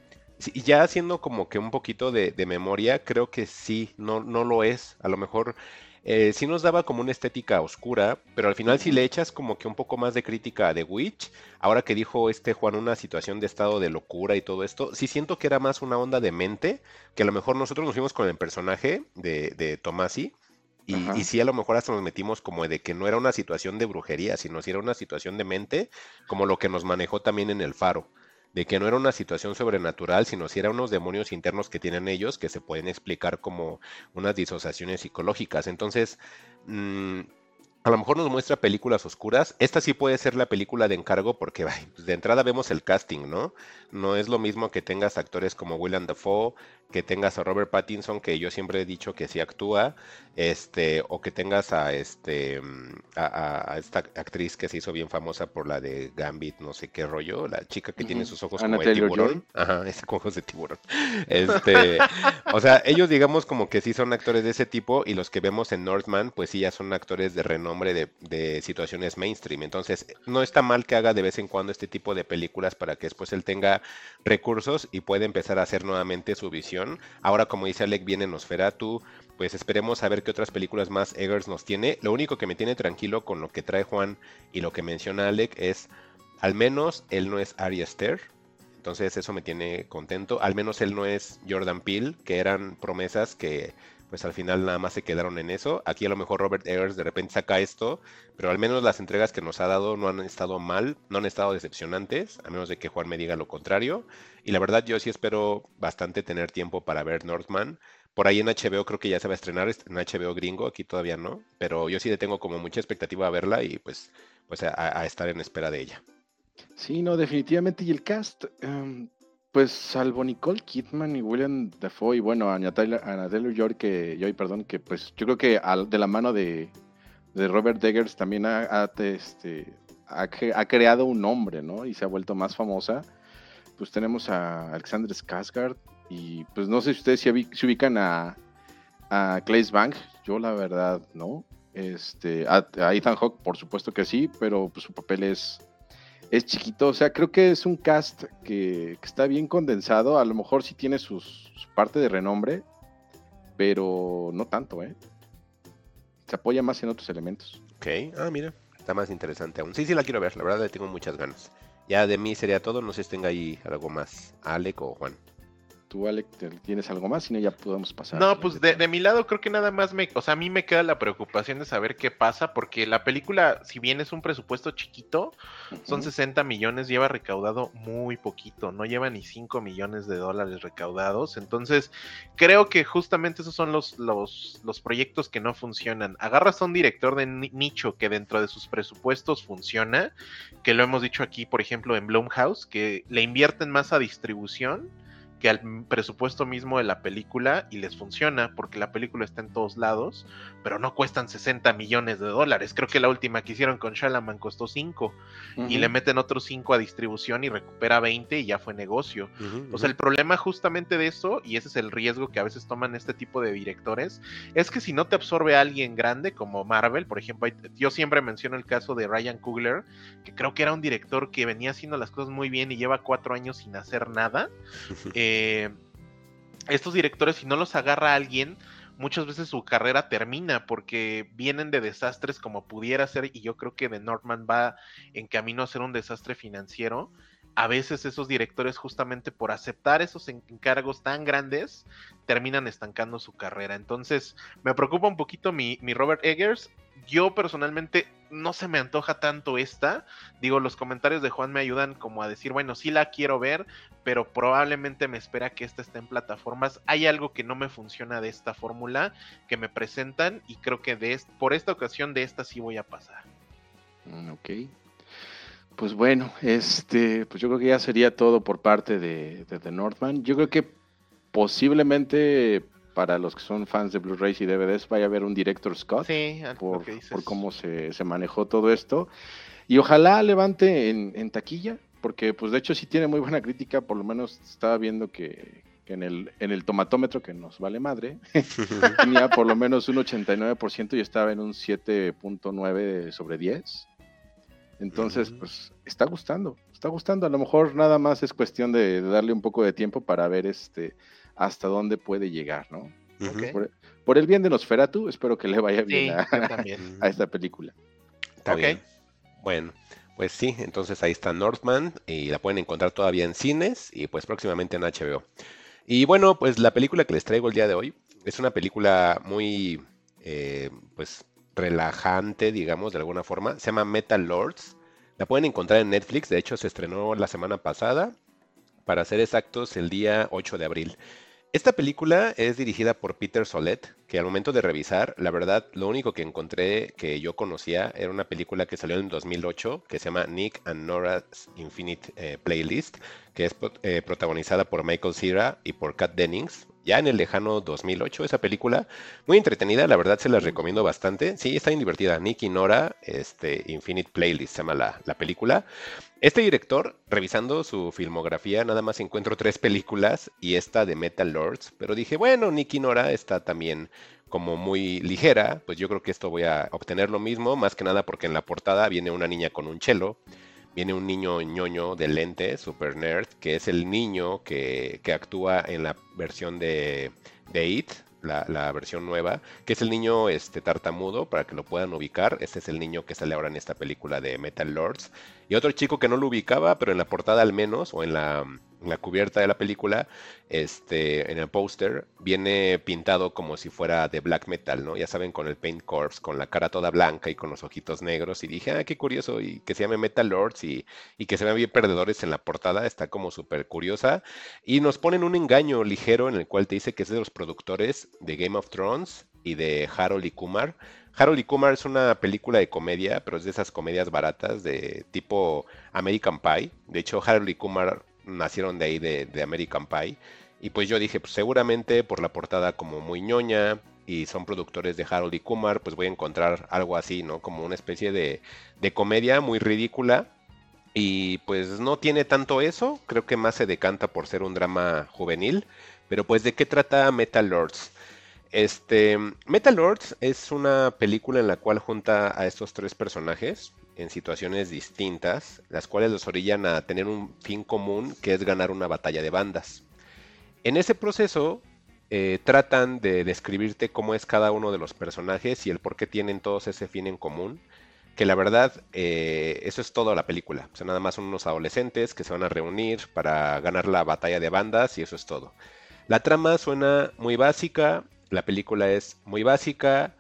Speaker 1: y ya haciendo como que un poquito de, de memoria, creo que sí, no, no lo es. A lo mejor eh, sí nos daba como una estética oscura, pero al final si le echas como que un poco más de crítica a The Witch, ahora que dijo este Juan una situación de estado de locura y todo esto, sí siento que era más una onda de mente, que a lo mejor nosotros nos fuimos con el personaje de, de Tomasi, Y, y sí, a lo mejor hasta nos metimos como de que no era una situación de brujería, sino si era una situación de mente, como lo que nos manejó también en el faro, de que no era una situación sobrenatural, sino si eran unos demonios internos que tienen ellos que se pueden explicar como unas disociaciones psicológicas. Entonces, mm, a lo mejor nos muestra películas oscuras. Esta sí puede ser la película de encargo porque pues, de entrada vemos el casting, ¿no? No es lo mismo que tengas actores como Willem Dafoe, que tengas a Robert Pattinson, que yo siempre he dicho que sí actúa, este, o que tengas a este a, esta actriz que se hizo bien famosa por la de Gambit, no sé qué rollo, la chica que tiene sus ojos como de tiburón. Ajá, ese con ojos de tiburón. Este, o sea, ellos digamos como que sí son actores de ese tipo y los que vemos en Northman, pues sí ya son actores de renombre de, de situaciones mainstream. Entonces, no está mal que haga de vez en cuando este tipo de películas para que después él tenga recursos y pueda empezar a hacer nuevamente su visión. Ahora, como dice Alec, viene Nosferatu, pues esperemos a ver qué otras películas más Eggers nos tiene. Lo único que me tiene tranquilo con lo que trae Juan y lo que menciona Alec es, al menos él no es Ari Aster. Entonces eso me tiene contento. Al menos él no es Jordan Peele, que eran promesas que pues al final nada más se quedaron en eso. Aquí a lo mejor Robert Eggers de repente saca esto, pero al menos las entregas que nos ha dado no han estado mal, no han estado decepcionantes, a menos de que Juan me diga lo contrario. Y la verdad yo sí espero bastante tener tiempo para ver Northman. Por ahí en HBO creo que ya se va a estrenar, en HBO gringo, aquí todavía no, pero yo sí le tengo como mucha expectativa a verla y pues, pues a, a estar en espera de ella.
Speaker 6: Sí, no, definitivamente. Y el cast, em, pues salvo Nicole Kidman y William Dafoe y bueno, Anya Taylor, Anya Taylor-Joy, que, Joy, perdón, que pues yo creo que al- de la mano de, de Robert Eggers también ha, ha, te- este, ha, cre- ha creado un nombre, ¿no? Y se ha vuelto más famosa. Pues tenemos a Alexander Skarsgård y pues no sé si ustedes se, ubi- se ubican a, a Claes Bank, yo la verdad no. Este, a, a Ethan Hawke, por supuesto que sí, pero pues, su papel es es chiquito, o sea, creo que es un cast que, está bien condensado, a lo mejor sí tiene sus, su parte de renombre, pero no tanto, ¿eh? Se apoya más en otros elementos.
Speaker 1: Ok, ah, mira, está más interesante aún. Sí, sí la quiero ver, la verdad le tengo muchas ganas. Ya de mí sería todo, no sé si tenga ahí algo más, Alec o Juan.
Speaker 6: Tú, Alec, tienes algo más, si no ya podemos pasar.
Speaker 5: No, pues de, de mi lado creo que nada más me, o sea, a mí me queda la preocupación de saber qué pasa, porque la película, si bien es un presupuesto chiquito, son
Speaker 6: Ujú.
Speaker 5: 60 millones, lleva recaudado muy poquito, no lleva ni 5 millones de dólares recaudados, entonces creo que justamente esos son los, los, los proyectos que no funcionan. Agarras a un director de ni- nicho que dentro de sus presupuestos funciona, que lo hemos dicho aquí, por ejemplo, en Blumhouse, que le invierten más a distribución que al presupuesto mismo de la película y les funciona porque la película está en todos lados, pero no cuestan 60 millones de dólares. Creo que la última que hicieron con Shalaman costó 5 y le meten otros 5 a distribución y recupera 20 y ya fue negocio. O sea, el problema justamente de eso, y ese es el riesgo que a veces toman este tipo de directores, es que si no te absorbe a alguien grande como Marvel, por ejemplo, yo siempre menciono el caso de Ryan Coogler, que creo que era un director que venía haciendo las cosas muy bien y lleva cuatro años sin hacer nada. Eh, estos directores, si no los agarra alguien, muchas veces su carrera termina porque vienen de desastres como pudiera ser, y yo creo que The Northman va en camino a ser un desastre financiero. A veces esos directores, justamente por aceptar esos en- encargos tan grandes, terminan estancando su carrera. Entonces, me preocupa un poquito mi, mi Robert Eggers. Yo personalmente no se me antoja tanto esta. Digo, los comentarios de Juan me ayudan como a decir, bueno, sí la quiero ver, pero probablemente me espera que esta esté en plataformas. Hay algo que no me funciona de esta fórmula que me presentan y creo que de por esta ocasión de esta sí voy a pasar.
Speaker 6: Mm, Ok. Pues bueno, este, pues yo creo que ya sería todo por parte de, de The Northman. Yo creo que posiblemente para los que son fans de Blu-rays y DVDs vaya a haber un director Scott
Speaker 5: Sí,
Speaker 6: por, cómo se, se manejó todo esto. Y ojalá levante en, en taquilla, porque pues de hecho sí tiene muy buena crítica, por lo menos estaba viendo que, que en, el, en el tomatómetro, que nos vale madre, tenía por lo menos un 89% y estaba en un 7.9 sobre 10. Entonces, pues está gustando, está gustando. A lo mejor nada más es cuestión de, de darle un poco de tiempo para ver este hasta dónde puede llegar, ¿no? Por, por el bien de Nosferatu, espero que le vaya
Speaker 5: Sí,
Speaker 6: bien a, esta película.
Speaker 1: Está bien. Bueno, pues sí, entonces ahí está Northman y la pueden encontrar todavía en cines y pues próximamente en HBO. Y bueno, pues la película que les traigo el día de hoy es una película muy eh, pues relajante, digamos, de alguna forma. Se llama Metal Lords. La pueden encontrar en Netflix, de hecho se estrenó la semana pasada, para ser exactos, el día 8 de abril. Esta película es dirigida por Peter Solet, que al momento de revisar, la verdad, lo único que encontré que yo conocía era una película que salió en 2008, que se llama Nick and Nora's Infinite eh, Playlist, que es eh, protagonizada por Michael Cera y por Kat Dennings, ya en el lejano 2008, esa película, muy entretenida, la verdad se las recomiendo bastante. Sí, está bien divertida. Nick y Nora, este, Infinite Playlist se llama la, la película. Este director, revisando su filmografía, nada más encuentro tres películas y esta de Metal Lords, pero dije, bueno, Nick y Nora está también como muy ligera, pues yo creo que esto voy a obtener lo mismo, más que nada porque en la portada viene una niña con un chelo viene un niño ñoño de lente, super nerd, que es el niño que, actúa en la versión de, de It, la, versión nueva, que es el niño este, tartamudo, para que lo puedan ubicar. Este es el niño que sale ahora en esta película de Metal Lords. Y otro chico que no lo ubicaba, pero en la portada al menos, o en la, la cubierta de la película, este, en el póster, viene pintado como si fuera de black metal, ¿no? Ya saben, con el paint corpse, con la cara toda blanca y con los ojitos negros. Y dije, ah, qué curioso, y que se llame Metal Lords y, y que se vean bien perdedores en la portada, está como súper curiosa. Y nos ponen un engaño ligero en el cual te dice que es de los productores de Game of Thrones y de Harold y Kumar. Harold y Kumar es una película de comedia, pero es de esas comedias baratas de tipo American Pie. De hecho, Harold y Kumar nacieron de ahí de, American Pie. Y pues yo dije, pues seguramente por la portada como muy ñoña y son productores de Harold y Kumar, pues voy a encontrar algo así, ¿no? Como una especie de, de comedia muy ridícula. Y pues no tiene tanto eso, creo que más se decanta por ser un drama juvenil. Pero pues de qué trata Metal Lords? Este, Metal Lords es una película en la cual junta a estos tres personajes en situaciones distintas, las cuales los orillan a tener un fin común que es ganar una batalla de bandas. En ese proceso eh, tratan de describirte cómo es cada uno de los personajes y el por qué tienen todos ese fin en común. Que la verdad, eh, eso es toda la película. O sea, nada más son unos adolescentes que se van a reunir para ganar la batalla de bandas y eso es todo. La trama suena muy básica, la película es muy básica,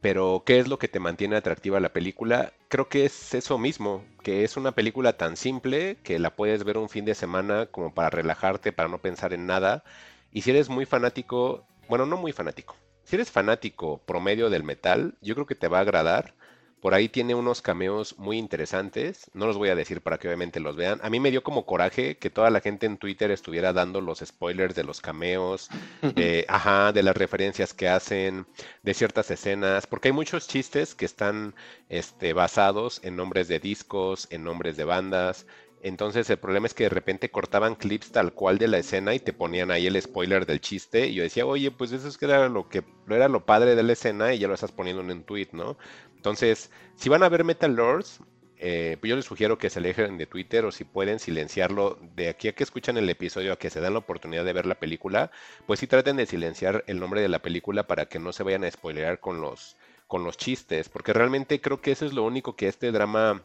Speaker 1: pero ¿qué es lo que te mantiene atractiva la película? Creo que es eso mismo, que es una película tan simple que la puedes ver un fin de semana como para relajarte, para no pensar en nada. Y si eres muy fanático, bueno, no muy fanático, si eres fanático promedio del metal, yo creo que te va a agradar por ahí tiene unos cameos muy interesantes. No los voy a decir para que obviamente los vean. A mí me dio como coraje que toda la gente en Twitter estuviera dando los spoilers de los cameos, de, ajá, de las referencias que hacen, de ciertas escenas, porque hay muchos chistes que están este, basados en nombres de discos, en nombres de bandas. Entonces el problema es que de repente cortaban clips tal cual de la escena y te ponían ahí el spoiler del chiste. Y yo decía, oye, pues eso es que era lo que era lo padre de la escena y ya lo estás poniendo en un tweet, ¿no? Entonces, si van a ver Metal Lords, eh, pues yo les sugiero que se alejen de Twitter o si pueden silenciarlo de aquí a que escuchan el episodio, a que se dan la oportunidad de ver la película, pues sí traten de silenciar el nombre de la película para que no se vayan a spoilear con los, con los chistes, porque realmente creo que eso es lo único que este drama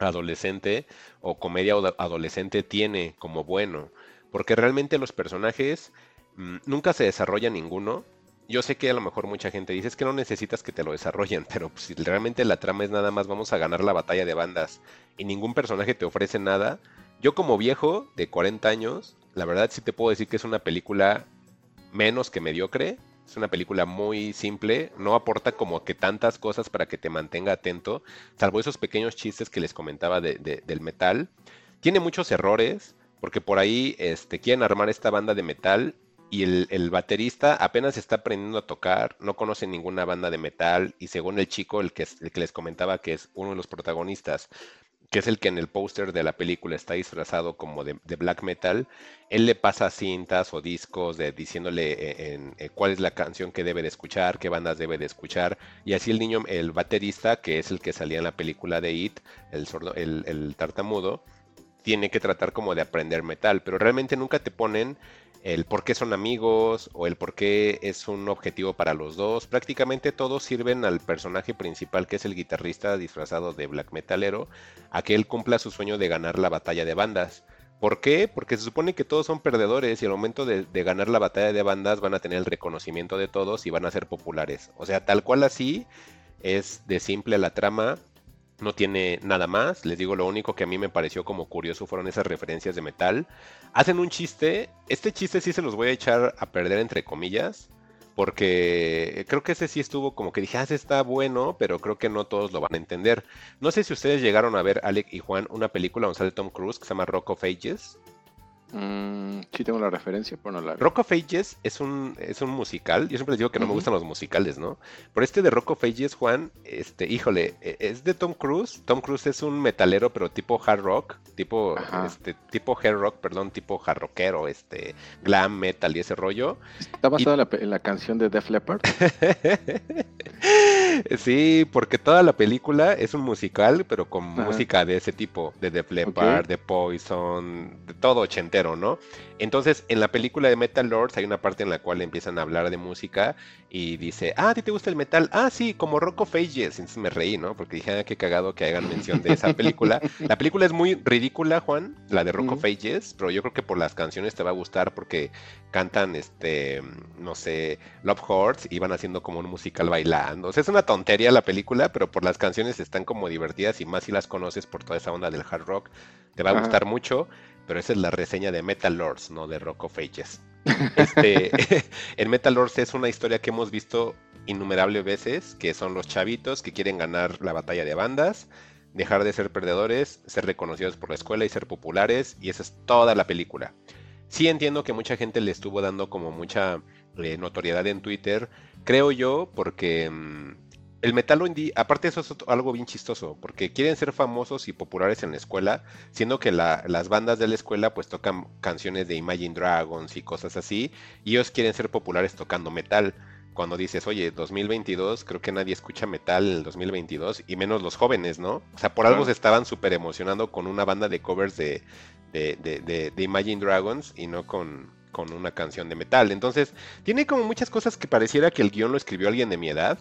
Speaker 1: adolescente o comedia adolescente tiene como bueno, porque realmente los personajes mm, nunca se desarrolla ninguno, yo sé que a lo mejor mucha gente dice es que no necesitas que te lo desarrollen, pero si realmente la trama es nada más vamos a ganar la batalla de bandas y ningún personaje te ofrece nada, yo como viejo de 40 años, la verdad sí te puedo decir que es una película menos que mediocre, es una película muy simple, no aporta como que tantas cosas para que te mantenga atento, salvo esos pequeños chistes que les comentaba del metal. Tiene muchos errores, porque por ahí este, quieren armar esta banda de metal y el, baterista apenas está aprendiendo a tocar, no conoce ninguna banda de metal y según el chico, el que, que les comentaba que es uno de los protagonistas, que es el que en el póster de la película está disfrazado como de, black metal, él le pasa cintas o discos diciéndole eh, en, eh, cuál es la canción que debe de escuchar, qué bandas debe de escuchar, y así el niño, el baterista, que es el que salía en la película de It, el, sordo, el, el tartamudo, tiene que tratar como de aprender metal, pero realmente nunca te ponen el por qué son amigos o el por qué es un objetivo para los dos. Prácticamente todos sirven al personaje principal que es el guitarrista disfrazado de black metalero a que él cumpla su sueño de ganar la batalla de bandas. ¿Por qué? Porque se supone que todos son perdedores y al momento de, ganar la batalla de bandas van a tener el reconocimiento de todos y van a ser populares. O sea, tal cual así es de simple la trama, no tiene nada más. Les digo, lo único que a mí me pareció como curioso fueron esas referencias de metal. Hacen un chiste, este chiste sí se los voy a echar a perder entre comillas porque creo que ese sí estuvo como que dije, ah, ese está bueno, pero creo que no todos lo van a entender. No sé si ustedes llegaron a ver, Alec y Juan, una película donde sale Tom Cruise que se llama Rock of Ages.
Speaker 6: Mm, sí tengo la referencia, pero no la vi.
Speaker 1: Rock of Ages es un, es un musical. Yo siempre les digo que no me gustan los musicales, ¿no? Pero este de Rock of Ages, Juan, este, híjole, e, es de Tom Cruise. Tom Cruise es un metalero, pero tipo hard rock, tipo, este, tipo hard rock, perdón, tipo hard rockero, este, glam metal y ese rollo.
Speaker 6: ¿Está basado en, la, en, la, canción de Def Leppard?
Speaker 1: sí, porque toda la película es un musical, pero con música de ese tipo, de Def Leppard, okay. de Poison, de todo ochentero. ¿no? Entonces, en la película de Metal Lords hay una parte en la cual empiezan a hablar de música y dice, ah, ¿a ti te gusta el metal? Ah, sí, como Rock of Ages. Entonces me reí, ¿no? Porque dije, ah, qué cagado que hagan mención de esa película. la película es muy ridícula, Juan, la de Rock of Ages, pero yo creo que por las canciones te va a gustar porque cantan, este, no sé, Love Hearts y van haciendo como un musical bailando. O sea, es una tontería la película, pero por las canciones están como divertidas y más si las conoces por toda esa onda del hard rock, te va a gustar mucho pero esa es la reseña de Metal Lords, no de Rock of Ages. Este, en Metal Lords es una historia que hemos visto innumerables veces, que son los chavitos que quieren ganar la batalla de bandas, dejar de ser perdedores, ser reconocidos por la escuela y ser populares, y esa es toda la película. Sí entiendo que mucha gente le estuvo dando como mucha eh, notoriedad en Twitter, creo yo, porque... Mmm, el metal indie, aparte eso es algo bien chistoso, porque quieren ser famosos y populares en la escuela, siendo que las bandas de la escuela pues tocan canciones de Imagine Dragons y cosas así, y ellos quieren ser populares tocando metal. Cuando dices, oye, 2022, creo que nadie escucha metal en el 2022, y menos los jóvenes, ¿no? O sea, por algo se estaban súper emocionando con una banda de covers de, de, de, de Imagine Dragons y no con, con una canción de metal. Entonces, tiene como muchas cosas que pareciera que el guion lo escribió alguien de mi edad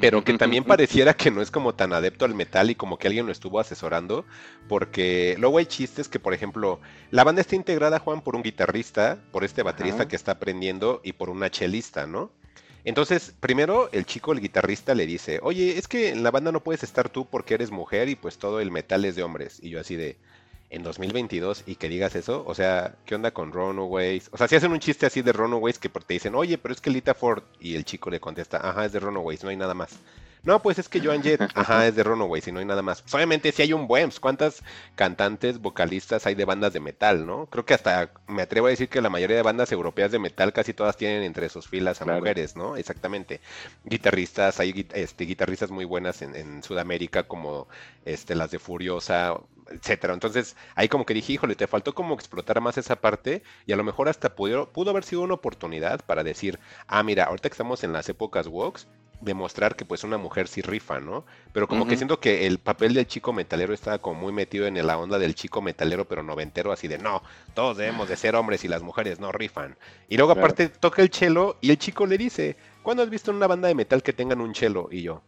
Speaker 1: pero que también pareciera que no es como tan adepto al metal y como que alguien lo estuvo asesorando, porque luego hay chistes que, por ejemplo, la banda está integrada, Juan, por un guitarrista, por este baterista que está aprendiendo y por una chelista, ¿no? Entonces, primero el chico, el guitarrista, le dice, oye, es que en la banda no puedes estar tú porque eres mujer y pues todo el metal es de hombres. Y yo así de, en 2022 y que digas eso, o sea, ¿qué onda con Runaways? O sea, si hacen un chiste así de Runaways que te dicen, oye, pero es que Lita Ford, y el chico le contesta, ajá, es de Runaways, no hay nada más. No, pues es que Joan Jett, ajá, es de Runaways y no hay nada más. Pues obviamente si hay un buen, pues, ¿cuántas cantantes, vocalistas hay de bandas de metal, no? Creo que hasta me atrevo a decir que la mayoría de bandas europeas de metal casi todas tienen entre sus filas a mujeres, ¿no? Exactamente. Guitarristas, hay este, guitarristas muy buenas en, en Sudamérica como este, las de Furiosa, etcétera. Entonces, ahí como que dije, híjole, te faltó como explotar más esa parte y a lo mejor hasta pudo, pudo haber sido una oportunidad para decir, ah, mira, ahorita que estamos en las épocas woks, demostrar que pues una mujer sí rifa, ¿no? Pero como que siento que el papel del chico metalero estaba como muy metido en la onda del chico metalero pero noventero, así de no, todos debemos de ser hombres y las mujeres no rifan. Y luego aparte toca el chelo y el chico le dice, ¿cuándo has visto una banda de metal que tengan un chelo? Y yo,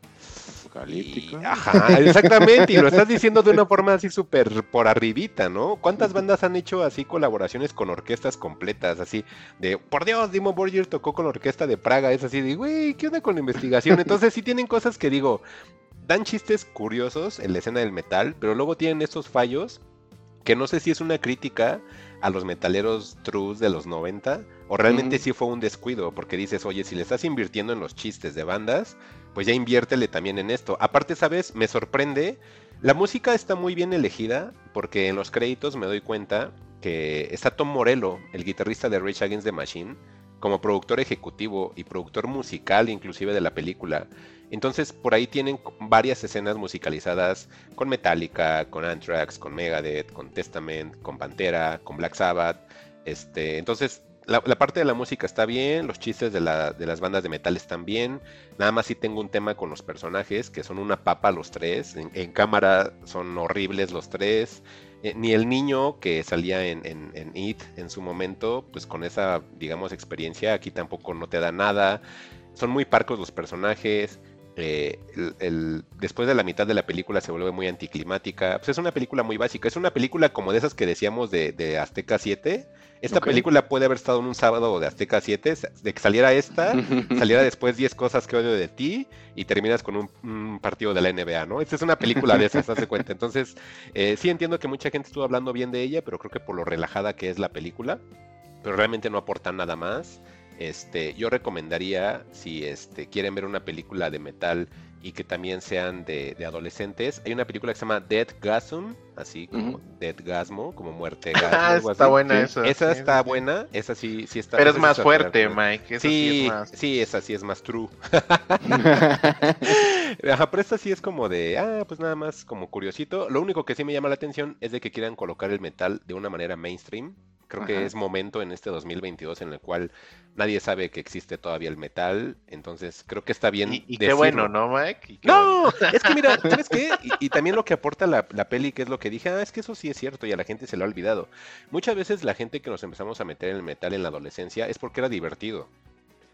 Speaker 1: ajá, exactamente, y lo estás diciendo de una forma así súper por arribita, ¿no? ¿Cuántas bandas han hecho así colaboraciones con orquestas completas? Así de, por Dios, Dimo Borgir tocó con la orquesta de Praga, es así de, güey, ¿qué onda con la investigación? Entonces sí tienen cosas que digo, dan chistes curiosos en la escena del metal, pero luego tienen estos fallos que no sé si es una crítica a los metaleros trus de los 90 o realmente sí fue un descuido, porque dices, oye, si le estás invirtiendo en los chistes de bandas, pues ya inviértele también en esto. Aparte, ¿sabes? Me sorprende, la música está muy bien elegida, porque en los créditos me doy cuenta que está Tom Morello, el guitarrista de Rage Against the Machine, como productor ejecutivo y productor musical inclusive de la película. Entonces por ahí tienen varias escenas musicalizadas con Metallica, con Anthrax, con Megadeth, con Testament, con Pantera, con Black Sabbath. Este, entonces la, parte de la música está bien, los chistes de, las bandas de metal están bien. Nada más sí tengo un tema con los personajes, que son una papa los tres. En, cámara son horribles los tres. Eh, ni el niño que salía en, en, en, It en su momento, pues con esa, digamos, experiencia, aquí tampoco no te da nada. Son muy parcos los personajes eh, después de la mitad de la película se vuelve muy anticlimática. Pues es una película muy básica. Es una película como de esas que decíamos de, de Azteca 7. Esta película puede haber estado en un sábado de Azteca 7, de que saliera esta, saliera después 10 cosas que odio de ti y terminas con un, un partido de la NBA, ¿no? Esta es una película de esas, de cuenta. Entonces, eh, sí entiendo que mucha gente estuvo hablando bien de ella, pero creo que por lo relajada que es la película, pero realmente no aporta nada más. Este, yo recomendaría, si este, quieren ver una película de metal y que también sean de, de adolescentes, hay una película que se llama Dead Gasm, así como. Dead Gasmo, como muerte gasmo,
Speaker 5: Ah,
Speaker 1: algo
Speaker 5: está
Speaker 1: así.
Speaker 5: buena
Speaker 6: Sí.
Speaker 5: esa.
Speaker 1: Esa
Speaker 5: sí,
Speaker 1: está
Speaker 5: sí.
Speaker 1: buena, esa sí, sí está.
Speaker 5: Pero es más fuerte. Mike. Esa sí,
Speaker 1: Sí,
Speaker 5: es más.
Speaker 1: sí, esa sí es más true. Ajá, pero esta sí es como de, ah, pues nada más como curiosito. Lo único que sí me llama la atención es de que quieran colocar el metal de una manera mainstream. Creo que es momento en este 2022 en el cual nadie sabe que existe todavía el metal. Entonces creo que está bien.
Speaker 5: Y, y qué bueno. ¿no, Mike? Bueno.
Speaker 1: No, es que mira, ¿sabes qué? Y, y también lo que aporta la, la peli, que es lo que dije, ah, es que eso sí es cierto y a la gente se lo ha olvidado. Muchas veces la gente que nos empezamos a meter en el metal en la adolescencia es porque era divertido.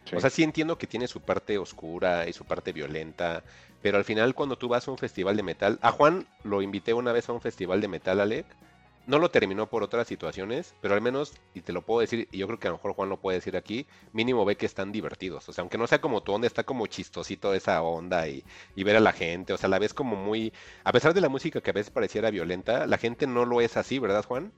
Speaker 6: Sí.
Speaker 1: O sea, sí entiendo que tiene su parte oscura y su parte violenta, pero al final cuando tú vas a un festival de metal, a Juan lo invité una vez a un festival de metal, Alec, no lo terminó por otras situaciones, pero al menos, y te lo puedo decir, y yo creo que a lo mejor Juan lo puede decir aquí, mínimo ve que están divertidos. O sea, aunque no sea como tu onda, está como chistosito esa onda y, y ver a la gente. O sea, la ves como muy. A pesar de la música que a veces pareciera violenta, la gente no lo es así, ¿verdad, Juan?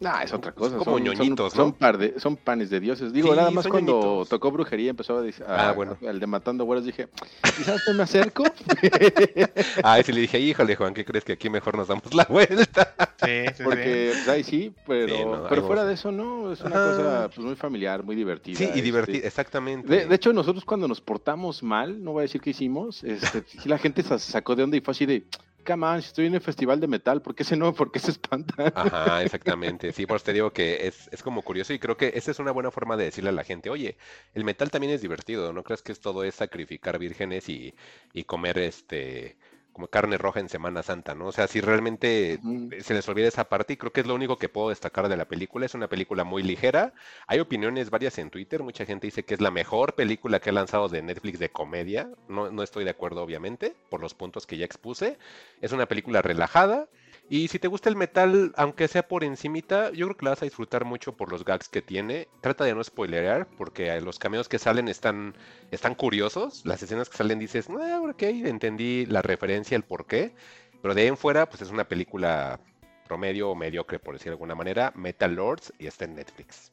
Speaker 6: Nah, es otra cosa.
Speaker 1: como
Speaker 6: son,
Speaker 1: ñoñitos,
Speaker 6: son,
Speaker 1: ¿no?
Speaker 6: son par de, son panes de dioses. Digo,
Speaker 1: Sí,
Speaker 6: nada más cuando
Speaker 1: ñoñitos.
Speaker 6: tocó brujería empezó a decir,
Speaker 1: Ah,
Speaker 6: a-
Speaker 1: bueno.
Speaker 6: al de Matando Güeros dije, quizás te me acerco.
Speaker 1: Ah, y sí le dije, híjole, Juan, ¿qué crees que aquí mejor nos damos la vuelta?
Speaker 5: Sí, sí, sí.
Speaker 6: Porque pues, ahí sí, pero,
Speaker 1: Sí, no,
Speaker 6: pero fuera de eso no, es una cosa pues muy familiar, muy divertida.
Speaker 1: Sí, y
Speaker 6: este.
Speaker 1: divertido, exactamente.
Speaker 6: De, de hecho, nosotros cuando nos portamos mal, no voy a decir qué hicimos, este, sí la gente se sacó de onda y fue así de, come on, si estoy en el festival de metal, ¿por qué se no? ¿Por qué se espantan?
Speaker 1: Ajá, exactamente. Sí, por eso te digo que es, es como curioso y creo que esa es una buena forma de decirle a la gente, oye, el metal también es divertido, no creas que es todo es sacrificar vírgenes y, y comer este como carne roja en Semana Santa, ¿no? O sea, si realmente se les olvida esa parte y creo que es lo único que puedo destacar de la película, es una película muy ligera. Hay opiniones varias en Twitter, mucha gente dice que es la mejor película que ha lanzado de Netflix de comedia. No, no estoy de acuerdo, obviamente, por los puntos que ya expuse. Es una película relajada. Y si te gusta el metal, aunque sea por encimita, yo creo que la vas a disfrutar mucho por los gags que tiene. Trata de no spoilerear, porque los cameos que salen están, están curiosos. Las escenas que salen dices, ah, ok, entendí la referencia, el porqué. Pero de ahí en fuera, pues es una película promedio o mediocre, por decir de alguna manera. Metal Lords y está en Netflix.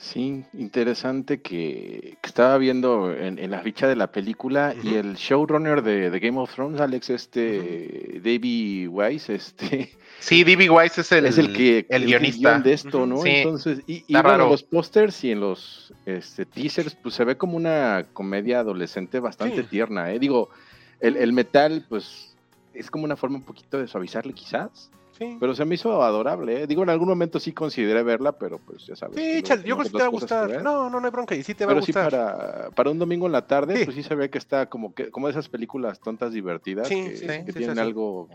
Speaker 6: Sí, interesante que, que estaba viendo en, en la ficha de la película y el showrunner de, de Game of Thrones, Alex, este, Davey Weiss, este,
Speaker 5: Sí, D.B. Weiss es el,
Speaker 6: es el que
Speaker 5: el
Speaker 6: hizo
Speaker 5: guionista.
Speaker 6: de esto, ¿no?
Speaker 5: Sí.
Speaker 6: Entonces, y, y bueno, en los pósters y en los este, teasers, pues se ve como una comedia adolescente bastante
Speaker 1: Sí.
Speaker 6: tierna, ¿eh? Digo, el, el metal, pues, es como una forma un poquito de suavizarle quizás,
Speaker 1: Sí,
Speaker 6: pero se me hizo adorable, ¿eh? Digo, en algún momento sí consideré verla, pero pues ya sabes.
Speaker 1: sí, chale, yo creo que te va a gustar. No, no, no hay bronca. Y sí te va a
Speaker 6: Pero sí,
Speaker 1: gustar.
Speaker 6: para, para un domingo en la tarde,
Speaker 1: Sí.
Speaker 6: pues sí se ve que está como que como de esas películas tontas divertidas
Speaker 1: Sí,
Speaker 6: que,
Speaker 1: sí,
Speaker 6: que tienen algo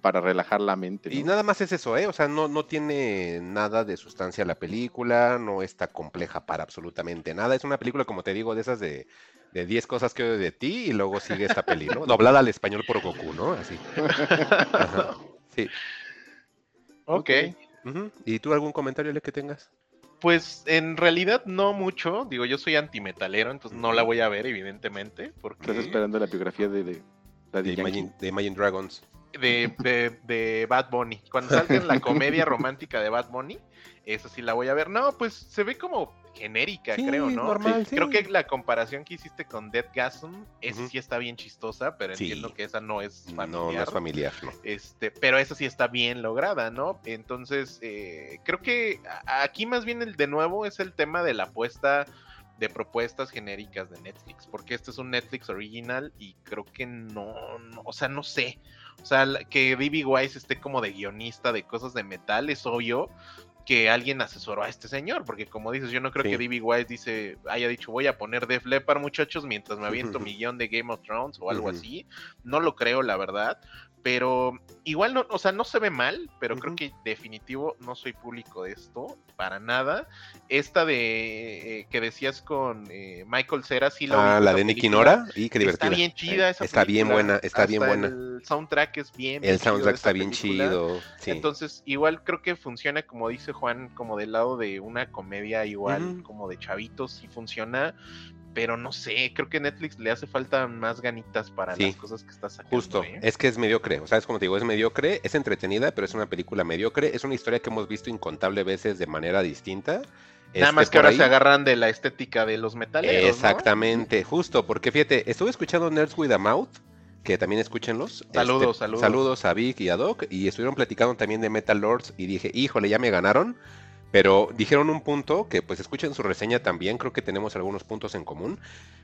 Speaker 6: para relajar la mente.
Speaker 1: Y nada más es eso, ¿eh? O sea, no, no tiene nada de sustancia la película, no está compleja para absolutamente nada. Es una película, como te digo, de esas de, de 10 cosas que odio de ti y luego sigue esta peli, ¿no? Doblada al español por Goku, ¿no? Así. Ajá. Sí.
Speaker 5: Ok.
Speaker 1: ¿Y tú algún comentario que tengas?
Speaker 5: Pues en realidad no mucho. Digo, yo soy antimetalero, entonces no la voy a ver, evidentemente. Porque
Speaker 6: Estás esperando la biografía de, de
Speaker 1: De. Imagine, de Imagine Dragons.
Speaker 5: de, de, de Bad Bunny. Cuando salga en la comedia romántica de Bad Bunny, esa sí la voy a ver. No, pues se ve como genérica,
Speaker 1: Sí,
Speaker 5: creo, ¿no?
Speaker 1: normal,
Speaker 5: Creo
Speaker 1: sí.
Speaker 5: que la comparación que hiciste con Dead Gasm, esa
Speaker 1: Ujú.
Speaker 5: sí está bien chistosa, pero
Speaker 1: Sí.
Speaker 5: entiendo que esa no es
Speaker 1: No,
Speaker 5: familiar.
Speaker 1: no es familiar, no.
Speaker 5: Este, pero esa sí está bien lograda, ¿no? Entonces, eh, creo que aquí más bien el de nuevo es el tema de la apuesta de propuestas genéricas de Netflix, porque este es un Netflix original y creo que no, no, o sea, no sé, o sea, que D.B. Wise esté como de guionista de cosas de metal es obvio, que alguien asesoró a este señor, porque como dices, yo no creo
Speaker 1: Sí.
Speaker 5: que D.B. Wise dice, haya dicho voy a poner Def Leppard muchachos mientras me aviento millón de Game of Thrones o algo así. No lo creo, la verdad. Pero igual no, o sea, no se ve mal, pero creo que definitivo no soy público de esto, para nada. Esta de eh, que decías con eh, Michael Cera, sí la
Speaker 1: Ah,
Speaker 5: ubico,
Speaker 1: la de Nicky. Nora, y qué divertida.
Speaker 5: Está bien chida esa
Speaker 1: Está bien buena, está bien buena.
Speaker 5: El soundtrack es bien.
Speaker 1: El soundtrack está bien
Speaker 5: película.
Speaker 1: chido. Sí.
Speaker 5: Entonces, igual creo que funciona, como dice Juan, como del lado de una comedia igual, como de chavitos, y funciona, pero no sé, creo que Netflix le hace falta más ganitas para
Speaker 1: Sí.
Speaker 5: las cosas que está sacando.
Speaker 1: Justo,
Speaker 5: ¿eh?
Speaker 1: es que es mediocre, o sea, es como te digo, es mediocre, es entretenida, pero es una película mediocre, es una historia que hemos visto incontable veces de manera distinta.
Speaker 5: Nada
Speaker 1: Este,
Speaker 5: más que ahora
Speaker 1: ahí-
Speaker 5: se agarran de la estética de los metaleros. ¿no?
Speaker 1: Exactamente, justo, porque fíjate, estuve escuchando Nerds with a Mouth, que también escúchenlos.
Speaker 5: Saludos,
Speaker 1: Este,
Speaker 5: saludos.
Speaker 1: Saludos a Vic y a Doc, y estuvieron platicando también de Metal Lords, y dije, híjole, ya me ganaron, pero dijeron un punto que pues escuchen su reseña también, creo que tenemos algunos puntos en común,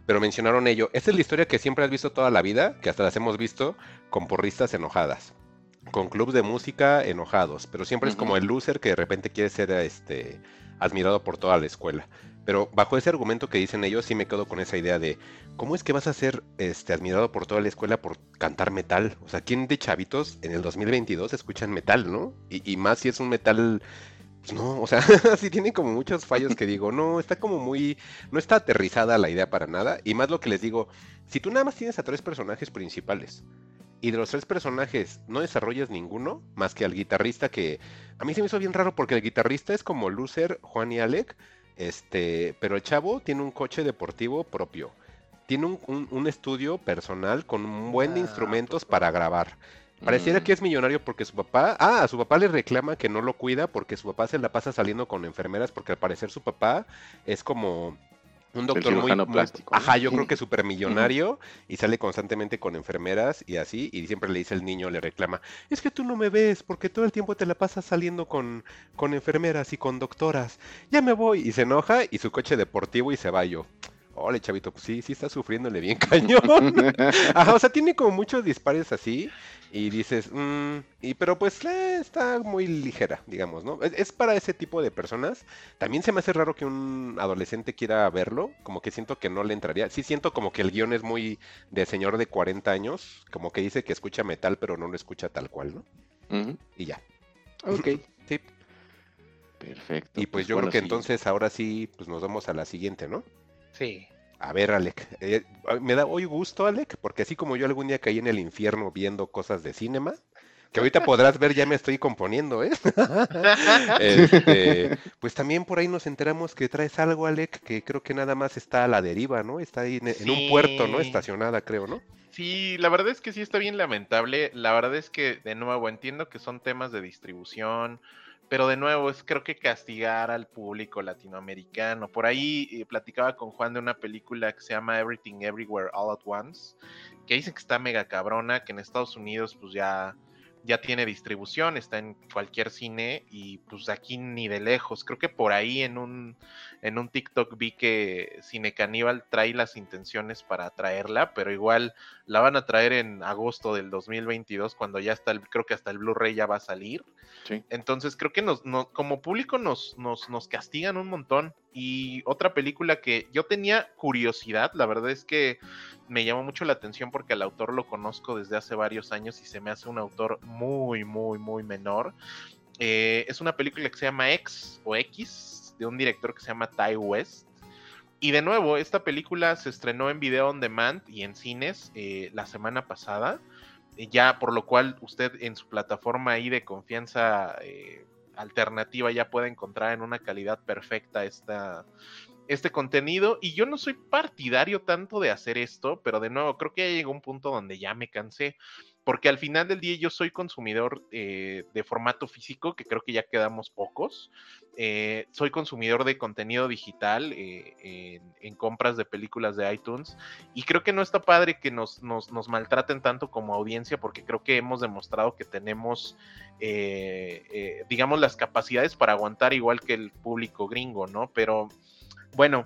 Speaker 1: pero mencionaron ello, esta es la historia que siempre has visto toda la vida, que hasta las hemos visto con porristas enojadas. Con clubs de música enojados, pero siempre es como el loser que de repente quiere ser este admirado por toda la escuela. Pero bajo ese argumento que dicen ellos, sí me quedo con esa idea de cómo es que vas a ser este, admirado por toda la escuela por cantar metal. O sea, ¿quién de chavitos en el 2022 escuchan metal, no? Y, y más si es un metal, pues no, o sea, sí tiene como muchos fallos que digo, no, está como muy, no está aterrizada la idea para nada. Y más lo que les digo, si tú nada más tienes a tres personajes principales y de los tres personajes no desarrollas ninguno más que al guitarrista que a mí se me hizo bien raro porque el guitarrista es como Loser, Juan y Alec, este, pero el chavo tiene un coche deportivo propio. Tiene un, un- un estudio personal con un buen de
Speaker 5: Ah,
Speaker 1: instrumentos
Speaker 5: pues,
Speaker 1: para grabar. Pareciera
Speaker 6: Mm.
Speaker 1: que es millonario porque su papá, ah, a su papá le reclama que no lo cuida porque su papá se la pasa saliendo con enfermeras porque al parecer su papá es como un doctor muy, ajá, yo creo que súper millonario y sale constantemente con enfermeras y así y siempre le dice el niño, le reclama, es que tú no me ves porque todo el tiempo te la pasas saliendo con, con enfermeras y con doctoras, ya me voy y se enoja y su coche deportivo y se va yo. Ole, chavito, pues sí, sí está sufriéndole bien cañón. Ajá, o sea, tiene como muchos dispares así y dices, "Mm", y, pero pues eh, está muy ligera, digamos, ¿no? Es, es para ese tipo de personas. También se me hace raro que un adolescente quiera verlo, como que siento que no le entraría. Sí siento como que el guion es muy de señor de 40 años, como que dice que escucha metal, pero no lo escucha tal cual, ¿no? Y ya.
Speaker 6: Ok,
Speaker 1: Sí.
Speaker 6: perfecto.
Speaker 1: Y pues yo creo que
Speaker 6: sí.
Speaker 1: entonces ahora sí, pues nos vamos a la siguiente, ¿no?
Speaker 5: Sí.
Speaker 1: A ver, Alec, eh, me da hoy gusto, Alec, porque así como yo algún día caí en el infierno viendo cosas de cinema, que ahorita podrás ver, ya me estoy componiendo, ¿eh? Este, pues también por ahí nos enteramos que traes algo, Alec, que creo que nada más está a la deriva, ¿no? Está ahí en, en un puerto, ¿no? Estacionada, creo, ¿no?
Speaker 5: Sí, la verdad es que sí está bien lamentable. La verdad es que, de nuevo, entiendo que son temas de distribución, pero de nuevo, es creo que castigar al público latinoamericano. Por ahí eh, platicaba con Juan de una película que se llama Everything Everywhere All at Once, que dicen que está mega cabrona, que en Estados Unidos pues ya, ya tiene distribución, está en cualquier cine y pues aquí ni de lejos. Creo que por ahí en un, en un TikTok vi que Cine Caníbal trae las intenciones para traerla, pero igual la van a traer en agosto del 2022 cuando ya está, el, creo que hasta el Blu-ray ya va a salir.
Speaker 6: Sí.
Speaker 5: Entonces creo que nos, no- como público nos, nos, nos castigan un montón. Y otra película que yo tenía curiosidad, la verdad es que me llamó mucho la atención porque al autor lo conozco desde hace varios años y se me hace un autor muy, muy, muy menor. Eh, es una película que se llama X o X, de un director que se llama Ty West. Y de nuevo, esta película se estrenó en video on demand y en cines eh, la semana pasada. Eh, ya por lo cual usted en su plataforma ahí de confianza eh, alternativa ya puede encontrar en una calidad perfecta esta, este contenido. Y yo no soy partidario tanto de hacer esto, pero de nuevo, creo que ya llegó un punto donde ya me cansé. Porque al final del día yo soy consumidor eh, de formato físico, que creo que ya quedamos pocos. Eh, soy consumidor de contenido digital eh, en, en compras de películas de iTunes. Y creo que no está padre que nos, nos, nos maltraten tanto como audiencia, porque creo que hemos demostrado que tenemos, eh, eh, digamos, las capacidades para aguantar igual que el público gringo, ¿no? Pero bueno,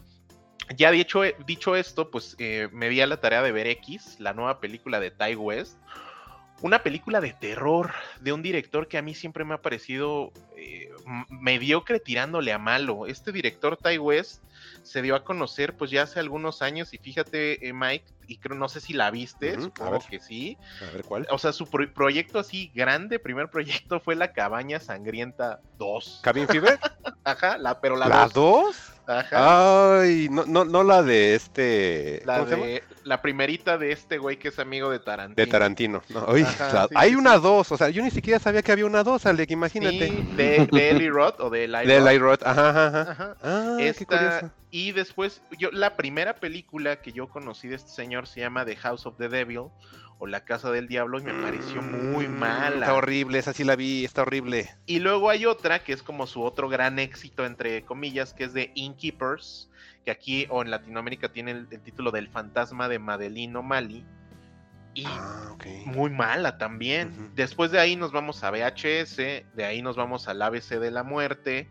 Speaker 5: ya dicho, dicho esto, pues eh, me di a la tarea de ver X, la nueva película de Ty West. Una película de terror de un director que a mí siempre me ha parecido eh, mediocre tirándole a malo. Este director Ty West se dio a conocer pues ya hace algunos años y fíjate eh, Mike, y creo no sé si la viste, supongo que sí.
Speaker 1: A ver cuál.
Speaker 5: O sea, su pro- proyecto así grande, primer proyecto fue La Cabaña Sangrienta 2.
Speaker 1: ¿Cabin Fever?
Speaker 5: Ajá, la, pero la,
Speaker 1: ¿La
Speaker 5: 2.
Speaker 1: 2?
Speaker 5: Ajá.
Speaker 1: Ay, no, no, no la de este.
Speaker 5: la, de, la primerita de este güey que es amigo de Tarantino.
Speaker 1: De Tarantino. No, ay,
Speaker 5: Ajá,
Speaker 1: la-
Speaker 5: sí,
Speaker 1: hay
Speaker 5: sí,
Speaker 1: una
Speaker 5: sí.
Speaker 1: 2, o sea, yo ni siquiera sabía que había una 2, Alec, imagínate.
Speaker 5: De, de Eli Roth o de Eli
Speaker 1: de
Speaker 5: Roth.
Speaker 1: Eli Roth, ajá, ajá, ajá. Ah, qué
Speaker 5: Esta-. Y después, yo la primera película que yo conocí de este señor se llama The House of the Devil o La Casa del Diablo y me pareció muy
Speaker 1: Mm,
Speaker 5: mala.
Speaker 1: Está horrible, esa sí la vi, está horrible.
Speaker 5: Y luego hay otra que es como su otro gran éxito, entre comillas, que es de Innkeepers, que aquí o en Latinoamérica tiene el, el título del fantasma de Madeline O'Malley. Y
Speaker 1: Ah,
Speaker 5: muy mala también. Después de ahí nos vamos a VHS, de ahí nos vamos al ABC de la muerte.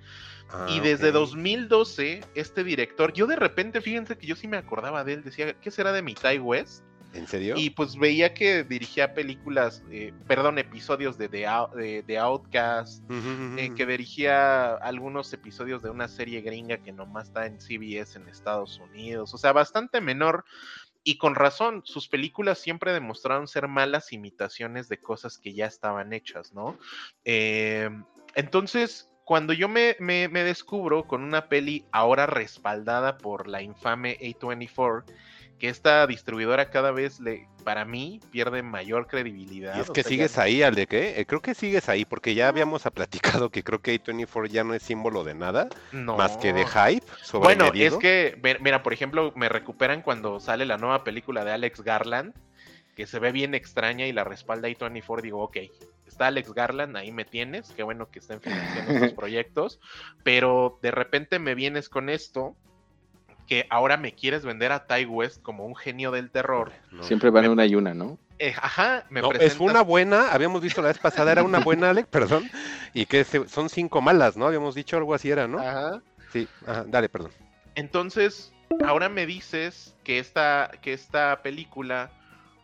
Speaker 1: Ah,
Speaker 5: y desde
Speaker 1: ok.
Speaker 5: 2012, este director, yo de repente, fíjense que yo sí me acordaba de él, decía, ¿qué será de mi Ty West?
Speaker 1: ¿En serio?
Speaker 5: Y pues veía que dirigía películas, eh, perdón, episodios de The, Out- de The Outcast, eh, que dirigía algunos episodios de una serie gringa que nomás está en CBS en Estados Unidos, o sea, bastante menor. Y con razón, sus películas siempre demostraron ser malas imitaciones de cosas que ya estaban hechas, ¿no? Eh, entonces, cuando yo me, me- me descubro con una peli ahora respaldada por la infame A24, que esta distribuidora cada vez le, para mí, pierde mayor credibilidad.
Speaker 1: Y es
Speaker 5: o
Speaker 1: que
Speaker 5: sea, ya
Speaker 1: sigues ahí, Alec, ¿eh? Eh, Creo que sigues ahí, porque ya habíamos platicado que creo que A24 ya no es símbolo de nada,
Speaker 5: no.
Speaker 1: más que de hype sobre
Speaker 5: Bueno, es que, mira, por ejemplo, me recuperan cuando sale la nueva película de Alex Garland, que se ve bien extraña y la respalda A24, digo, ok, está Alex Garland, ahí me tienes, qué bueno que estén financiando estos proyectos, pero de repente me vienes con esto, que ahora me quieres vender a Ty West como un genio del terror.
Speaker 1: No.
Speaker 6: Siempre van
Speaker 5: Me-
Speaker 6: una y una, ¿no?
Speaker 5: Eh, ajá, me
Speaker 1: No, es una buena, habíamos visto la vez pasada, era una buena, Alec, perdón, y que se- son cinco malas, ¿no? Habíamos dicho algo así era, ¿no?
Speaker 5: Ajá.
Speaker 1: Sí, ajá, dale, perdón.
Speaker 5: Entonces, ahora me dices que esta, que esta película,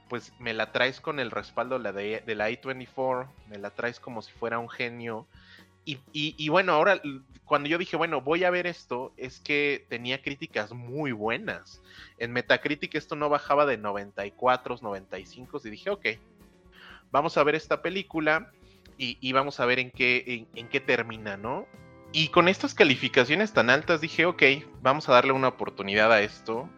Speaker 5: pues me la traes con el respaldo la de, la A24, me la traes como si fuera un genio. Y, y- bueno, ahora cuando yo dije, bueno, voy a ver esto, es que tenía críticas muy buenas. En Metacritic esto no bajaba de 94, 95, y dije, ok, vamos a ver esta película y, y vamos a ver en qué, en, en qué termina, ¿no? Y con estas calificaciones tan altas dije, ok, vamos a darle una oportunidad a esto.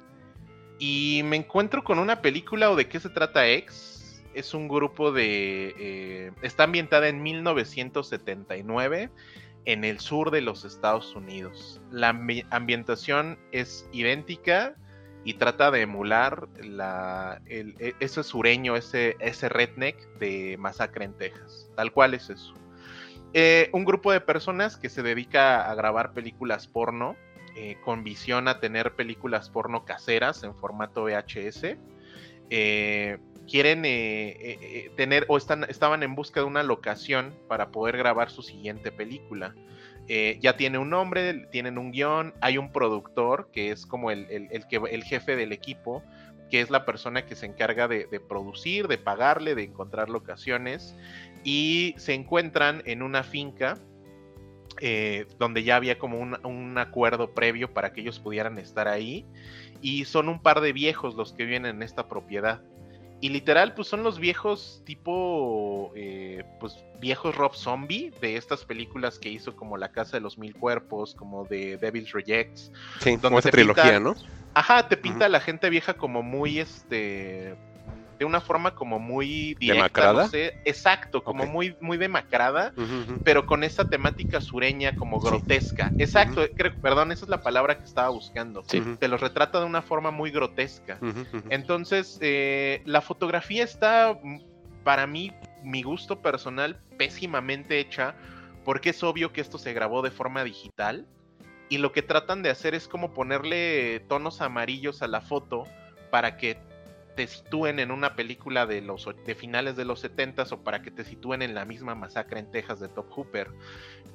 Speaker 5: Y me encuentro con una película o de qué se trata X. Es un grupo de... eh, está ambientada en 1979 en el sur de los Estados Unidos. La ambi- ambientación es idéntica y trata de emular la, e- ese sureño, ese, ese redneck de Masacre en Texas. Tal cual es eso. Eh, un grupo de personas que se dedica a grabar películas porno, eh, con visión a tener películas porno caseras en formato VHS. eh, quieren eh, tener o están, estaban en busca de una locación para poder grabar su siguiente película. Ya tiene un nombre, tienen un guion, hay un productor que es como el, el- el que, el jefe del equipo, que es la persona que se encarga de, de producir, de pagarle, de encontrar locaciones, y se encuentran en una finca eh, donde ya había como un, un acuerdo previo para que ellos pudieran estar ahí, y son un par de viejos los que viven en esta propiedad. Y literal, pues son los viejos tipo, eh, pues viejos Rob Zombie de estas películas que hizo como La Casa de los Mil Cuerpos, como de Devil's Rejects.
Speaker 1: Sí,
Speaker 5: Donde
Speaker 1: como esa trilogía,
Speaker 5: pintan-
Speaker 1: ¿no?
Speaker 5: Ajá, te pinta a la gente vieja como muy, este, de una forma como muy directa,
Speaker 1: ¿Demacrada?
Speaker 5: no sé. Exacto, como muy, muy demacrada, pero con esa temática sureña como
Speaker 1: Sí.
Speaker 5: grotesca. Exacto, creo, perdón, esa es la palabra que estaba buscando.
Speaker 6: Sí.
Speaker 5: Te los retrata de una forma muy grotesca. Entonces, eh, la fotografía está, mm, para mí, mi gusto personal, pésimamente hecha, porque es obvio que esto se grabó de forma digital. Y lo que tratan de hacer es como ponerle tonos amarillos a la foto para que te sitúen en una película de los de finales de los 70s o para que te sitúen en la misma masacre en Texas de Top Hooper.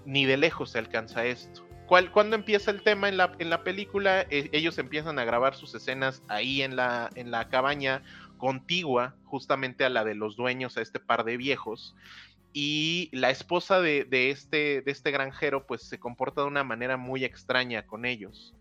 Speaker 5: Ni de lejos se alcanza esto. ¿Cuál, cuando empieza el tema en la, en la película? Eh, ellos empiezan a grabar sus escenas ahí en la, en la cabaña contigua justamente a la de los dueños, a este par de viejos. y la esposa de, de este, de este granjero pues se comporta de una manera muy extraña con ellos.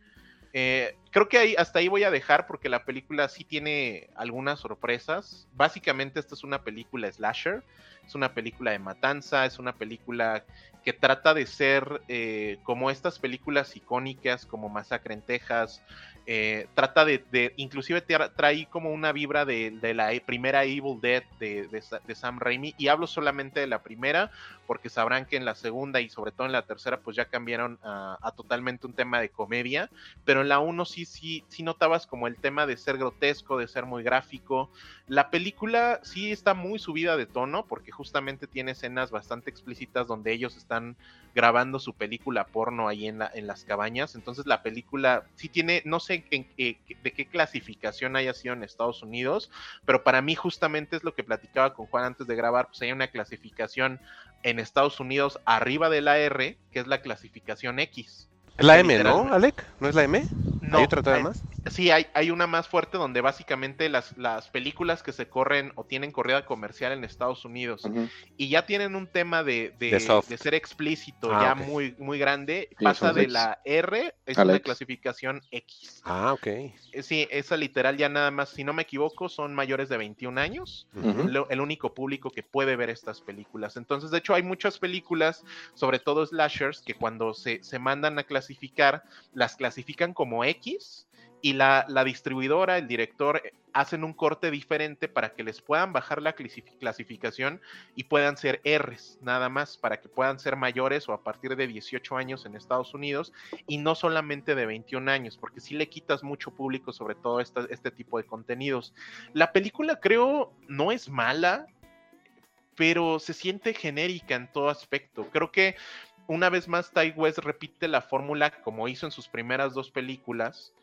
Speaker 5: Eh, creo que ahí, hasta ahí voy a dejar porque la película sí tiene algunas sorpresas. Básicamente esta es una película slasher, es una película de matanza, es una película que trata de ser eh, como estas películas icónicas como Masacre en Texas, eh, trata de, inclusive trae como una vibra de, la primera Evil Dead de, Sam Raimi y hablo solamente de la primera porque sabrán que en la segunda y sobre todo en la tercera pues ya cambiaron a, totalmente un tema de comedia, pero en la uno sí, sí, sí notabas como el tema de ser grotesco, de ser muy gráfico. La película sí está muy subida de tono porque justamente tiene escenas bastante explícitas donde ellos están grabando su película porno ahí en, la, en las cabañas, entonces la película sí tiene, no sé de qué clasificación haya sido en Estados Unidos, pero para mí justamente es lo que platicaba con Juan antes de grabar, pues hay una clasificación en Estados Unidos arriba de la R, que es la clasificación X.
Speaker 1: La M, ¿no, Alec? ¿No es la M?
Speaker 5: No, ¿Hay otra más? Sí, hay, hay una más fuerte donde básicamente las, las películas que se corren o tienen corrida comercial en Estados Unidos y ya tienen un tema de, de, ser explícito ah, ya muy, muy grande, pasa de la R, es una clasificación X.
Speaker 1: Ah, ok.
Speaker 5: Eh, sí, esa literal ya nada más, si no me equivoco, son mayores de 21 años, el único público que puede ver estas películas. Entonces, de hecho, hay muchas películas, sobre todo slashers, que cuando se, se mandan a clasificar, las clasifican como X y la, distribuidora, el director, eh, hacen un corte diferente para que les puedan bajar la clasificación y puedan ser Rs, nada más, para que puedan ser mayores o a partir de 18 años en Estados Unidos y no solamente de 21 años, porque si le quitas mucho público sobre todo este tipo de contenidos. La película creo no es mala, pero se siente genérica en todo aspecto. Creo que una vez más Ty West repite la fórmula como hizo en sus primeras dos películas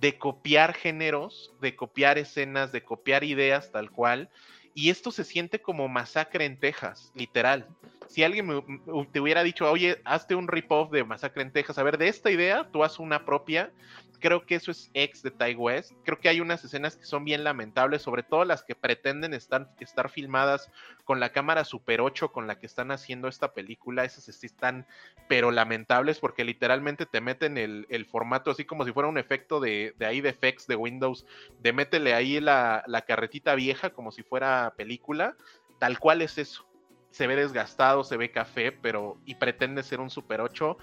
Speaker 5: de copiar géneros, de copiar escenas, de copiar ideas tal cual. Y esto se siente como masacre en Texas, literal. Si alguien te hubiera dicho, oye, hazte un rip-off de Masacre en Texas, a ver, de esta idea, tú haz una propia, creo que eso es ex de Ty West. Creo que hay unas escenas que son bien lamentables, sobre todo las que pretenden estar, estar filmadas con la cámara Super 8 con la que están haciendo esta película. Esas sí están, pero lamentables, porque literalmente te meten el, el formato así como si fuera un efecto de, de ahí de effects de Windows, de métele ahí la, la carretita vieja como si fuera película. Tal cual es eso se ve desgastado, se ve café, pero y pretende ser un Super 8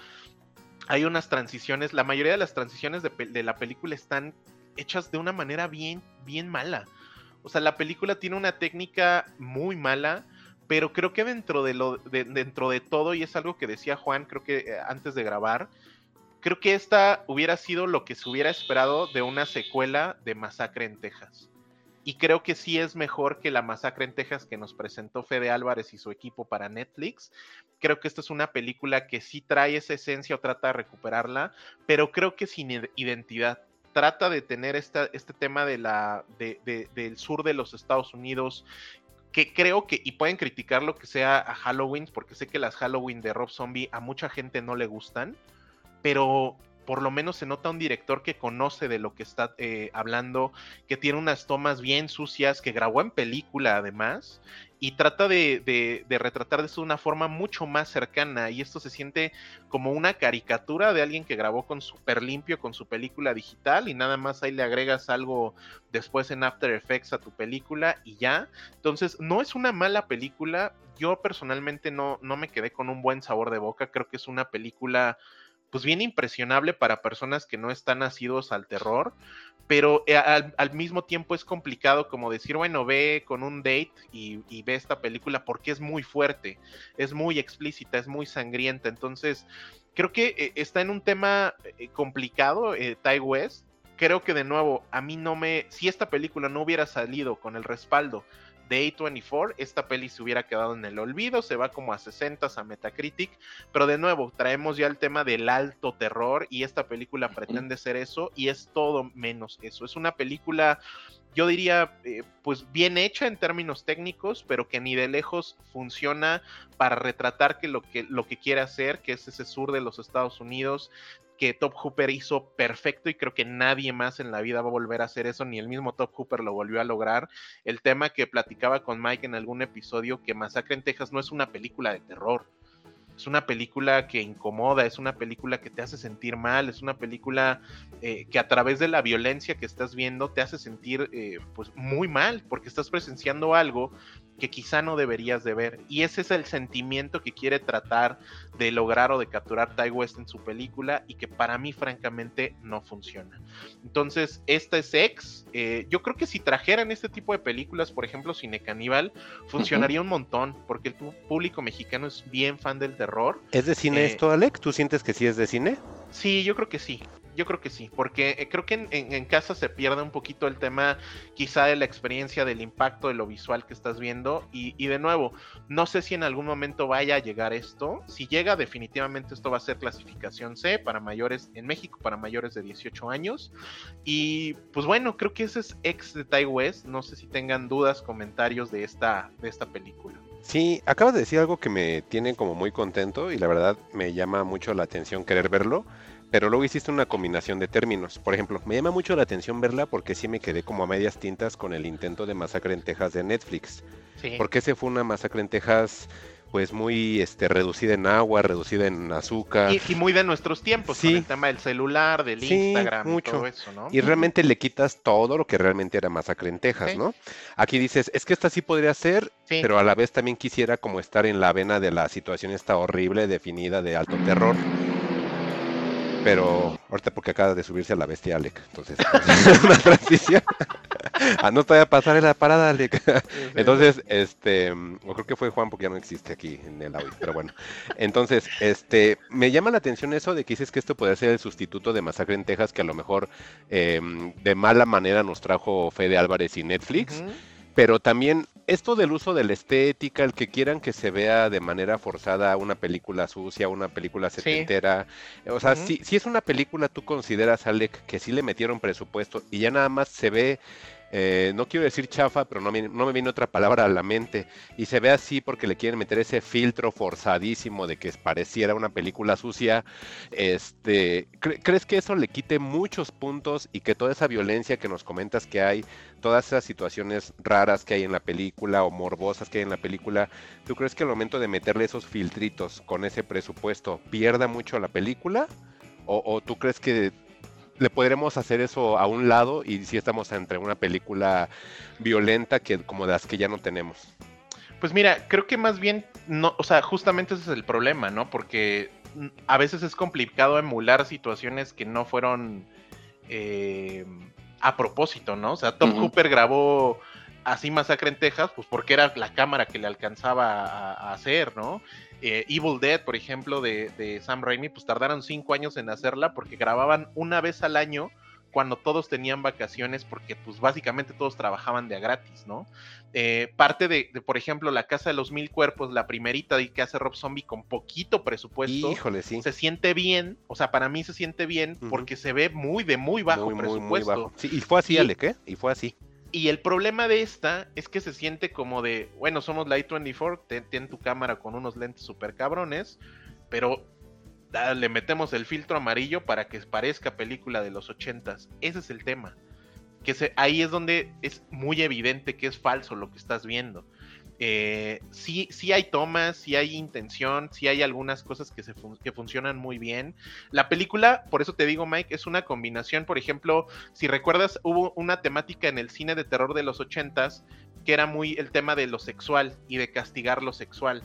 Speaker 5: hay unas transiciones, la mayoría de las transiciones de, la película están hechas de una manera bien, bien mala. O sea, la película tiene una técnica muy mala, pero creo que dentro de, lo, dentro de todo, y es algo que decía Juan, creo que eh, antes de grabar, creo que esta hubiera sido lo que se hubiera esperado de una secuela de Masacre en Texas. Y creo que sí es mejor que la masacre en Texas que nos presentó Fede Álvarez y su equipo para Netflix. Creo que esta es una película que sí trae esa esencia o trata de recuperarla, pero creo que sin identidad. Trata de tener esta, este tema de la, del sur de los Estados Unidos, que creo que, y pueden criticar lo que sea a Halloween, porque sé que las Halloween de Rob Zombie a mucha gente no le gustan, pero por lo menos se nota un director que conoce de lo que está eh, hablando, que tiene unas tomas bien sucias, que grabó en película además, y trata de, retratar de eso de una forma mucho más cercana. Y esto se siente como una caricatura de alguien que grabó con super limpio con su película digital y nada más ahí le agregas algo después en After Effects a tu película y ya. Entonces, no es una mala película. Yo personalmente no, no me quedé con un buen sabor de boca. Creo que es una película pues bien impresionable para personas que no están nacidos al terror, pero eh, al, mismo tiempo es complicado como decir, bueno, ve con un date y, ve esta película porque es muy fuerte, es muy explícita, es muy sangrienta, entonces creo que eh, está en un tema eh, complicado, Ty West, creo que de nuevo, a mí no me, si esta película no hubiera salido con el respaldo de A24, esta peli se hubiera quedado en el olvido, se va como a 60 a Metacritic, pero de nuevo, traemos ya el tema del alto terror y esta película pretende ser eso y es todo menos eso. Es una película, yo diría, eh, pues bien hecha en términos técnicos, pero que ni de lejos funciona para retratar que lo que, lo que quiere hacer, que es ese sur de los Estados Unidos, que Top Hooper hizo perfecto y creo que nadie más en la vida va a volver a hacer eso, ni el mismo Top Hooper lo volvió a lograr. El tema que platicaba con Mike en algún episodio, que Masacre en Texas no es una película de terror es una película que incomoda, es una película que te hace sentir mal, es una película eh, que a través de la violencia que estás viendo te hace sentir eh, pues muy mal, porque estás presenciando algo que quizá no deberías de ver. Y ese es el sentimiento que quiere tratar de lograr o de capturar Ty West en su película y que para mí francamente no funciona. Entonces, esta es X. Eh, yo creo que si trajeran este tipo de películas, por ejemplo, Cine Caníbal, funcionaría un montón, porque el público mexicano es bien fan del terror.
Speaker 1: ¿Es de cine
Speaker 5: Eh,
Speaker 1: esto, Alec? ¿Tú sientes que sí es de cine?
Speaker 5: Sí, yo creo que sí. Yo creo que sí, porque eh, creo que en, casa se pierde un poquito el tema quizá de la experiencia, del impacto de lo visual que estás viendo. Y, de nuevo, no sé si en algún momento vaya a llegar esto. Si llega, definitivamente esto va a ser clasificación C para mayores en México, para mayores de 18 años. Y pues bueno, creo que ese es ex de West. No sé si tengan dudas, comentarios de esta, de esta película.
Speaker 1: Sí, acabas de decir algo que me tiene como muy contento y la verdad me llama mucho la atención querer verlo, pero luego hiciste una combinación de términos. Por ejemplo, me llama mucho la atención verla porque sí me quedé como a medias tintas con el intento de masacre en Texas de Netflix,
Speaker 5: Sí.
Speaker 1: porque ese fue una masacre en Texas pues muy este reducida en agua, reducida en azúcar.
Speaker 5: Y, y muy de nuestros tiempos, con el tema del celular, del
Speaker 1: Sí,
Speaker 5: Instagram
Speaker 1: mucho.
Speaker 5: y todo eso, ¿no?
Speaker 1: Y realmente le quitas todo lo que realmente era masacre en Texas,
Speaker 5: Sí.
Speaker 1: ¿no? Aquí dices, es que esta sí podría ser, pero a la vez también quisiera como estar en la vena de la situación esta horrible, definida de alto terror. Pero ahorita porque acaba de subirse a la bestia Alec, entonces una transición. ah, no te vaya a pasar la parada, Alec. Entonces, este, o creo que fue Juan porque ya no existe aquí en el audio, pero bueno. Entonces, este, me llama la atención eso de que dices que esto podría ser el sustituto de Masacre en Texas, que a lo mejor eh, de mala manera nos trajo Fede Álvarez y Netflix. Pero también esto del uso de la estética, el que quieran que se vea de manera forzada una película sucia, una película setentera. O sea, si, si es una película, tú consideras, Alec, que sí le metieron presupuesto y ya nada más se ve, eh, no quiero decir chafa, pero no, me- no me viene otra palabra a la mente, y se ve así porque le quieren meter ese filtro forzadísimo de que pareciera una película sucia. Este, ¿cre- ¿Crees que eso le quite muchos puntos y que toda esa violencia que nos comentas que hay, todas esas situaciones raras que hay en la película o morbosas que hay en la película, ¿tú crees que al momento de meterle esos filtritos con ese presupuesto pierda mucho la película? ¿O, o tú crees que le podremos hacer eso a un lado y si estamos entre una película violenta que como de las que ya no tenemos?
Speaker 5: Pues mira, creo que más bien, no, o sea, justamente ese es el problema, ¿no? Porque a veces es complicado emular situaciones que no fueron eh, a propósito, ¿no? O sea, Tom. Cooper grabó así Masacre en Texas, pues porque era la cámara que le alcanzaba a, a hacer, ¿no? Eh, Evil Dead, por ejemplo, de, de Sam Raimi, pues tardaron cinco años en hacerla porque grababan una vez al año cuando todos tenían vacaciones porque pues básicamente todos trabajaban de a gratis, ¿no? Eh, parte de, de, por ejemplo, La Casa de los Mil Cuerpos, la primerita de que hace Rob Zombie con poquito presupuesto,
Speaker 1: Híjole, sí.
Speaker 5: se siente bien, o sea, para mí se siente bien porque se ve muy de muy bajo
Speaker 1: Muy, muy, muy
Speaker 5: presupuesto.
Speaker 1: bajo. Sí, y fue así,
Speaker 5: Y-
Speaker 1: Alec, ¿eh? Y fue así.
Speaker 5: Y el problema de esta es que se siente como de, bueno, somos la i24, ten, ten tu cámara con unos lentes super cabrones, pero ah, le metemos el filtro amarillo para que parezca película de los ochentas. Ese es el tema. Que se, ahí es donde es muy evidente que es falso lo que estás viendo. Eh, sí, sí hay tomas, sí hay intención, sí hay algunas cosas que, se que funcionan muy bien. La película, por eso te digo, Mike, es una combinación. Por ejemplo, si recuerdas, hubo una temática en el cine de terror de los ochentas que era muy el tema de lo sexual y de castigar lo sexual.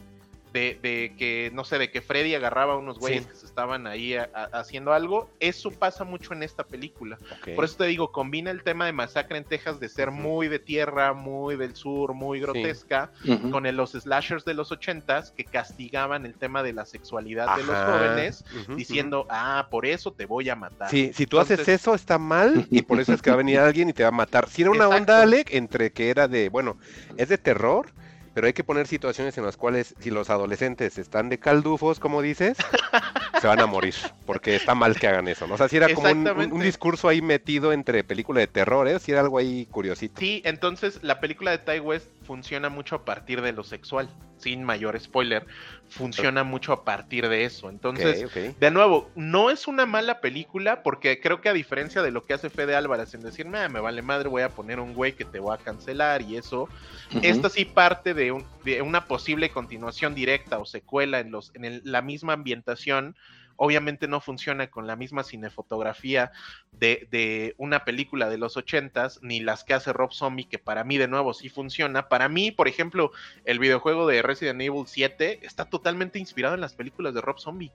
Speaker 5: De, de que, no sé, de que Freddy agarraba a unos güeyes
Speaker 1: Sí.
Speaker 5: que se estaban ahí a- a- haciendo algo. Eso pasa mucho en esta película. Por eso te digo, combina el tema de Masacre en Texas de ser muy de tierra, muy del sur, muy grotesca, con el- los slashers de los ochentas que castigaban el tema de la sexualidad de los jóvenes, diciendo, ah, por eso te voy a matar.
Speaker 1: Sí, si tú haces eso está mal y por eso es que va a venir alguien y te va a matar. Si era una
Speaker 5: Exacto.
Speaker 1: onda, Alec, entre que era de, bueno, es de terror pero hay que poner situaciones en las cuales si los adolescentes están de caldufos, como dices, se van a morir, porque está mal que hagan eso, ¿no? O sea, si era como un, un- un
Speaker 5: Exactamente.
Speaker 1: discurso ahí metido entre película de terror, ¿eh? Si era algo ahí curiosito.
Speaker 5: Sí, entonces la película de Ty West funciona mucho a partir de lo sexual, sin mayor spoiler, funciona mucho a partir de eso. Entonces, de nuevo, no es una mala película porque creo que a diferencia de lo que hace Fede Álvarez en decirme, "Ah, me vale madre, voy a poner un güey que te voy a cancelar y eso,
Speaker 6: Ujú.
Speaker 5: esta sí parte de, un- de una posible continuación directa o secuela en, los, en el- la misma ambientación. Obviamente no funciona con la misma cinefotografía de, de una película de los ochentas, ni las que hace Rob Zombie, que para mí de nuevo sí funciona. Para mí, por ejemplo, el videojuego de Resident Evil 7 está totalmente inspirado en las películas de Rob Zombie.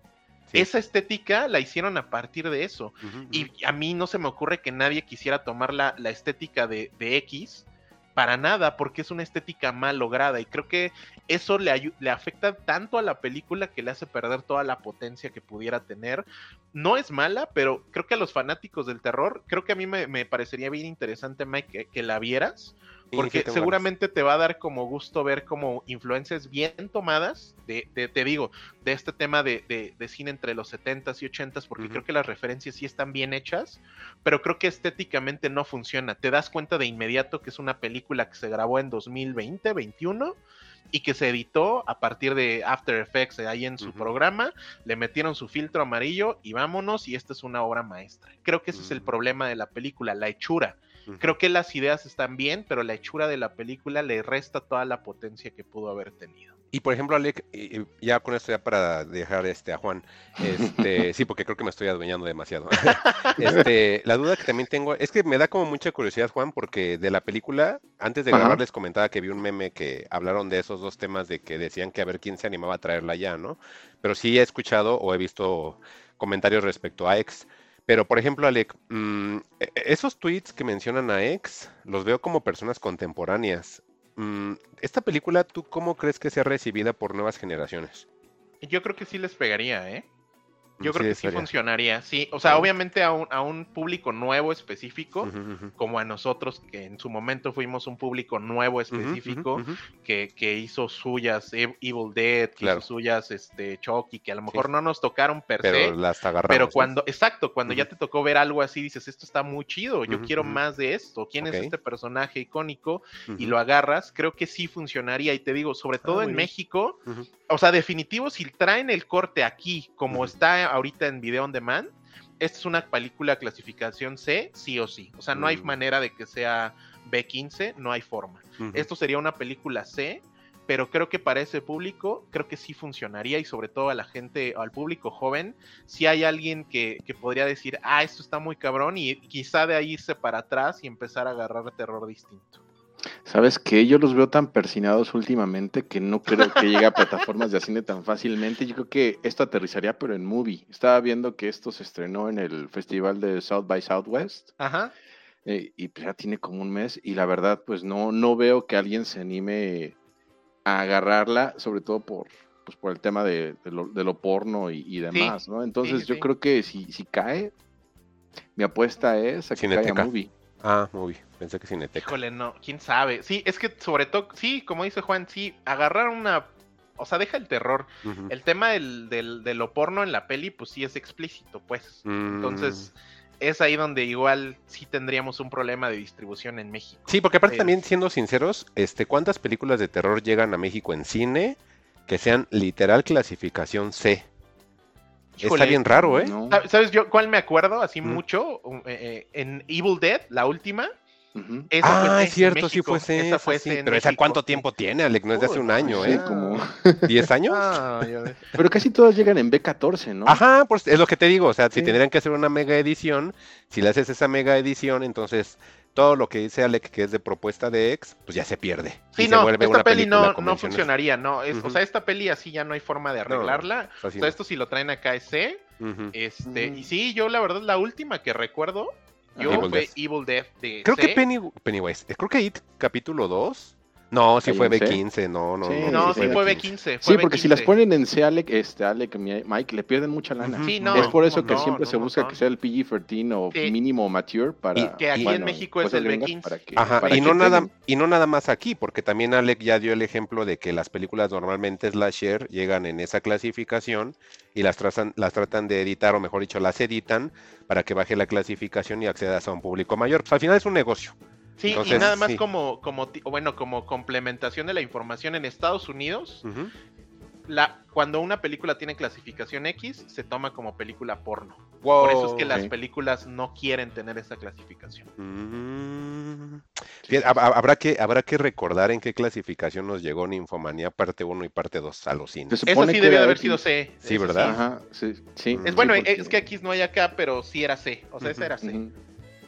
Speaker 1: Sí.
Speaker 5: Esa estética la hicieron a partir de eso. Y a mí no se me ocurre que nadie quisiera tomar la, la estética de, de X para nada, porque es una estética mal lograda. Y creo que eso le, le afecta tanto a la película que le hace perder toda la potencia que pudiera tener. No es mala, pero creo que a los fanáticos del terror, creo que a mí me, me parecería bien interesante, Mike, que, que la vieras. Porque
Speaker 1: sí,
Speaker 5: seguramente te va a dar como gusto ver como influencias bien tomadas, de, de- te digo, de este tema de, de- de cine entre los 70s y 80s, porque creo que las referencias sí están bien hechas, pero creo que estéticamente no funciona. Te das cuenta de inmediato que es una película que se grabó en 2020, 21 y que se editó a partir de After Effects ahí en su programa, le metieron su filtro amarillo y vámonos y esta es una obra maestra. Creo que ese es el
Speaker 1: Mm.
Speaker 5: problema de la película, la hechura. Creo que las ideas están bien, pero la hechura de la película le resta toda la potencia que pudo haber tenido.
Speaker 1: Y por ejemplo, Alec, ya con esto ya para dejar este a Juan, este, sí, porque creo que me estoy adueñando demasiado. Este, la duda que también tengo es que me da como mucha curiosidad, Juan, porque de la película, antes de
Speaker 6: Ajá.
Speaker 1: grabar les comentaba que vi un meme que hablaron de esos dos temas de que decían que a ver quién se animaba a traerla ya, ¿no? Pero sí he escuchado o he visto comentarios respecto a X. Pero, por ejemplo, Alec, mm, e- e- esos tweets que mencionan a X, los veo como personas contemporáneas. Mm, esta película, ¿tú cómo crees que sea recibida por nuevas generaciones?
Speaker 5: Yo creo que sí les pegaría, ¿eh? Yo creo que sí funcionaría, sí. O sea, obviamente a un, a un público nuevo específico, como a nosotros, que en su momento fuimos un público nuevo específico, que, que hizo suyas Ev- Evil Dead, que
Speaker 1: Claro.
Speaker 5: hizo suyas este, Chucky, que a lo mejor no nos tocaron per
Speaker 1: Pero
Speaker 5: se,
Speaker 1: las agarramos.
Speaker 5: pero cuando, exacto, cuando ya te tocó ver algo así, dices, esto está muy chido, yo quiero más de esto, ¿quién es este personaje icónico? y lo agarras, creo que sí funcionaría. Y te digo, sobre
Speaker 1: Ah,
Speaker 5: todo en
Speaker 1: bien.
Speaker 5: México, o sea, definitivo, si traen el corte aquí, como está ahorita en Video on Demand, esta es una película clasificación C, sí o sí. O sea, no hay
Speaker 1: Mm.
Speaker 5: manera de que sea B15, no hay forma. Esto sería una película C, pero creo que para ese público, creo que sí funcionaría y sobre todo a la gente, al público joven, si hay alguien que, que podría decir, ah, esto está muy cabrón y quizá de ahí irse para atrás y empezar a agarrar terror distinto.
Speaker 6: ¿Sabes qué? Yo los veo tan persinados últimamente que no creo que llegue a plataformas de cine tan fácilmente. Yo creo que esto aterrizaría, pero en movie. Estaba viendo que esto se estrenó en el festival de South by Southwest
Speaker 5: Ajá.
Speaker 6: eh, y pues ya tiene como un mes y la verdad pues no, no veo que alguien se anime a agarrarla, sobre todo por, pues, por el tema de, de lo, de lo porno y, y demás, ¿no? Entonces
Speaker 5: sí,
Speaker 6: yo creo que si, si cae, mi apuesta es a que caiga
Speaker 1: Cineteca.
Speaker 6: movie.
Speaker 1: Ah, movie. Pensé que Cineteca.
Speaker 5: Híjole, no, quién sabe. Sí, es que sobre todo, sí, como dice Juan, sí, agarrar una. O sea, deja el terror. El tema del, del- de lo porno en la peli, pues sí es explícito, pues.
Speaker 1: Mm.
Speaker 5: Entonces, es ahí donde igual sí tendríamos un problema de distribución en México.
Speaker 1: Sí, porque aparte
Speaker 5: Es-
Speaker 1: también, siendo sinceros, este, ¿cuántas películas de terror llegan a México en cine que sean literal clasificación C? Está
Speaker 5: Híjole,
Speaker 1: bien raro, ¿eh?
Speaker 6: ¿no?
Speaker 5: ¿sab- ¿Sabes yo cuál me acuerdo así
Speaker 1: Mm.
Speaker 5: mucho? Um, eh, eh, en Evil Dead, la última. Esa
Speaker 1: Ah, es cierto, sí fue.
Speaker 5: Esa
Speaker 1: esa
Speaker 5: fue
Speaker 1: sí, Pero ¿esa cuánto tiempo tiene, Alec? No es de hace un año, ¿eh?
Speaker 6: como...
Speaker 1: ¿10 años?
Speaker 5: Ah.
Speaker 6: Pero casi todas llegan en B14, ¿no?
Speaker 1: Ajá, pues es lo que te digo, o sea, si tendrían que hacer una mega edición, si le haces esa mega edición, entonces todo lo que dice Alec que es de propuesta de ex, pues ya se pierde. y
Speaker 5: Sí,
Speaker 1: se
Speaker 5: no,
Speaker 1: vuelve
Speaker 5: esta
Speaker 1: una
Speaker 5: peli no, no funcionaría, no. Es, O sea, esta peli así ya no hay forma de arreglarla. O sea,
Speaker 1: no.
Speaker 5: esto si lo traen acá es C.
Speaker 1: Ujú.
Speaker 5: Este, y sí, yo la verdad la última que recuerdo, yo
Speaker 1: Evil
Speaker 5: fue. Evil Dead de
Speaker 1: Creo
Speaker 5: C.
Speaker 1: que Penny, Pennywise, creo que It capítulo 2 No, sí fue
Speaker 6: en C.
Speaker 1: B15, no, no,
Speaker 6: Sí,
Speaker 1: no.
Speaker 5: No,
Speaker 6: sí
Speaker 5: sí
Speaker 6: fue
Speaker 5: fue
Speaker 1: B15.
Speaker 5: B15.
Speaker 6: Sí, porque si
Speaker 5: B15.
Speaker 6: las ponen en C, Alec, este, Alec, mi- Mike, le pierden mucha lana.
Speaker 5: Sí, no.
Speaker 6: es por eso que
Speaker 5: no,
Speaker 6: siempre
Speaker 5: no,
Speaker 6: se busca que sea el PG-13 o
Speaker 5: Sí.
Speaker 6: mínimo mature para...
Speaker 1: Y-
Speaker 5: Que aquí
Speaker 6: bueno,
Speaker 5: en México es el
Speaker 6: gringas
Speaker 5: B15.
Speaker 6: para que-
Speaker 1: Ajá,
Speaker 6: para
Speaker 1: y
Speaker 6: que
Speaker 1: no, nada, y no nada más aquí, porque también Alec ya dio el ejemplo de que las películas normalmente slasher llegan en esa clasificación y las tratan, las tratan de editar, o mejor dicho, las editan para que baje la clasificación y accedas a un público mayor. Pues, al final es un negocio.
Speaker 5: Sí,
Speaker 1: Entonces,
Speaker 5: y nada más
Speaker 1: sí.
Speaker 5: como, bueno, como complementación de la información en Estados Unidos, la, cuando una película tiene clasificación X, se toma como película porno.
Speaker 1: Wow.
Speaker 5: Por eso es que las películas no quieren tener esa clasificación.
Speaker 1: Mm. Habrá, que, habrá que recordar en qué clasificación nos llegó Ninfomanía parte 1 y parte 2 a los cines.
Speaker 5: Eso sí debe de haber sido C.
Speaker 1: Sí, ¿verdad?
Speaker 6: Ajá, sí, sí.
Speaker 1: Mm.
Speaker 5: Es
Speaker 6: sí,
Speaker 5: bueno,
Speaker 6: porque-
Speaker 5: es que X no hay acá, pero sí era C. O sea, esa era C.
Speaker 6: Ujú.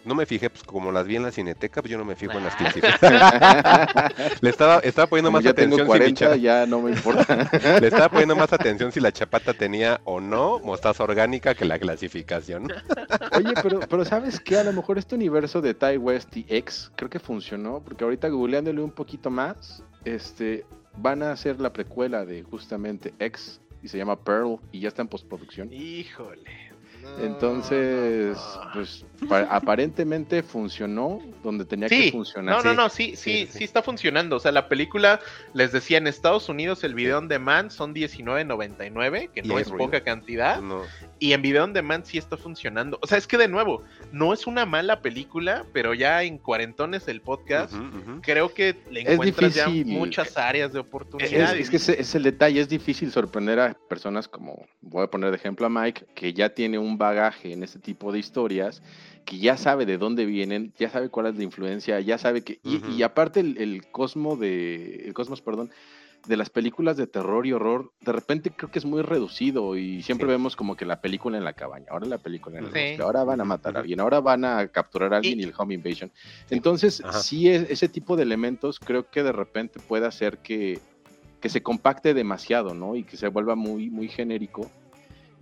Speaker 1: No me fijé, pues como las vi en la cineteca, pues yo no me fijo en las clasificaciones. Le estaba, estaba poniendo
Speaker 6: Como
Speaker 1: más
Speaker 6: ya tengo
Speaker 1: atención si mi
Speaker 6: 40,
Speaker 1: cha-
Speaker 6: ya no me importa.
Speaker 1: Le estaba poniendo más atención si la chapata tenía o no mostaza orgánica que la clasificación.
Speaker 6: Oye, pero, pero ¿sabes qué? A lo mejor este universo de Ty West y X creo que funcionó, porque ahorita googleándole un poquito más, este, van a hacer la precuela de justamente X y se llama Pearl y ya está en postproducción.
Speaker 5: Híjole. No,
Speaker 6: Entonces,
Speaker 5: no, no.
Speaker 6: pues pa- aparentemente funcionó donde tenía que
Speaker 5: Sí,
Speaker 6: funcionar.
Speaker 5: no, no,
Speaker 1: Sí,
Speaker 5: no, sí,
Speaker 1: sí,
Speaker 5: sí,
Speaker 1: sí,
Speaker 5: sí,
Speaker 1: sí.
Speaker 5: está funcionando. O sea, la película, les decía, en Estados Unidos el video on demand son 19.99, que
Speaker 1: Y
Speaker 5: no es
Speaker 1: ruido.
Speaker 5: poca cantidad.
Speaker 1: No.
Speaker 5: Y en video on demand sí está funcionando. O sea, es que de nuevo, no es una mala película, pero ya en Cuarentones el podcast, creo que le
Speaker 6: Es
Speaker 5: encuentras ya muchas áreas de
Speaker 6: Es,
Speaker 5: oportunidad.
Speaker 6: es que ese es el detalle, es difícil sorprender a personas como, voy a poner de ejemplo a Mike, que ya tiene un bagaje en este tipo de historias, que ya sabe de dónde vienen, ya sabe cuál es la influencia, ya sabe que, y, aparte el, el cosmo de, el cosmos, perdón, de las películas de terror y horror, de repente creo que es muy reducido y siempre
Speaker 1: Sí.
Speaker 6: vemos como que la película en la cabaña, ahora la película en el
Speaker 5: Sí.
Speaker 6: bosque, ahora van a matar a alguien, ahora van a capturar a alguien y,
Speaker 5: Y-
Speaker 6: el home invasion. Entonces,
Speaker 1: Ajá.
Speaker 6: sí, es- ese tipo de elementos creo que de repente puede hacer que, que se compacte demasiado, ¿no? Y que se vuelva muy, muy genérico.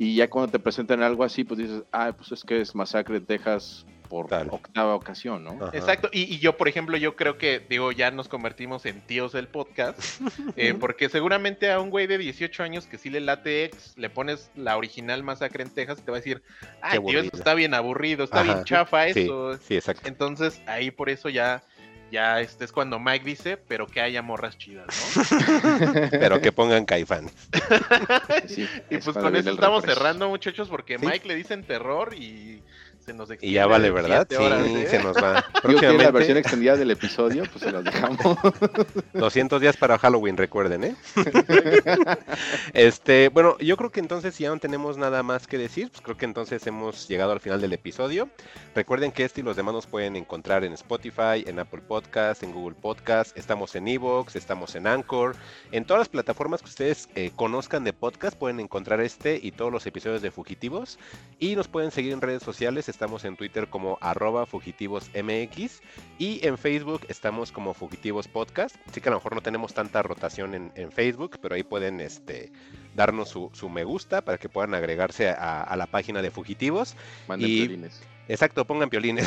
Speaker 6: Y ya cuando te presentan algo así, pues dices, ah, pues es que es Masacre de Texas por
Speaker 1: Tal.
Speaker 6: octava ocasión, ¿no?
Speaker 1: Ajá.
Speaker 5: Exacto, y, y yo, por ejemplo, yo creo que, digo, ya nos convertimos en tíos del podcast, eh, porque seguramente a un güey de 18 años que sí le late ex, le pones la original Masacre en Texas, te va a decir, ay, tío,
Speaker 1: aburrido".
Speaker 5: eso está bien aburrido, está
Speaker 1: Ajá.
Speaker 5: bien chafa
Speaker 1: Sí,
Speaker 5: eso.
Speaker 1: sí, exacto.
Speaker 5: Entonces, ahí por eso ya, ya este es cuando Mike dice, pero que haya morras chidas, ¿no?
Speaker 1: Pero que pongan caifanes.
Speaker 6: Sí,
Speaker 5: y
Speaker 6: es
Speaker 5: pues con eso estamos
Speaker 6: refresh.
Speaker 5: cerrando, muchachos, porque
Speaker 1: Sí.
Speaker 5: Mike le dicen terror y se nos
Speaker 1: Y ya vale, ¿verdad?
Speaker 5: horas,
Speaker 1: sí,
Speaker 5: ¿eh?
Speaker 1: se nos va.
Speaker 6: Que la
Speaker 1: Próximamente,
Speaker 6: versión extendida del episodio, pues se los dejamos.
Speaker 1: 200 días para Halloween, recuerden, ¿eh? este, bueno, yo creo que entonces si ya no tenemos nada más que decir, pues creo que entonces hemos llegado al final del episodio. Recuerden que este y los demás nos pueden encontrar en Spotify, en Apple Podcast, en Google Podcast, estamos en Evox, estamos en Anchor, en todas las plataformas que ustedes eh, conozcan de podcast pueden encontrar este y todos los episodios de Fugitivos y nos pueden seguir en redes sociales, estamos en Twitter como arroba fugitivosmx y en Facebook estamos como Fugitivos Podcast. Así que a lo mejor no tenemos tanta rotación en, en Facebook, pero ahí pueden este, darnos su, su me gusta para que puedan agregarse a, a la página de Fugitivos.
Speaker 6: Manden
Speaker 1: Y-
Speaker 6: violines.
Speaker 1: Exacto, pongan piolines.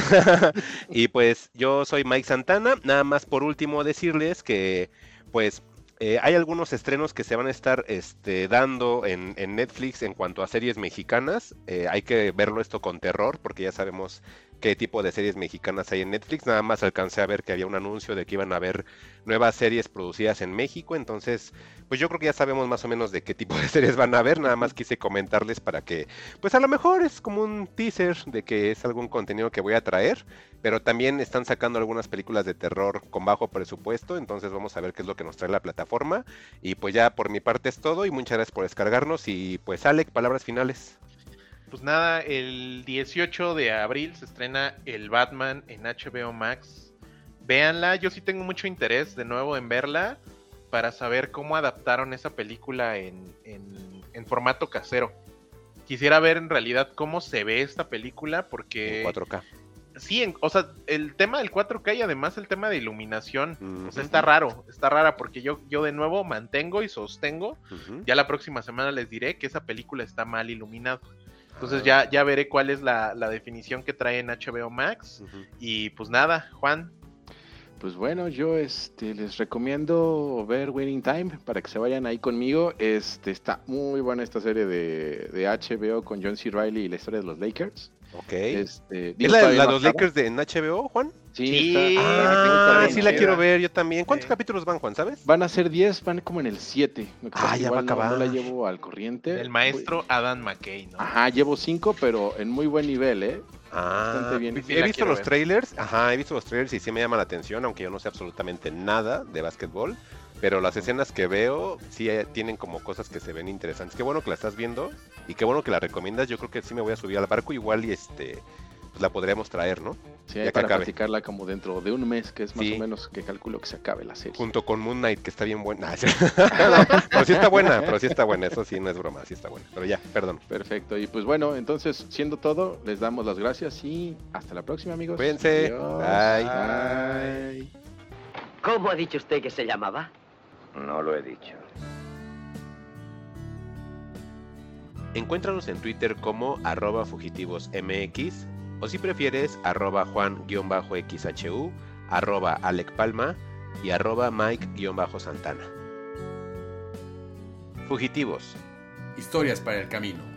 Speaker 1: y pues yo soy Mike Santana. Nada más por último decirles que pues eh, hay algunos estrenos que se van a estar este, dando en, Netflix en cuanto a series mexicanas. Eh, hay que verlo esto con terror porque ya sabemos qué tipo de series mexicanas hay en Netflix. Nada más alcancé a ver que había un anuncio de que iban a haber nuevas series producidas en México. Entonces, pues yo creo que ya sabemos más o menos de qué tipo de series van a haber. Nada más quise comentarles para que, pues a lo mejor es como un teaser de que es algún contenido que voy a traer. Pero también están sacando algunas películas de terror con bajo presupuesto. Entonces vamos a ver qué es lo que nos trae la plataforma. Y pues ya por mi parte es todo. Y muchas gracias por descargarnos. Y pues Alec, palabras finales.
Speaker 5: Pues nada, el 18 de abril se estrena el Batman en HBO Max. Véanla, yo sí tengo mucho interés de nuevo en verla para saber cómo adaptaron esa película en, en- en formato casero. Quisiera ver en realidad cómo se ve esta película porque...
Speaker 1: En 4K.
Speaker 5: Sí, en- o sea, el tema del 4K y además el tema de iluminación. O sea, está raro, está rara porque yo, yo de nuevo mantengo y sostengo. Ya la próxima semana les diré que esa película está mal iluminada. Entonces ya, ya veré cuál es la, la definición que trae en HBO Max. Y pues nada, Juan,
Speaker 6: pues bueno, yo este, les recomiendo ver Waiting Time para que se vayan ahí conmigo. Este, está muy buena esta serie de, de HBO con John C. Reilly y la historia de los Lakers.
Speaker 1: Ok.
Speaker 6: Este,
Speaker 1: ¿Es
Speaker 6: digo,
Speaker 1: la,
Speaker 6: todavía
Speaker 1: la
Speaker 6: no
Speaker 1: de los. Lakers de, en HBO, Juan?
Speaker 6: Sí,
Speaker 5: Sí,
Speaker 6: está-
Speaker 1: Ah,
Speaker 5: sí,
Speaker 1: sí la quiero ver yo también. ¿Cuántos
Speaker 5: Sí.
Speaker 1: capítulos van, Juan, sabes?
Speaker 6: Van a ser 10, van como en el 7.
Speaker 1: Ah, ya va a
Speaker 6: No, no
Speaker 1: acabar.
Speaker 6: la llevo al corriente.
Speaker 5: El maestro Adam McKay, ¿no?
Speaker 6: Ajá, llevo 5, pero en muy buen nivel, ¿eh?
Speaker 1: Ah,
Speaker 6: Bastante bien.
Speaker 5: Sí, sí,
Speaker 1: he
Speaker 5: la
Speaker 1: visto los
Speaker 5: ver.
Speaker 1: trailers, ajá, he visto los trailers y sí me llama la atención, aunque yo no sé absolutamente nada de básquetbol, pero las escenas que veo sí eh, tienen como cosas que se ven interesantes. Qué bueno que la estás viendo y qué bueno que la recomiendas. Yo creo que sí me voy a subir al barco igual y este pues la podríamos traer, ¿no?
Speaker 6: Sí,
Speaker 1: Ya
Speaker 6: para
Speaker 1: acabe.
Speaker 6: platicarla como dentro de un mes, que es más
Speaker 1: Sí.
Speaker 6: o menos que calculo que se acabe la serie.
Speaker 1: Junto con Moon Knight, que está bien buena. No, pero sí está buena, pero sí está buena, eso sí no es broma, sí está buena. Pero ya, perdón.
Speaker 6: Perfecto. Y pues bueno, entonces, siendo todo, les damos las gracias y hasta la próxima, amigos.
Speaker 1: Cuídense.
Speaker 6: Adiós.
Speaker 1: Bye.
Speaker 6: Bye.
Speaker 8: ¿Cómo ha dicho usted que se llamaba?
Speaker 3: No lo he dicho.
Speaker 1: Encuéntranos en Twitter como arroba fugitivosmx o si prefieres arroba juan-xhu, arroba Alec Palma y arroba Mike-santana. Fugitivos.
Speaker 4: Historias para el camino.